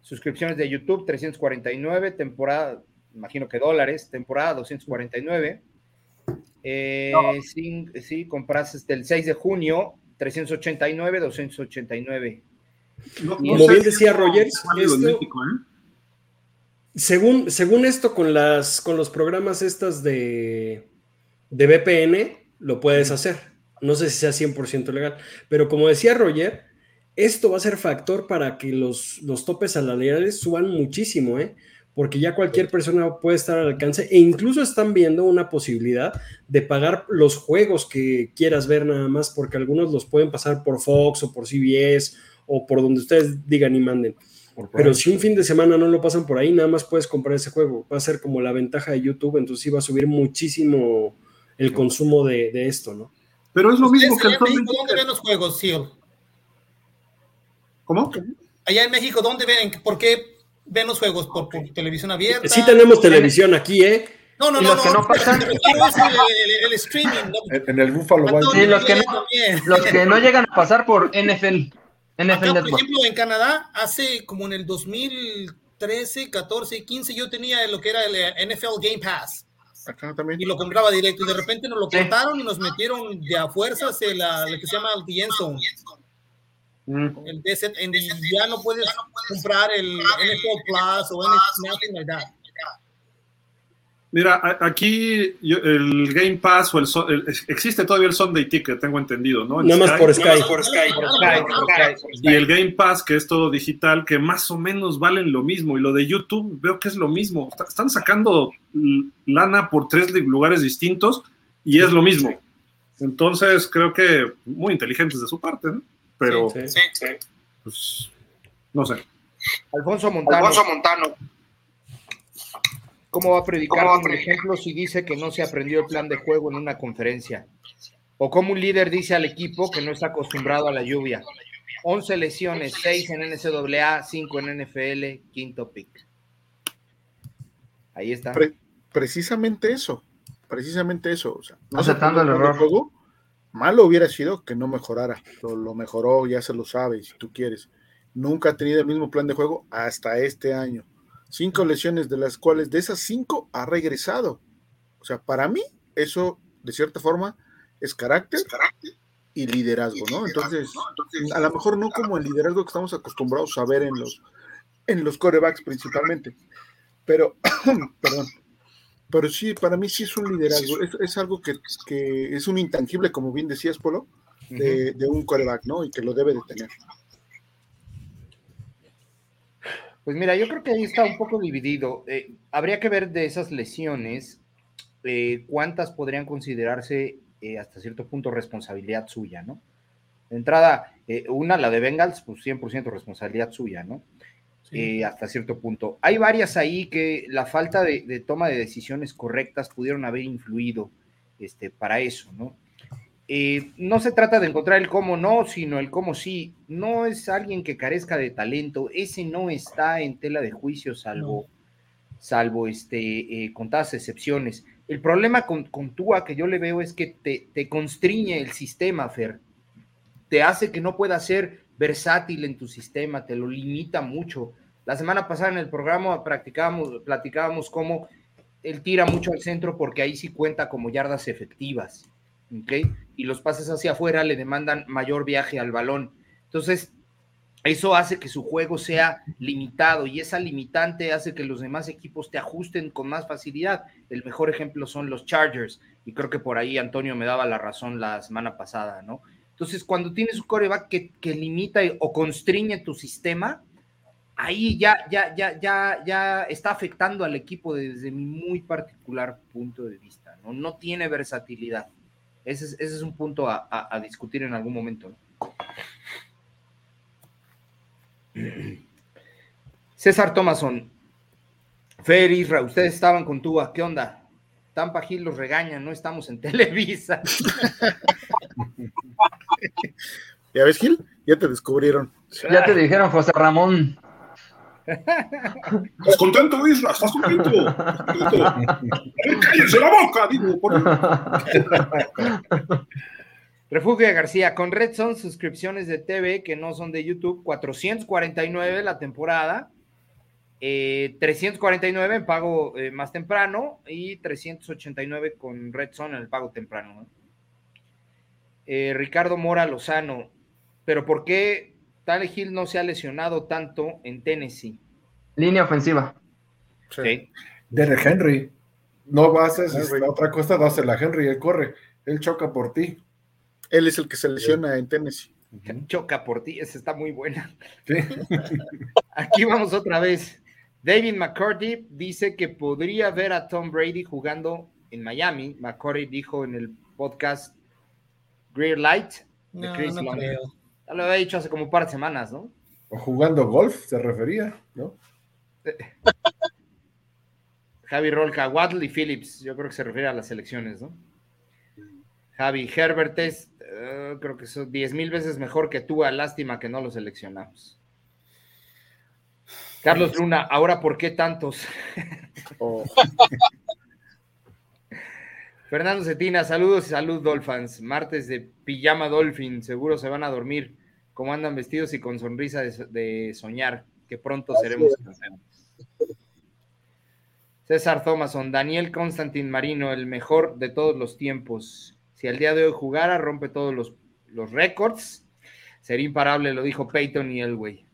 Suscripciones de YouTube 349, temporada, imagino que dólares, temporada 249. Eh, sí, sí, compras desde el 6 de junio, 389, 289. no- Como no sé bien decía Rogers, esto- México, ¿eh? Según, según esto, con las con los programas estas de, de VPN, lo puedes hacer. No sé si sea 100% legal. Pero como decía Roger, esto va a ser factor para que los, los topes salariales suban muchísimo, ¿eh? Porque ya cualquier persona puede estar al alcance e incluso están viendo una posibilidad de pagar los juegos que quieras ver nada más, porque algunos los pueden pasar por Fox o por CBS o por donde ustedes digan y manden. Pero si un fin de semana no lo pasan por ahí, nada más puedes comprar ese juego. Va a ser como la ventaja de YouTube, entonces sí va a subir muchísimo el consumo de, de esto, ¿no? Pero es lo mismo que allá el en México, ¿dónde ven los juegos, Seal? ¿Cómo? Allá en México, ¿dónde ven? ¿Por qué ven los juegos? ¿Por, por televisión abierta? Sí tenemos televisión aquí, ¿eh? No, no, no. los que no, no pasan- el, el- el- el streaming. ¿no? En, en el Búfalo ¿A Wild los lo que no-? Los que no llegan a pasar por NFL, NFL Acá, por ejemplo, en Canadá, hace como en el 2013, 14, 15, yo tenía lo que era el NFL Game Pass Acá también. y lo compraba directo y de repente nos lo Sí. cortaron y nos metieron de a fuerzas el, ah, lo que se llama The End Zone. El DZ, en- ya no puedes comprar el NFL Plus o anything like that. Mira, a- aquí yo- el Game Pass o el, el- existe todavía el Sunday Ticket, tengo entendido, ¿no? Nada más por Sky. Por Sky, por Sky, por Sky. Y el Game Pass, que es todo digital, que más o menos valen lo mismo. Y lo de YouTube, veo que es lo mismo. Está- Están sacando lana por tres lugares distintos y es lo mismo. Entonces, creo que muy inteligentes de su parte, ¿no? Pero, Sí. pues, no sé. Alfonso Montano. ¿Cómo va a predicar un ejemplo si dice que no se aprendió el plan de juego en una conferencia? O como un líder dice al equipo que no está acostumbrado a la lluvia. 11 lesiones, 6 en NCAA, 5 en NFL, quinto pick. Ahí está. Pre- precisamente eso, precisamente eso. O sea, no se Aceptando el error. juego, malo hubiera sido que no mejorara. Lo, lo mejoró, ya se lo sabe, si tú quieres. Nunca ha tenido el mismo plan de juego hasta este año. Cinco lesiones, de las cuales de esas cinco ha regresado. O sea, para mí, eso de cierta forma es carácter y liderazgo, ¿no? Entonces, a lo mejor no como el liderazgo que estamos acostumbrados a ver en los, en los corebacks principalmente, pero, perdón, pero sí, para mí sí es un liderazgo, es, es algo que, que es un intangible, como bien decías, Polo, de, de un coreback, ¿no? Y que lo debe de tener. Pues mira, yo creo que ahí está un poco dividido. Eh, habría que ver de esas lesiones eh, cuántas podrían considerarse eh, hasta cierto punto responsabilidad suya, ¿no? De entrada, una, la de Bengals, pues 100% responsabilidad suya, ¿no? Eh, hasta cierto punto. Hay varias ahí que la falta de, toma de decisiones correctas pudieron haber influido este, para eso, ¿no? Eh, no se trata de encontrar el cómo no, sino el cómo sí. No es alguien que carezca de talento, ese no está en tela de juicio, salvo, salvo este, eh, contadas excepciones. El problema con, con Tua que yo le veo es que te, te constriñe el sistema, Fer. Te hace que no pueda ser versátil en tu sistema, te lo limita mucho. La semana pasada en el programa practicábamos, platicábamos cómo él tira mucho al centro porque ahí sí cuenta como yardas efectivas. ¿ok? Y los pases hacia afuera le demandan mayor viaje al balón. Entonces, eso hace que su juego sea limitado y esa limitante hace que los demás equipos te ajusten con más facilidad. El mejor ejemplo son los Chargers y creo que por ahí Antonio me daba la razón la semana pasada, ¿no? Entonces, cuando tienes un coreback que, que limita o constriñe tu sistema, ahí ya, ya, ya, ya, ya está afectando al equipo desde mi muy particular punto de vista, ¿no? No tiene versatilidad. Ese es, un punto a, discutir en algún momento. César Thomason, Fer Isra, ustedes estaban con Tua, ¿qué onda? Tampa Gil los regañan, no estamos en Televisa. ¿Ya ves, Gil? Ya te descubrieron. Ya te dijeron, José Ramón. ¿Estás contento, Isla? ¿Estás contento? Cállense la boca, digo. por- Refugio García, con Red son suscripciones de TV que no son de YouTube, 449 la temporada, eh, 349 en pago eh, más temprano y 389 con Red Son en el pago temprano. ¿no? Eh, Ricardo Mora Lozano, pero ¿por qué Tyler Hill no se ha lesionado tanto en Tennessee? Línea ofensiva. Ok. Derek Henry. No vas a hacer Henry. la otra cosa, dásela a Henry, él corre, él choca por ti. Él es el que se lesiona en Tennessee. Choca por ti, esa está muy buena. Sí. Aquí vamos otra vez. David McCarthy dice que podría ver a Tom Brady jugando en Miami. McCarthy dijo en el podcast Green Light de No, Chris no Long. creo. Ya lo había dicho hace como un par de semanas, ¿no? O jugando golf, se refería, ¿no? Javi Rolca, Waddle y Phillips. Yo creo que se refiere a las elecciones, ¿no? Javi Herbert es, eh, creo que son 10 mil veces mejor que tú. Lástima que no lo seleccionamos. Carlos Luna, ahora ¿por qué tantos? O- Fernando Cetina, saludos y salud Dolphins. Martes de pijama Dolphin, seguro se van a dormir. Como andan vestidos y con sonrisa de, de soñar, que pronto seremos campeones. César Thomason, Daniel Constantin Marino, el mejor de todos los tiempos. Si al día de hoy jugara, rompe todos los, los récords. Sería imparable, lo dijo Peyton y el güey.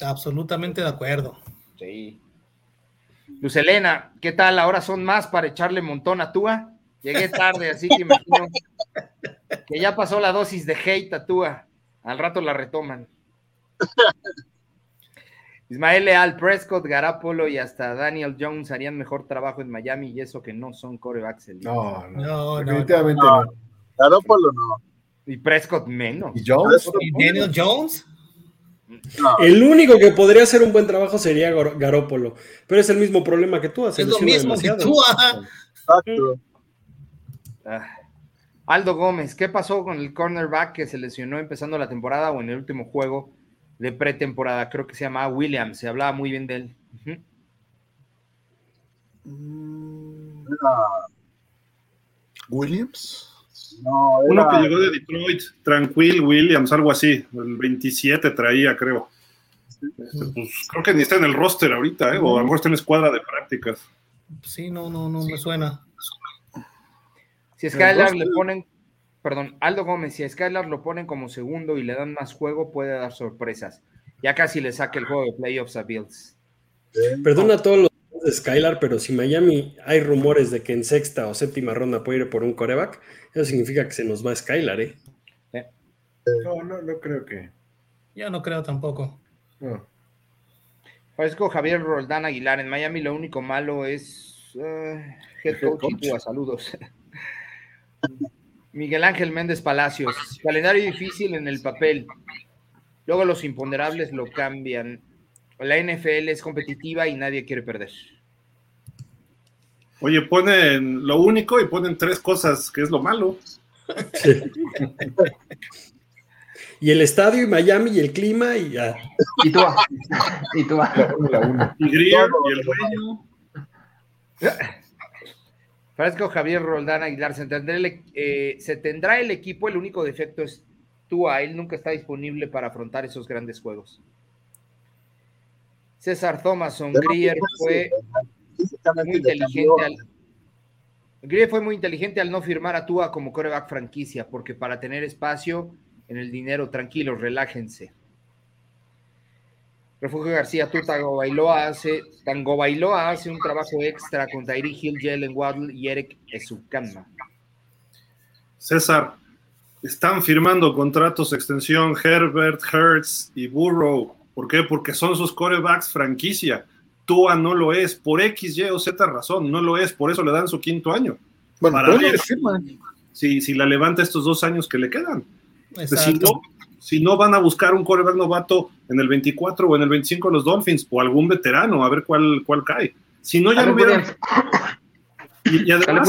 Absolutamente de acuerdo. Sí. Luz Elena, ¿qué tal? Ahora son más para echarle montón a Tua. Llegué tarde, así que imagino que ya pasó la dosis de hate a Tua. Al rato la retoman. Ismael Leal, Prescott, Garapolo y hasta Daniel Jones harían mejor trabajo en Miami y eso que no son corebacks. No, no, No, no, definitivamente no. no. Garoppolo no. Y Prescott menos. ¿Y Jones? ¿Y Daniel Jones? no. El único que podría hacer un buen trabajo sería Gar- Garópolo, pero es el mismo problema que tú. Es lo mismo que tú. ajá. Exacto. Ah. Aldo Gómez, ¿qué pasó con el cornerback que se lesionó empezando la temporada o en el último juego de pretemporada? Creo que se llamaba Williams, se hablaba muy bien de él. Mm, Era- Williams. no, Uno que llegó de Detroit, Tranquil Williams, algo así. El 27 traía, creo. Este, pues creo que ni está en el roster ahorita, ¿eh? o a lo mejor está en la escuadra de prácticas. Sí, no, no, no me suena. Si a Skylar le ponen, perdón, Aldo Gómez, si a Skylar lo ponen como segundo y le dan más juego, puede dar sorpresas. Ya casi le saca el juego de playoffs a Bills. Perdona a todos los de Skylar, pero si Miami hay rumores de que en sexta o séptima ronda puede ir por un coreback, eso significa que se nos va Skylar, ¿eh? No, no, no creo que. Yo no creo tampoco. No. Francisco Javier Roldán Aguilar, en Miami lo único malo es eh, head Head coach y saludos. Miguel Ángel Méndez Palacios, calendario difícil en el papel. Luego los imponderables lo cambian. La NFL es competitiva y nadie quiere perder. Oye, ponen lo único y ponen tres cosas, que es lo malo. Y el estadio y Miami y el clima y ya. Y tú, y tú. Fórmula 1. Y y el dueño. Francisco Javier Roldán Aguilar, ¿se tendrá, el, eh, se tendrá el equipo, el único defecto es Tua, él nunca está disponible para afrontar esos grandes juegos. César Thomason, Pero Grier fue muy inteligente al Grier fue muy inteligente al no firmar a Tua como coreback franquicia, porque para tener espacio en el dinero, tranquilos, relájense. Refugio García, tú Tango Bailoa hace, Tango Bailoa hace un trabajo extra con Tyree Hill, Jalen Waddle y Eric Ezukanma. César, están firmando contratos de extensión Herbert, Hertz y Burrow. ¿Por qué? Porque son sus corebacks franquicia. Tua no lo es, por X, Y o Z razón, no lo es, por eso le dan su quinto año. Bueno, Para ver. le firman. Si, si la levanta estos dos años que le quedan. Si, no, si no van a buscar un coreback novato en el 24 o en el 25 los Dolphins o algún veterano, a ver cuál, cuál cae. Si no, ya lo hubieran. Y, y además,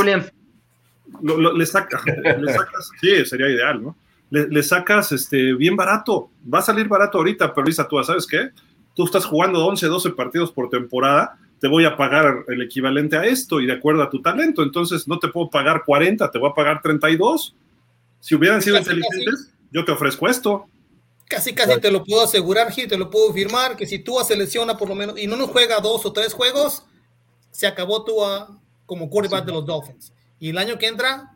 lo- lo- le, saca- le sacas, sí, sería ideal, ¿no? Le, le sacas este, bien barato, va a salir barato ahorita, pero Lisa, tú, ¿sabes qué? Tú estás jugando 11, 12 partidos por temporada, te voy a pagar el equivalente a esto y de acuerdo a tu talento, entonces no te puedo pagar 40, te voy a pagar 32. Si hubieran sido Casi, inteligentes, yo te ofrezco esto. Casi, casi te lo puedo asegurar, Gil, te lo puedo firmar, que si Tua selecciona por lo menos y no nos juega dos o tres juegos, se acabó Tua como quarterback de los Dolphins. Y el año que entra,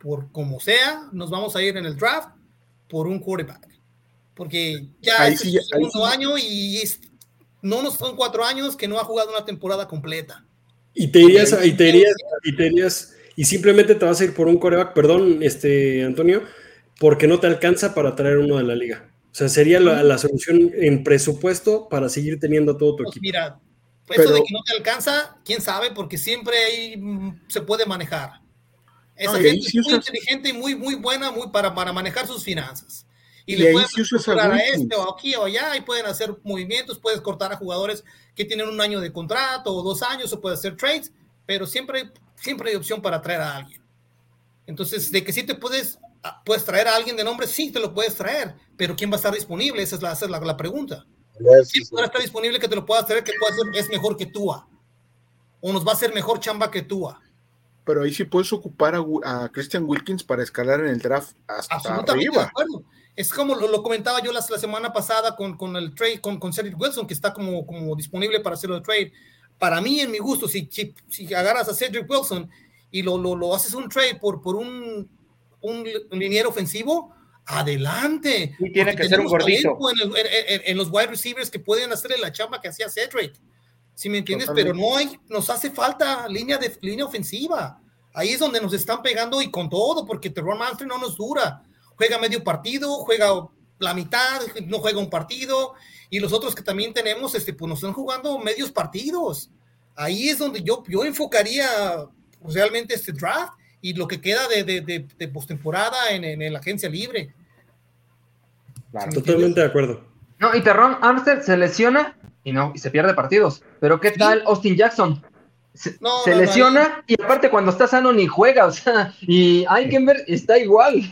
por como sea, nos vamos a ir en el draft por un quarterback. Porque ya Ahí es sí, ahí segundo sí. año y es- no nos son cuatro años que no ha jugado una temporada completa. Y te irías, y te irías, y te irías, y simplemente te vas a ir por un coreback, perdón, este Antonio, porque no te alcanza para traer uno de la liga. O sea, sería la, la solución en presupuesto para seguir teniendo todo tu Pues equipo. mira, Pero- eso de que no te alcanza, quién sabe, porque siempre ahí mm, se puede manejar. Esa No, gente es muy usas- inteligente y muy, muy buena muy para, para manejar sus finanzas. Y, Y le ahí pueden usas a asegurar a Wilkins. este o aquí o allá y pueden hacer movimientos, puedes cortar a jugadores que tienen un año de contrato o dos años o puedes hacer trades, pero siempre, hay- siempre hay opción para traer a alguien. Entonces, de que sí te puedes, puedes traer a alguien de nombre, sí te lo puedes traer, pero ¿quién va a estar disponible? Esa es la, esa es la, la pregunta. Si ahora está disponible que te lo puedas traer, que pueda ser, es mejor que Tua. O nos va a hacer mejor chamba que Tua. Pero ahí sí puedes ocupar a, a Christian Wilkins para escalar en el draft hasta Absolutamente de arriba. acuerdo. Es como lo, lo comentaba yo la, la semana pasada con, con el trade, con, con Cedric Wilson, que está como, como disponible para hacerlo el trade. Para mí, en mi gusto, si, si, si agarras a Cedric Wilson y lo, lo, lo haces un trade por, por un, un liniero ofensivo, adelante. Y tiene que ser un gordito. En, el- en- en- en los wide receivers que pueden hacerle la chamba que hacía Cedric. ¿Sí me entiendes? Totalmente. Pero no hay, nos hace falta línea de línea ofensiva. Ahí es donde nos están pegando y con todo, porque Terror Manfred no nos dura. Juega medio partido, juega la mitad, no juega un partido, y los otros que también tenemos, este, pues nos están jugando medios partidos. Ahí es donde yo, yo enfocaría pues, realmente este draft y lo que queda de, de, de, de postemporada en, en, en la agencia libre. Claro. Totalmente de acuerdo. No, y Terron Armstead se lesiona y no, y se pierde partidos. Pero ¿qué tal Austin Jackson? Se, No, se no, no, lesiona y aparte cuando está sano ni juega, o sea, y Eikenberg está igual.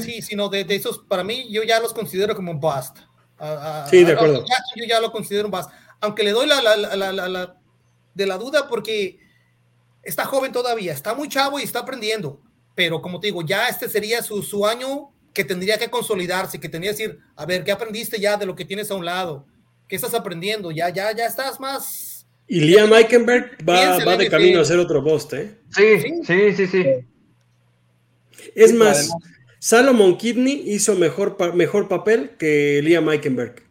Sí, sino de, de esos, para mí, yo ya los considero como un bust. A- a- Sí, de acuerdo. a yo ya lo considero un bust. Aunque le doy la, la- la- la- la- la- de la duda porque está joven todavía, está muy chavo y está aprendiendo. Pero como te digo, ya este sería su, su año que tendría que consolidarse, que tendría que decir, a ver, ¿qué aprendiste ya de lo que tienes a un lado? ¿Qué estás aprendiendo? Ya, ya, ya estás más... Y Liam Eikenberg va, va de camino sí. a ser otro post, ¿eh? Sí, sí, sí, sí. Es Sí, más, además- Salomon Kidney hizo mejor, pa- mejor papel que Liam Eikenberg.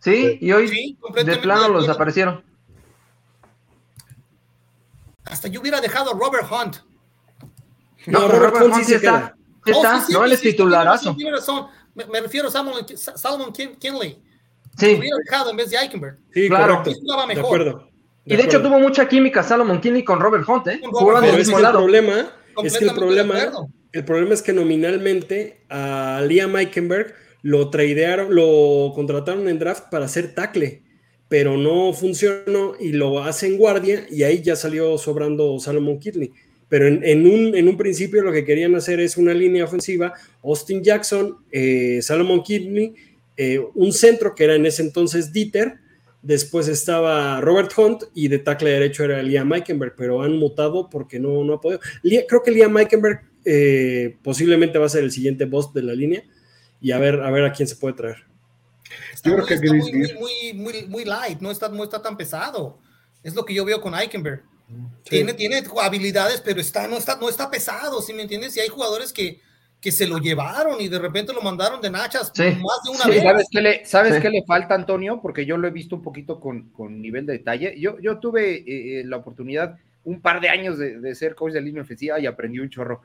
Sí, y hoy Sí, de plano los desaparecieron. Hasta yo hubiera dejado a Robert Hunt. No, Robert Hunt sí se está. queda. Sí Oh, está, sí, sí, no, él es sí, titularazo. Me, me refiero a Salomon, Salomon Kin- Kinley. Sí, Lo hubiera dejado en vez de Eikenberg. Sí, Claro. De acuerdo. y de hecho tuvo mucha química Salomon Kinley con Robert Hunt, ¿eh? Jugaban del el problema es que el problema, el problema es que nominalmente a Liam Eikenberg lo tradearon, lo contrataron en draft para hacer tackle, pero no funcionó y lo hacen guardia y ahí ya salió sobrando Salomon Kidney. Pero en, en un, en un principio lo que querían hacer es una línea ofensiva, Austin Jackson, eh, Salomon Kidney, eh, un centro que era en ese entonces Dieter, después estaba Robert Hunt y de tackle derecho era Liam Eikenberg, pero han mutado porque no, no ha podido. Creo que Liam Eikenberg eh, posiblemente va a ser el siguiente boss de la línea y a ver, a ver a quién se puede traer. Está, Yo muy, creo que está muy, Gris- muy, muy, muy, muy light, no está, no está tan pesado. Es lo que yo veo con Eikenberg. Tiene, tiene habilidades, pero está, no, está, no está pesado, ¿sí me entiendes? Y hay jugadores que, que se lo llevaron y de repente lo mandaron de nachas Sí, más de una sí, vez. ¿Sabes qué le, sabes Sí. qué le falta, Antonio? Porque yo lo he visto un poquito con, con nivel de detalle. Yo, yo tuve eh, eh, la oportunidad un par de años de, de ser coach de línea ofensiva y aprendí un chorro.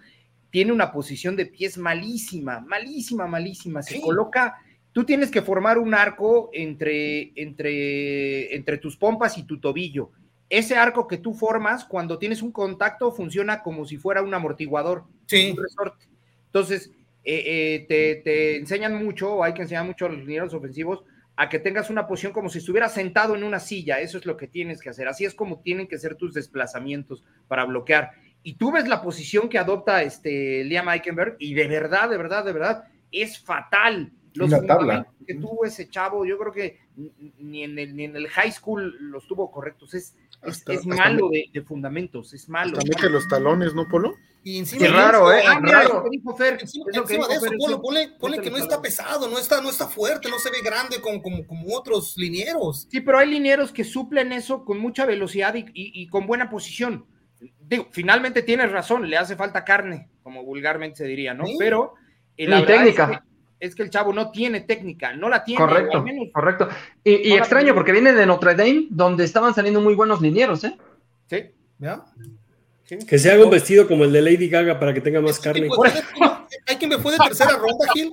Tiene una posición de pies malísima, malísima, malísima. Se Sí. coloca, tú tienes que formar un arco entre, entre, entre tus pompas y tu tobillo. Ese arco que tú formas, cuando tienes un contacto, funciona como si fuera un amortiguador Sí. un resorte. Entonces, eh, eh, te, te enseñan mucho, o hay que enseñar mucho a los linieros ofensivos, a que tengas una posición como si estuvieras sentado en una silla. Eso es lo que tienes que hacer. Así es como tienen que ser tus desplazamientos para bloquear. Y tú ves la posición que adopta este Liam Eikenberg, y de verdad, de verdad, de verdad, es fatal. Los Una tabla. fundamentos que tuvo ese chavo, yo creo que ni en el, ni en el high school los tuvo correctos. Es, es, Hasta- es hasta malo de, de fundamentos, es malo. Hasta mete los talones, ¿no, Polo? Y encima Qué raro, eso, ¿eh? ah, mira, Raro. Dijo Fer, Encima, es lo que encima de dijo eso, Fer, ponle, eso- ponle- ponle eso que no está pesado, no está, no está fuerte, no se ve grande como, como, como otros linieros. Sí, pero hay linieros que suplen eso con mucha velocidad y, y- y con buena posición. Digo, finalmente tienes razón, le hace falta carne, como vulgarmente se diría, ¿no? Sí. Pero eh, Y la técnica. Es que, el chavo no tiene técnica, no la tiene. Correcto, al menos- correcto. Y, y No la extraño porque viene de Notre Dame, donde estaban saliendo muy buenos linieros, ¿eh? Sí, ¿ya? sí. Que se haga un vestido como el de Lady Gaga para que tenga más carne. Pues, hay quien me fue de tercera ronda, Gil.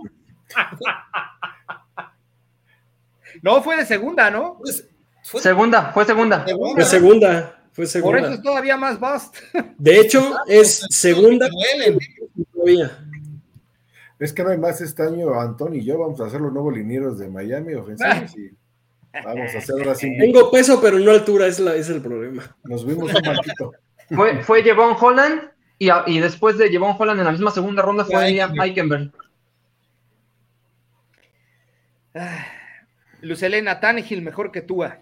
No, fue de segunda, ¿no? Pues, fue de Segunda, fue segunda. segunda. Fue segunda, fue Por eso segunda. es todavía más bust. De hecho, es segunda todavía. Es que no hay más este año, Antonio y yo vamos a hacer los nuevos linieros de Miami ofensivos y vamos a hacer ahora sí. Tengo peso, pero no altura, es, la, es el problema. Nos vimos un banquito. Fue, fue Jevon Holland y, a- y después de Jevon Holland en la misma segunda ronda fue Liam Eikenberg. Ah, Luz Elena, Tannehill mejor que Tua.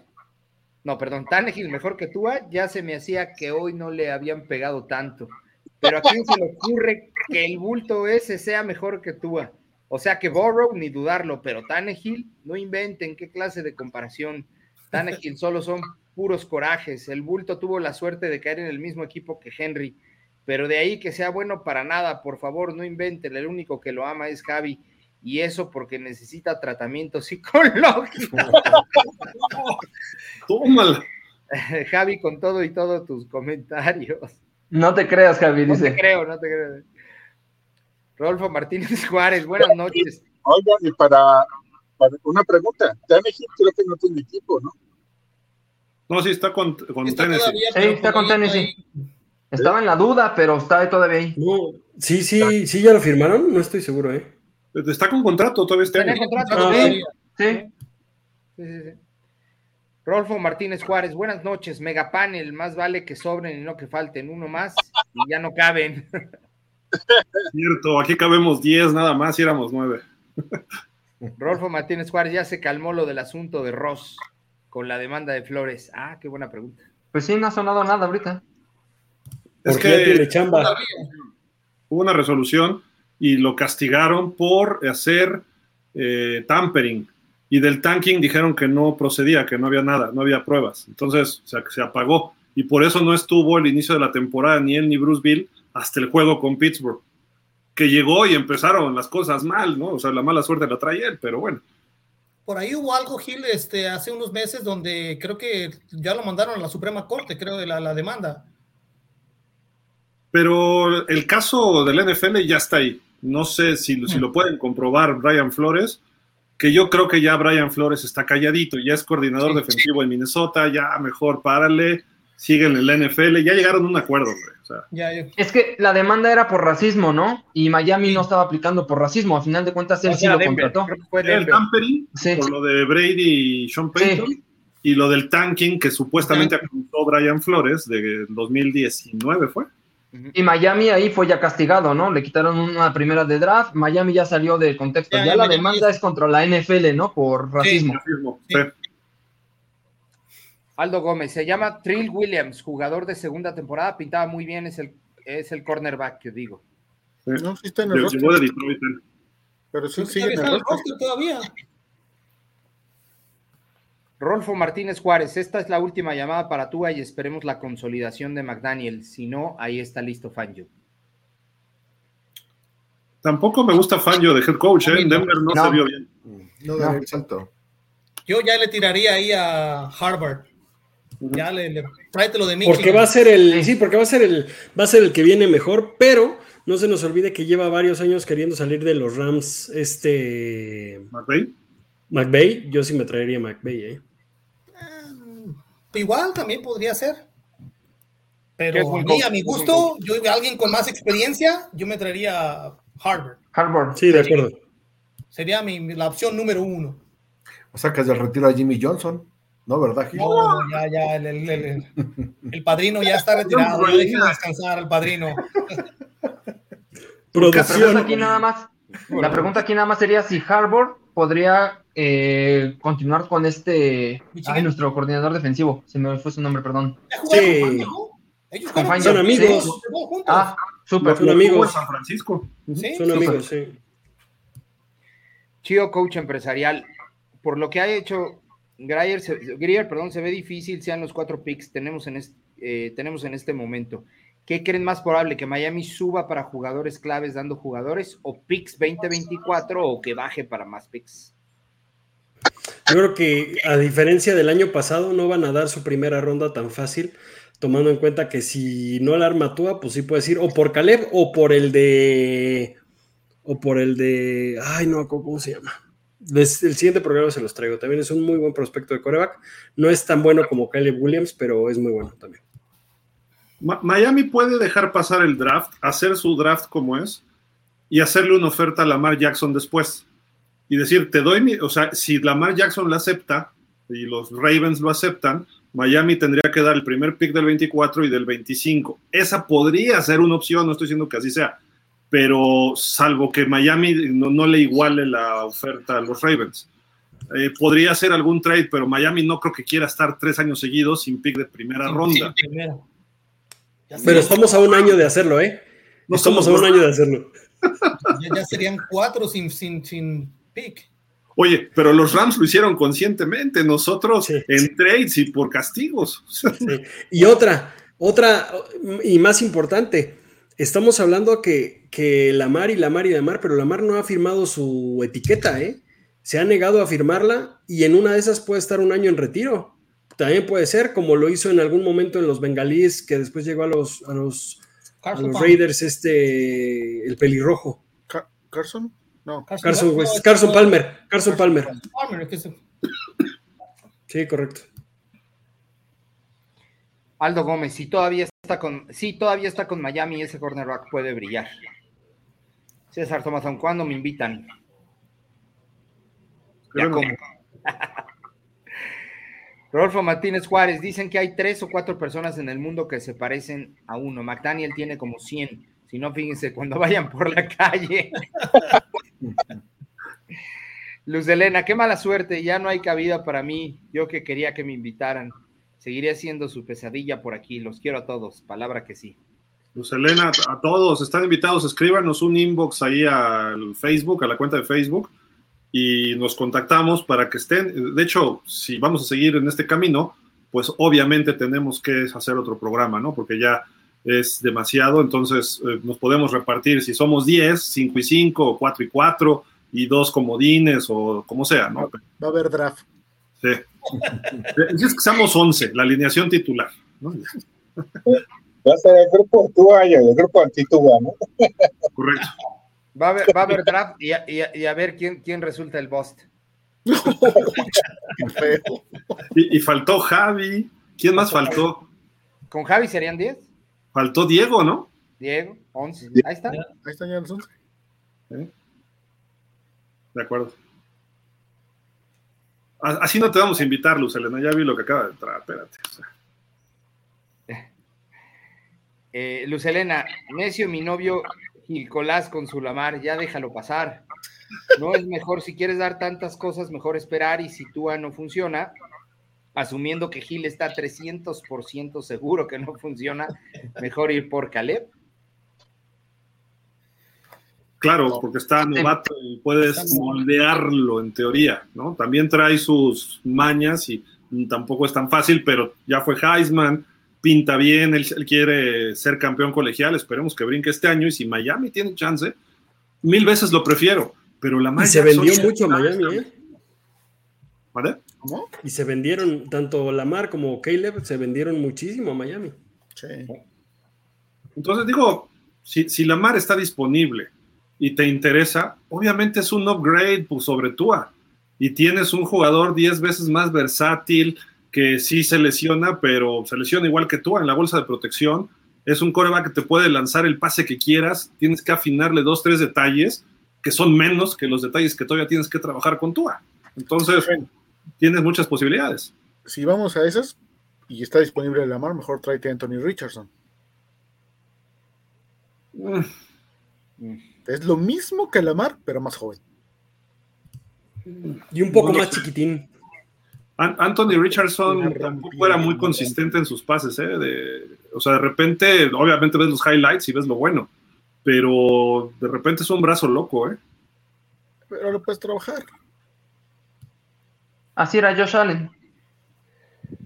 No, perdón, Tannehill mejor que Tua. Ya se me hacía que hoy no le habían pegado tanto. Pero a quién se le ocurre que el bulto ese sea mejor que Tua. O sea que Borrow, ni dudarlo, pero Tannehill, no inventen qué clase de comparación. Tannehill solo son puros corajes. El bulto tuvo la suerte de caer en el mismo equipo que Henry. Pero de ahí que sea bueno para nada, por favor, no inventen. El único que lo ama es Javi. y eso porque necesita tratamiento psicológico. Tómala. Javi, con todo y todo tus comentarios. No te creas, Javi, No dice. te creo, no te creo. Rodolfo Martínez Juárez, buenas noches. Oigan, y para, para una pregunta, Tannehill creo que no tiene equipo, ¿no? No, sí, está con, con Está Tennessee. todavía, Sí, está con ahí, Tennessee. Estaba en la duda, pero está todavía ahí. No, sí, sí, sí, ya lo firmaron, no estoy seguro, ¿eh? Está con contrato todavía este Tiene año. contrato, Ah, sí. Sí. Sí, sí, sí. Rodolfo Martínez Juárez, buenas noches. Megapanel, más vale que sobren y no que falten. Uno más y ya no caben. Cierto, aquí cabemos 10 nada más y éramos 9. Rodolfo Martínez Juárez, ya se calmó lo del asunto de Ross con la demanda de Flores. Ah, qué buena pregunta. Pues sí, no ha sonado nada ahorita. Es Porque ya que tiene chamba. Hubo una resolución y lo castigaron por hacer eh, tampering. Y del tanking dijeron que no procedía, que no había nada, no había pruebas. Entonces, o sea, que se apagó. Y por eso no estuvo el inicio de la temporada ni él ni Bruce Bill hasta el juego con Pittsburgh. Que llegó y empezaron las cosas mal, ¿no? O sea, la mala suerte la trae él, pero bueno. Por ahí hubo algo, Gil, este, hace unos meses donde creo que ya lo mandaron a la Suprema Corte, creo, de la, la demanda. Pero el caso del NFL ya está ahí. No sé si, si lo pueden comprobar Brian Flores, que yo creo que ya Brian Flores está calladito, ya es coordinador defensivo en Minnesota, ya mejor párale, siguen en la NFL, ya llegaron a un acuerdo, güey. O sea, Ya, ya. Es que la demanda era por racismo, ¿no? Y Miami no estaba aplicando por racismo. A final de cuentas, él O sí lo Denver, contrató. fue el tampering Sí. por lo de Brady y Sean Payton, y lo del tanking que supuestamente acusó Brian Flores de 2019, ¿fue? Y Miami ahí fue ya castigado, ¿no? Le quitaron una primera de draft. Miami ya salió del contexto. Ya, Ya, ya, la Miami demanda es- es contra la NFL, ¿no? Por racismo. Racismo, Sí. sí. Aldo Gómez, se llama Trill Williams, jugador de segunda temporada, pintaba muy bien, es el, es el cornerback que digo. Sí. No, sí está en el él. pero sí sigue en está el en el roster. roster todavía. Rolfo Martínez Juárez, esta es la última llamada para Tua y esperemos la consolidación de McDaniel. Si no, ahí está listo Fangio. Tampoco me gusta Fangio de head coach, ¿eh? En Denver no, No. se vio bien. No daría el salto. Yo ya le tiraría ahí a Harvard. Ya le, le tráetelo de Michigan. Porque va a ser el, sí, porque va a ser el, va a ser el que viene mejor, pero no se nos olvide que lleva varios años queriendo salir de los Rams, este ¿McVay? McVay, yo sí me traería McVay, ¿eh? Igual también podría ser. Pero a mí, a mi gusto, yo alguien con más experiencia, yo me traería a Harvard. Harvard. Sí, de acuerdo. Sería mi, la opción número uno. O sacas del retiro a Jimmy Johnson, ¿no? ¿Verdad, Gil? No, ya, ya, el, el- el- el padrino ya está retirado. Dejen descansar al padrino. Producción. aquí nada más, la pregunta aquí nada más sería si Harvard podría eh, continuar con este, ay, nuestro coordinador defensivo, se me fue su nombre, perdón. Sí. Ellos Con Son amigos. Sí, juntos. Ah, súper. Son amigos. San Francisco. Sí, Son amigos, sí. Chío coach empresarial. Por lo que ha hecho Grier, se, Grier, perdón, se ve difícil, sean los cuatro picks tenemos en, este, eh, tenemos en este momento. ¿Qué creen más probable? ¿Que Miami suba para jugadores claves dando jugadores o picks 2024 o que baje para más picks? Yo creo que a diferencia del año pasado no van a dar su primera ronda tan fácil, tomando en cuenta que si no la arma Tua, pues sí puedes ir o por Caleb o por el de o por el de ay no, ¿cómo se llama? El siguiente programa se los traigo. También es un muy buen prospecto de coreback. No es tan bueno como Caleb Williams, pero es muy bueno también. Miami puede dejar pasar el draft, hacer su draft como es y hacerle una oferta a Lamar Jackson después. Y decir, te doy mi, o sea, si Lamar Jackson la acepta y los Ravens lo aceptan, Miami tendría que dar el primer pick del 24 y del 25. Esa podría ser una opción, no estoy diciendo que así sea, pero salvo que Miami no, no le iguale la oferta a los Ravens. Eh, podría ser algún trade, pero Miami no creo que quiera estar tres años seguidos sin pick de primera ronda. sí, primero. Pero estamos a un año de hacerlo, ¿eh? No Estamos a un año de hacerlo. ya, ya serían cuatro sin, sin, sin pick. Oye, pero los Rams lo hicieron conscientemente, nosotros Sí. en trades y por castigos. Sí. Y otra, otra y más importante, estamos hablando que, que Lamar y Lamar y Lamar, pero Lamar no ha firmado su etiqueta, ¿eh? Se ha negado a firmarla y en una de esas puede estar un año en retiro. También puede ser, como lo hizo en algún momento en los bengalíes, que después llegó a los, a los, a Carson los Palmer. Raiders, este, el pelirrojo. Ca- ¿Carson? No. Carson, West- es- Carson Palmer, Carson Palmer. Sí, correcto. Aldo Gómez, si todavía está con, sí, todavía está con Miami, ese cornerback puede brillar. César Tomazón, ¿cuándo me invitan? Ya como. Rodolfo Martínez Juárez, dicen que hay tres o cuatro personas en el mundo que se parecen a uno. McDaniel tiene como 100. Si no, fíjense, cuando vayan por la calle. Luz Elena, qué mala suerte, ya no hay cabida para mí. Yo que quería que me invitaran. Seguiré siendo su pesadilla por aquí. Los quiero a todos. Palabra que sí. Luz Elena, a todos están invitados, escríbanos un inbox ahí al Facebook, a la cuenta de Facebook, y nos contactamos para que estén. De hecho, si vamos a seguir en este camino, pues obviamente tenemos que hacer otro programa, ¿no? Porque ya es demasiado, entonces eh, nos podemos repartir si somos 10, 5 y 5, o 4 y 4, y dos comodines, o como sea, ¿no? Va a haber draft. Sí. Es que seamos 11, la alineación titular, ¿no? Va a ser el grupo Tua y el grupo anti-Tua, ¿no? Correcto. Va a haber, va a haber draft y a, y a- y a ver quién, quién resulta el bust. Feo. Y, y faltó Javi. ¿Quién más faltó? ¿Con Javi serían 10? Faltó Diego, ¿no? Diego, 11. Ahí está. Ahí están ya los 11. De acuerdo. Así no te vamos a invitar, Luz Elena. Ya vi lo que acaba de entrar. Espérate. o sea. Eh, Luz Elena, necio mi novio Gilcolás con su Lamar, ya déjalo pasar. No es mejor, si quieres dar tantas cosas, mejor esperar y si Tua no funciona, asumiendo que Gil está 300% seguro que no funciona, mejor ir por Caleb. Claro, porque está novato y puedes moldearlo en teoría, ¿no? También trae sus mañas y tampoco es tan fácil, pero ya fue Heisman, pinta bien, él, él quiere ser campeón colegial, esperemos que brinque este año y si Miami tiene chance, mil veces lo prefiero, pero la Y Mike se vendió mucho a Miami, ¿eh? ¿Vale? ¿Cómo? Y se vendieron, tanto Lamar como Caleb, se vendieron muchísimo a Miami. Sí. Entonces digo, si, si Lamar está disponible y te interesa, obviamente es un upgrade pues, sobre Tua. Y tienes un jugador 10 veces más versátil que sí se lesiona, pero se lesiona igual que Tua en la bolsa de protección. Es un coreback que te puede lanzar el pase que quieras. Tienes que afinarle dos, tres detalles que son menos que los detalles que todavía tienes que trabajar con Tua. Entonces, tienes muchas posibilidades. Si vamos a esas y está disponible el Lamar, mejor tráete a Anthony Richardson. Mm, Es lo mismo que Lamar, pero más joven. Y un poco más chiquitín. An- Anthony Richardson tampoco era muy consistente en sus pases, ¿eh? De- o sea, de repente, obviamente ves los highlights y ves lo bueno, pero de repente es un brazo loco, ¿eh? Pero lo puedes trabajar. Así era Josh Allen.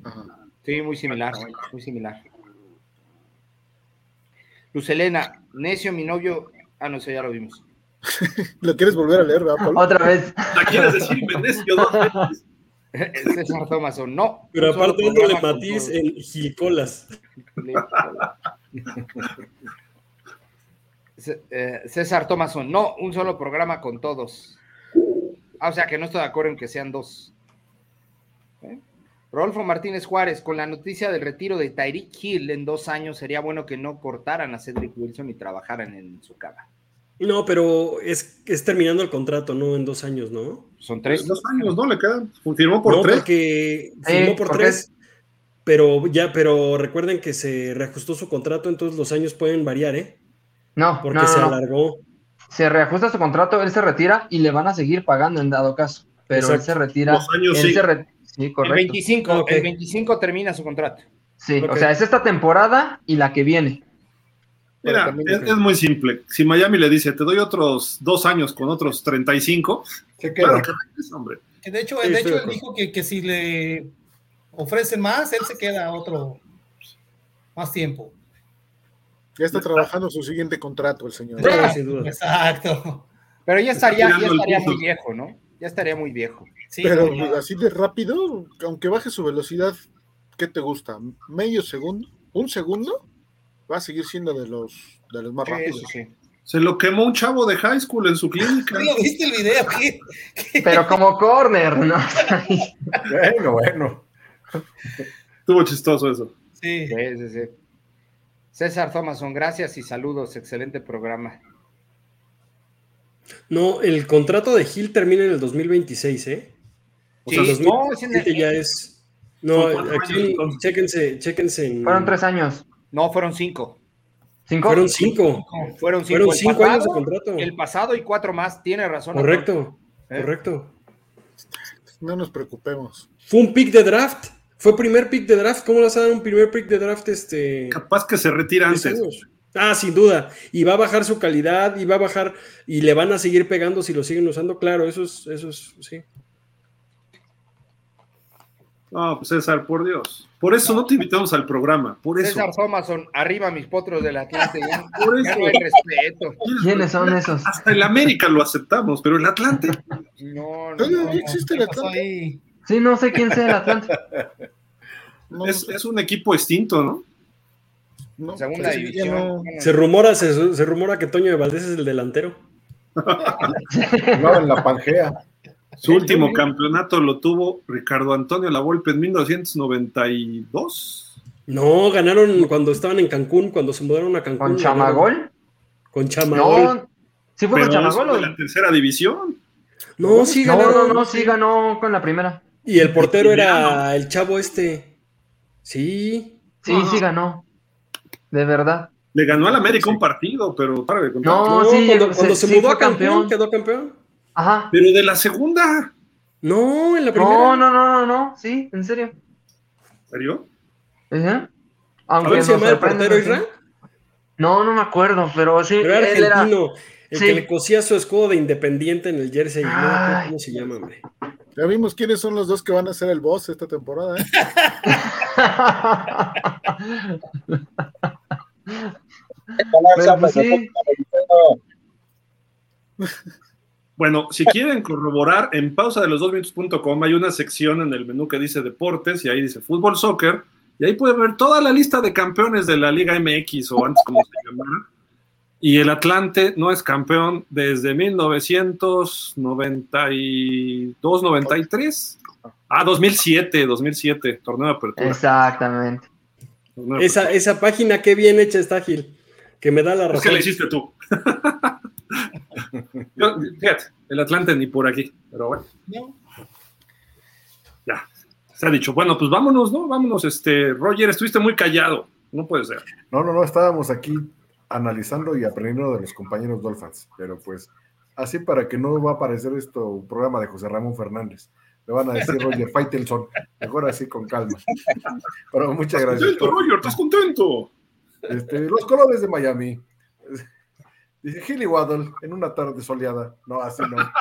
Ajá. Sí, muy similar, muy similar. Luz Elena, necio mi novio. Ah, no sé, ya lo vimos. ¿Lo quieres volver a leer, verdad, Pablo? Otra vez. ¿La quieres decir Venecio dos veces? César Thomason, no. Pero aparte programa con matiz todos. en Gilcolas. Eh, César Thomason, no, un solo programa con todos. Ah, o sea que no estoy de acuerdo en que sean dos. ¿Eh? Rodolfo Martínez Juárez, con la noticia del retiro de Tyreek Hill en dos años, sería bueno que no cortaran a Cedric Wilson y trabajaran en su cama. No, pero es, es terminando el contrato, no en dos años, ¿no? Son tres. Dos años, ¿no? Le quedan. Firmó por no, tres. porque Sí, firmó por porque- tres, pero ya, pero recuerden que se reajustó su contrato, entonces los años pueden variar, ¿eh? No, Porque no, no, se no. alargó. Se reajusta su contrato, él se retira y le van a seguir pagando en dado caso. Pero él se retira. Los años él sí. se re- Sí, El correcto. 25, Ok. el 25 termina su contrato. Sí, o sea, es esta temporada y la que viene. Mira, es, muy simple. Si Miami le dice, te doy otros dos años con otros 35, Se claro queda. que regresa, hombre. Que de hecho, Sí, de hecho él dijo que, que si le ofrecen más, él se queda otro más tiempo. Ya está trabajando su siguiente contrato el señor. Sí, sin duda. Exacto. Pero ya estaría, ya estaría muy viejo, ¿no? Ya estaría muy viejo. Sí, Pero no, así de rápido, aunque baje su velocidad, ¿qué te gusta? ¿Medio segundo? ¿Un segundo? Va a seguir siendo de los, de los más Sí, rápidos. eso sí. Se lo quemó un chavo de high school en su clínica. ¿Sí lo viste el video? ¿Qué? Pero como corner, ¿no? Bueno, bueno. Estuvo chistoso eso. Sí. Sí, sí, sí. César Thomason, gracias y saludos. Excelente programa. No, el contrato de Gil termina en el 2026, ¿eh? O Sí, sea, el no, es en 2027 el- ya es. No, aquí, chéquense, chéquense. En... Fueron tres años. No, fueron cinco. ¿Cinco? Fueron cinco. Fueron cinco. Fueron El cinco pasado- años de contrato. El pasado y cuatro más. Tiene razón. Correcto, ¿Eh? correcto. No nos preocupemos. Fue un pick de draft. Fue primer pick de draft. ¿Cómo vas a dar un primer pick de draft este? Capaz que se retira 10 antes. años? Ah, sin duda. Y va a bajar su calidad, y va a bajar, y le van a seguir pegando si lo siguen usando. Claro, eso es, eso es, sí. No, pues César, por Dios. Por eso no te invitamos al programa. Por eso. César Thomason, arriba mis potros del Atlante. Ya, Por ya eso. no hay respeto. ¿Quiénes son esos? Hasta el América lo aceptamos, pero el Atlante. No, no, no. existe el ¿Qué pasó Atlante. ahí? Sí, no sé quién sea el Atlante. No, Es, es un equipo extinto, ¿no? no, Segunda pues, ya división. Se rumora, se, se rumora que Toño de Valdés es el delantero. No, en la Pangea. Su último campeonato lo tuvo Ricardo Antonio Lavolpe en 1992. No, ganaron cuando estaban en Cancún, cuando se mudaron a Cancún. ¿Con ganaron. Chamagol? Con Chamagol. No. ¿Sí fue Pero con Chamagol? de la tercera división. No, sí No, ganaron. no, no, sí ganó con la primera. Y el portero era el chavo este. Sí. Sí, sí ganó. De verdad. Le ganó al América un partido, pero para de contar. No, No, sí, cuando, se- cuando se, sí mudó a Cancún, campeón. quedó campeón. Ajá. Pero de la segunda. No, en la primera. No, no, no, no, no. Sí, en serio. ¿En serio? Ajá. A Aunque ver, ¿se nos llama el portero. Israel? No, no me acuerdo, pero sí, Pero era él era. argentino. El Sí. que le cosía su escudo de independiente en el jersey. Ay. cómo se llama, hombre. Ya vimos quiénes son los dos que van a ser el boss esta temporada. ¿eh? Pero pues sí, Bueno, si quieren corroborar, en pausa de los dos minutos.com hay una sección en el menú que dice deportes y ahí dice fútbol, soccer, y ahí pueden ver toda la lista de campeones de la Liga MX o antes como se llamara. Y el Atlante no es campeón desde 1992-93. Ah, 2007, 2007, torneo de apertura. exactamente. Torneo de Esa, esa página, qué bien hecha está, Gil. Que me da la Es que razón. la hiciste tú. Yo, fíjate, el Atlante ni por aquí, pero bueno, ¿No? ya. Se ha dicho, bueno, pues vámonos, ¿no? Vámonos, este, Roger, estuviste muy callado. No puede ser. No, no, no, estábamos aquí analizando y aprendiendo de los compañeros Dolphins, pero pues así para que no va a aparecer esto un programa de José Ramón Fernández. Le van a decir Roger Faitelson, mejor así con calma. Pero muchas ¿Estás gracias. contento, Roger? ¿Estás contento? Este, los colores de Miami. Dice Gilly Waddle en una tarde soleada. No, así no.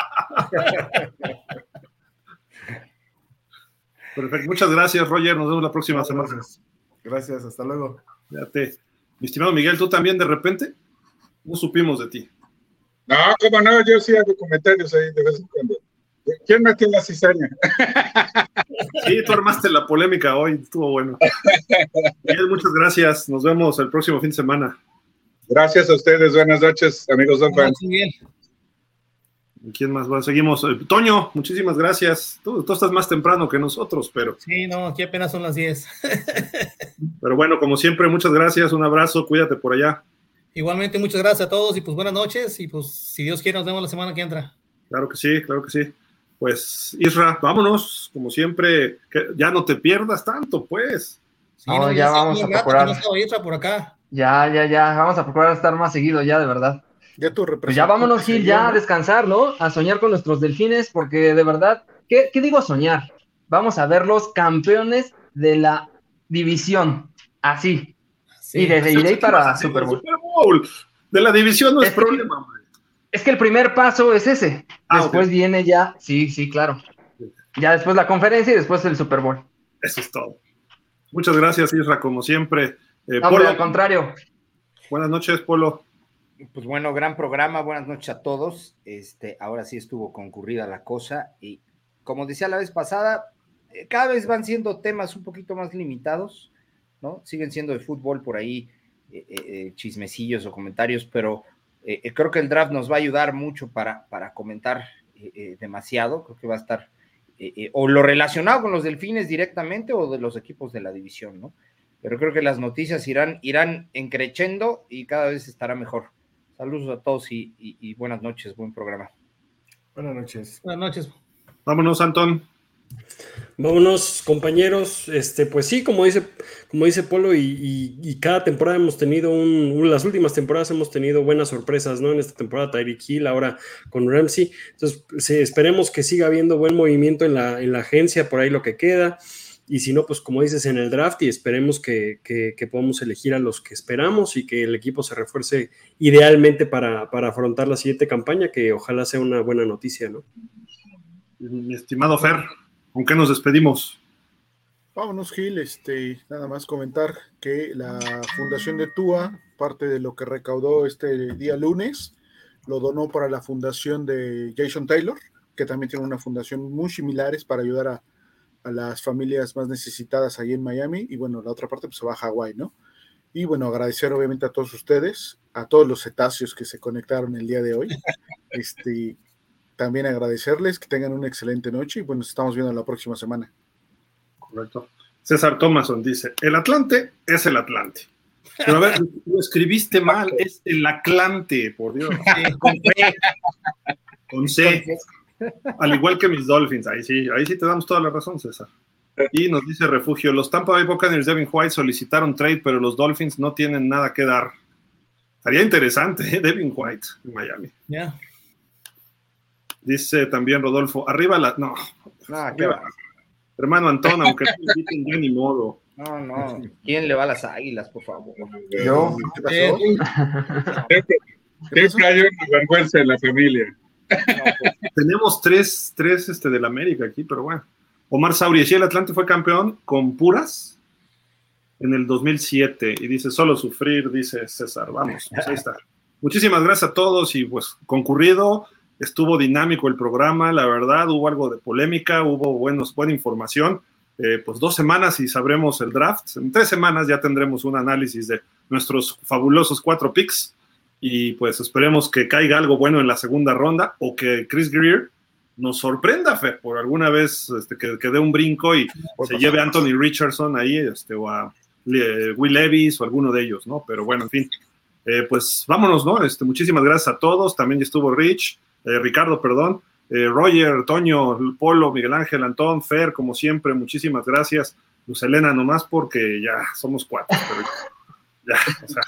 Perfecto, muchas gracias, Roger. Nos vemos la próxima semana. Gracias. Gracias, hasta luego. Fíjate. Mi estimado Miguel, tú también de repente no supimos de ti. No, cómo no, yo sí hago comentarios ahí de vez en cuando. ¿Quién metió la cizaña? Sí, tú armaste la polémica hoy, estuvo bueno. Miguel, muchas gracias. Nos vemos el próximo fin de semana. Gracias a ustedes, buenas noches, amigos Don. ¿Y ¿Quién más? Bueno, seguimos. Eh, Toño, muchísimas gracias. Tú, tú estás más temprano que nosotros, pero, Sí, no, aquí apenas son las 10. pero bueno, como siempre, muchas gracias. Un abrazo, cuídate por allá. Igualmente, muchas gracias a todos y pues buenas noches y pues si Dios quiere nos vemos la semana que entra. Claro que sí, claro que sí. Pues, Isra, vámonos, como siempre, que ya no te pierdas tanto, pues. Sí, No, ya vamos a procurar. no Isra por acá. Ya, ya, ya. Vamos a procurar estar más seguido ya, de verdad. Ya tu Pues ya vámonos, Gil, ya a descansar, ¿no? A soñar con nuestros delfines, porque de verdad, ¿qué, qué digo soñar? Vamos a ver los campeones de la división. Así. Sí. y desde iré para Super Bowl. Super Bowl. De la división no es, problema, hombre. Es que el primer paso es ese. Ah, después viene ya, sí, sí, claro. Ya después la conferencia y después el Super Bowl. Eso es todo. Muchas gracias, Isra, como siempre. Eh, Polo, al contrario. Buenas noches, Polo. Pues bueno, gran programa, buenas noches a todos. Este, ahora sí estuvo concurrida la cosa y como decía la vez pasada, eh, cada vez van siendo temas un poquito más limitados, ¿no? Siguen siendo de fútbol por ahí, eh, eh, chismecillos o comentarios, pero creo que el draft nos va a ayudar mucho para, para comentar demasiado. Creo que va a estar o lo relacionado con los delfines directamente o de los equipos de la división, ¿no? Pero creo que las noticias irán, irán encrechendo y cada vez estará mejor. Saludos a todos y, y buenas noches, buen programa. Buenas noches. Buenas noches. Vámonos, Antón. Vámonos, compañeros. Este, pues sí, como dice, como dice Polo, y, cada temporada hemos tenido un, las últimas temporadas hemos tenido buenas sorpresas, ¿no? En esta temporada Tyreek Hill, ahora con Ramsey. Entonces, sí, esperemos que siga habiendo buen movimiento en la, en la agencia, por ahí lo que queda. Y si no, pues como dices, en el draft y esperemos que, que, podamos elegir a los que esperamos y que el equipo se refuerce idealmente para, para afrontar la siguiente campaña, que ojalá sea una buena noticia, ¿no? Mi estimado Fer, ¿con qué nos despedimos? Vámonos, Gil. Este, nada más comentar que la Fundación de Tua, parte de lo que recaudó este día lunes, lo donó para la fundación de Jason Taylor, que también tiene una fundación muy similares para ayudar a, a las familias más necesitadas ahí en Miami. Y bueno, la otra parte pues, se va a Hawái, ¿no? Y bueno, agradecer obviamente a todos ustedes, a todos los cetáceos que se conectaron el día de hoy. Este, también agradecerles que tengan una excelente noche y bueno, nos estamos viendo la próxima semana. Correcto. César Thomason dice, el Atlante es el Atlante. Pero a ver, lo escribiste mal, es el Atlante, por Dios. con, C. con C. Al igual que mis Dolphins, ahí sí, ahí sí te damos toda la razón, César. Y nos dice Refugio, los Tampa Bay Buccaneers Devin White solicitaron trade, pero los Dolphins no tienen nada que dar. Estaría interesante, ¿eh? Devin White en Miami. Dice también Rodolfo, arriba la. No, hermano Antón, aunque no inviten ya ni modo. No, no. ¿Quién le va a las águilas, por favor? Yo. ¿Qué pasó? Siempre hay una vergüenza en la familia. Pues, tenemos tres, tres este, del América aquí, pero bueno. Omar Sauri, si el Atlante fue campeón con puras en el 2007 y dice solo sufrir, dice César. Vamos, pues ahí está. Muchísimas gracias a todos y pues concurrido estuvo dinámico el programa, la verdad, hubo algo de polémica, hubo buenos, buena información. Eh, pues dos semanas y sabremos el draft. En tres semanas ya tendremos un análisis de nuestros fabulosos cuatro picks y pues esperemos que caiga algo bueno en la segunda ronda o que Chris Greer nos sorprenda, Fe, por alguna vez este, que, dé un brinco y se lleve a Anthony Richardson ahí este, o a Will Levis o alguno de ellos, ¿no? Pero bueno, en fin, eh, pues vámonos, ¿no? Este, muchísimas gracias a todos, también estuvo Rich. Eh, Ricardo, perdón, eh, Roger, Toño, Polo, Miguel Ángel, Antón, Fer, como siempre, muchísimas gracias. Luz Elena, nomás porque ya somos cuatro. ya, o sea,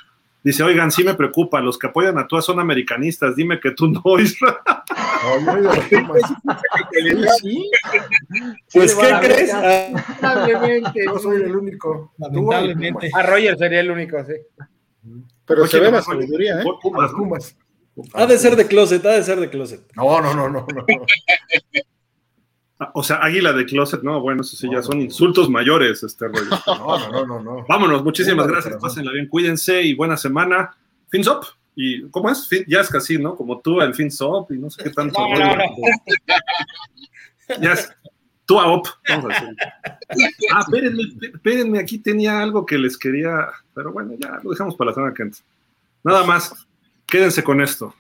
dice, oigan, sí me preocupa, los que apoyan a tú son americanistas, dime que tú no, Isra. pues, ¿qué crees? Lamentablemente. No soy el único. Lamentablemente. A Roger sería el único, sí. Pero se ve la sabiduría, ¿eh? Pumas, Pumas. Ha de ser de closet, ha de ser de closet. No, no, no, no. O sea, águila de closet, no, bueno, eso sí, ya son insultos mayores, este rollo. No, no, no, no. Vámonos, muchísimas gracias, pásenla bien, cuídense y buena semana. Finsop, y ¿cómo es? ya es casi, ¿no? Como tú, el Finsop, y no sé qué tanto. rollo. Ya es tú a op, vamos a decir. Ah, espérenme, espérenme, aquí tenía algo que les quería, pero bueno, ya lo dejamos para la semana que entra. Nada más. Quédense con esto.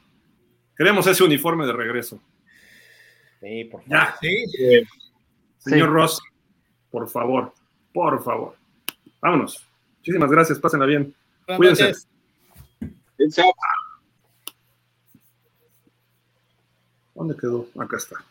Queremos ese uniforme de regreso. Sí, por favor. Ya. Sí. Señor Ross, por favor, por favor. Vámonos. Muchísimas gracias, pásenla bien. Cuídense. ¿Dónde quedó? Acá está.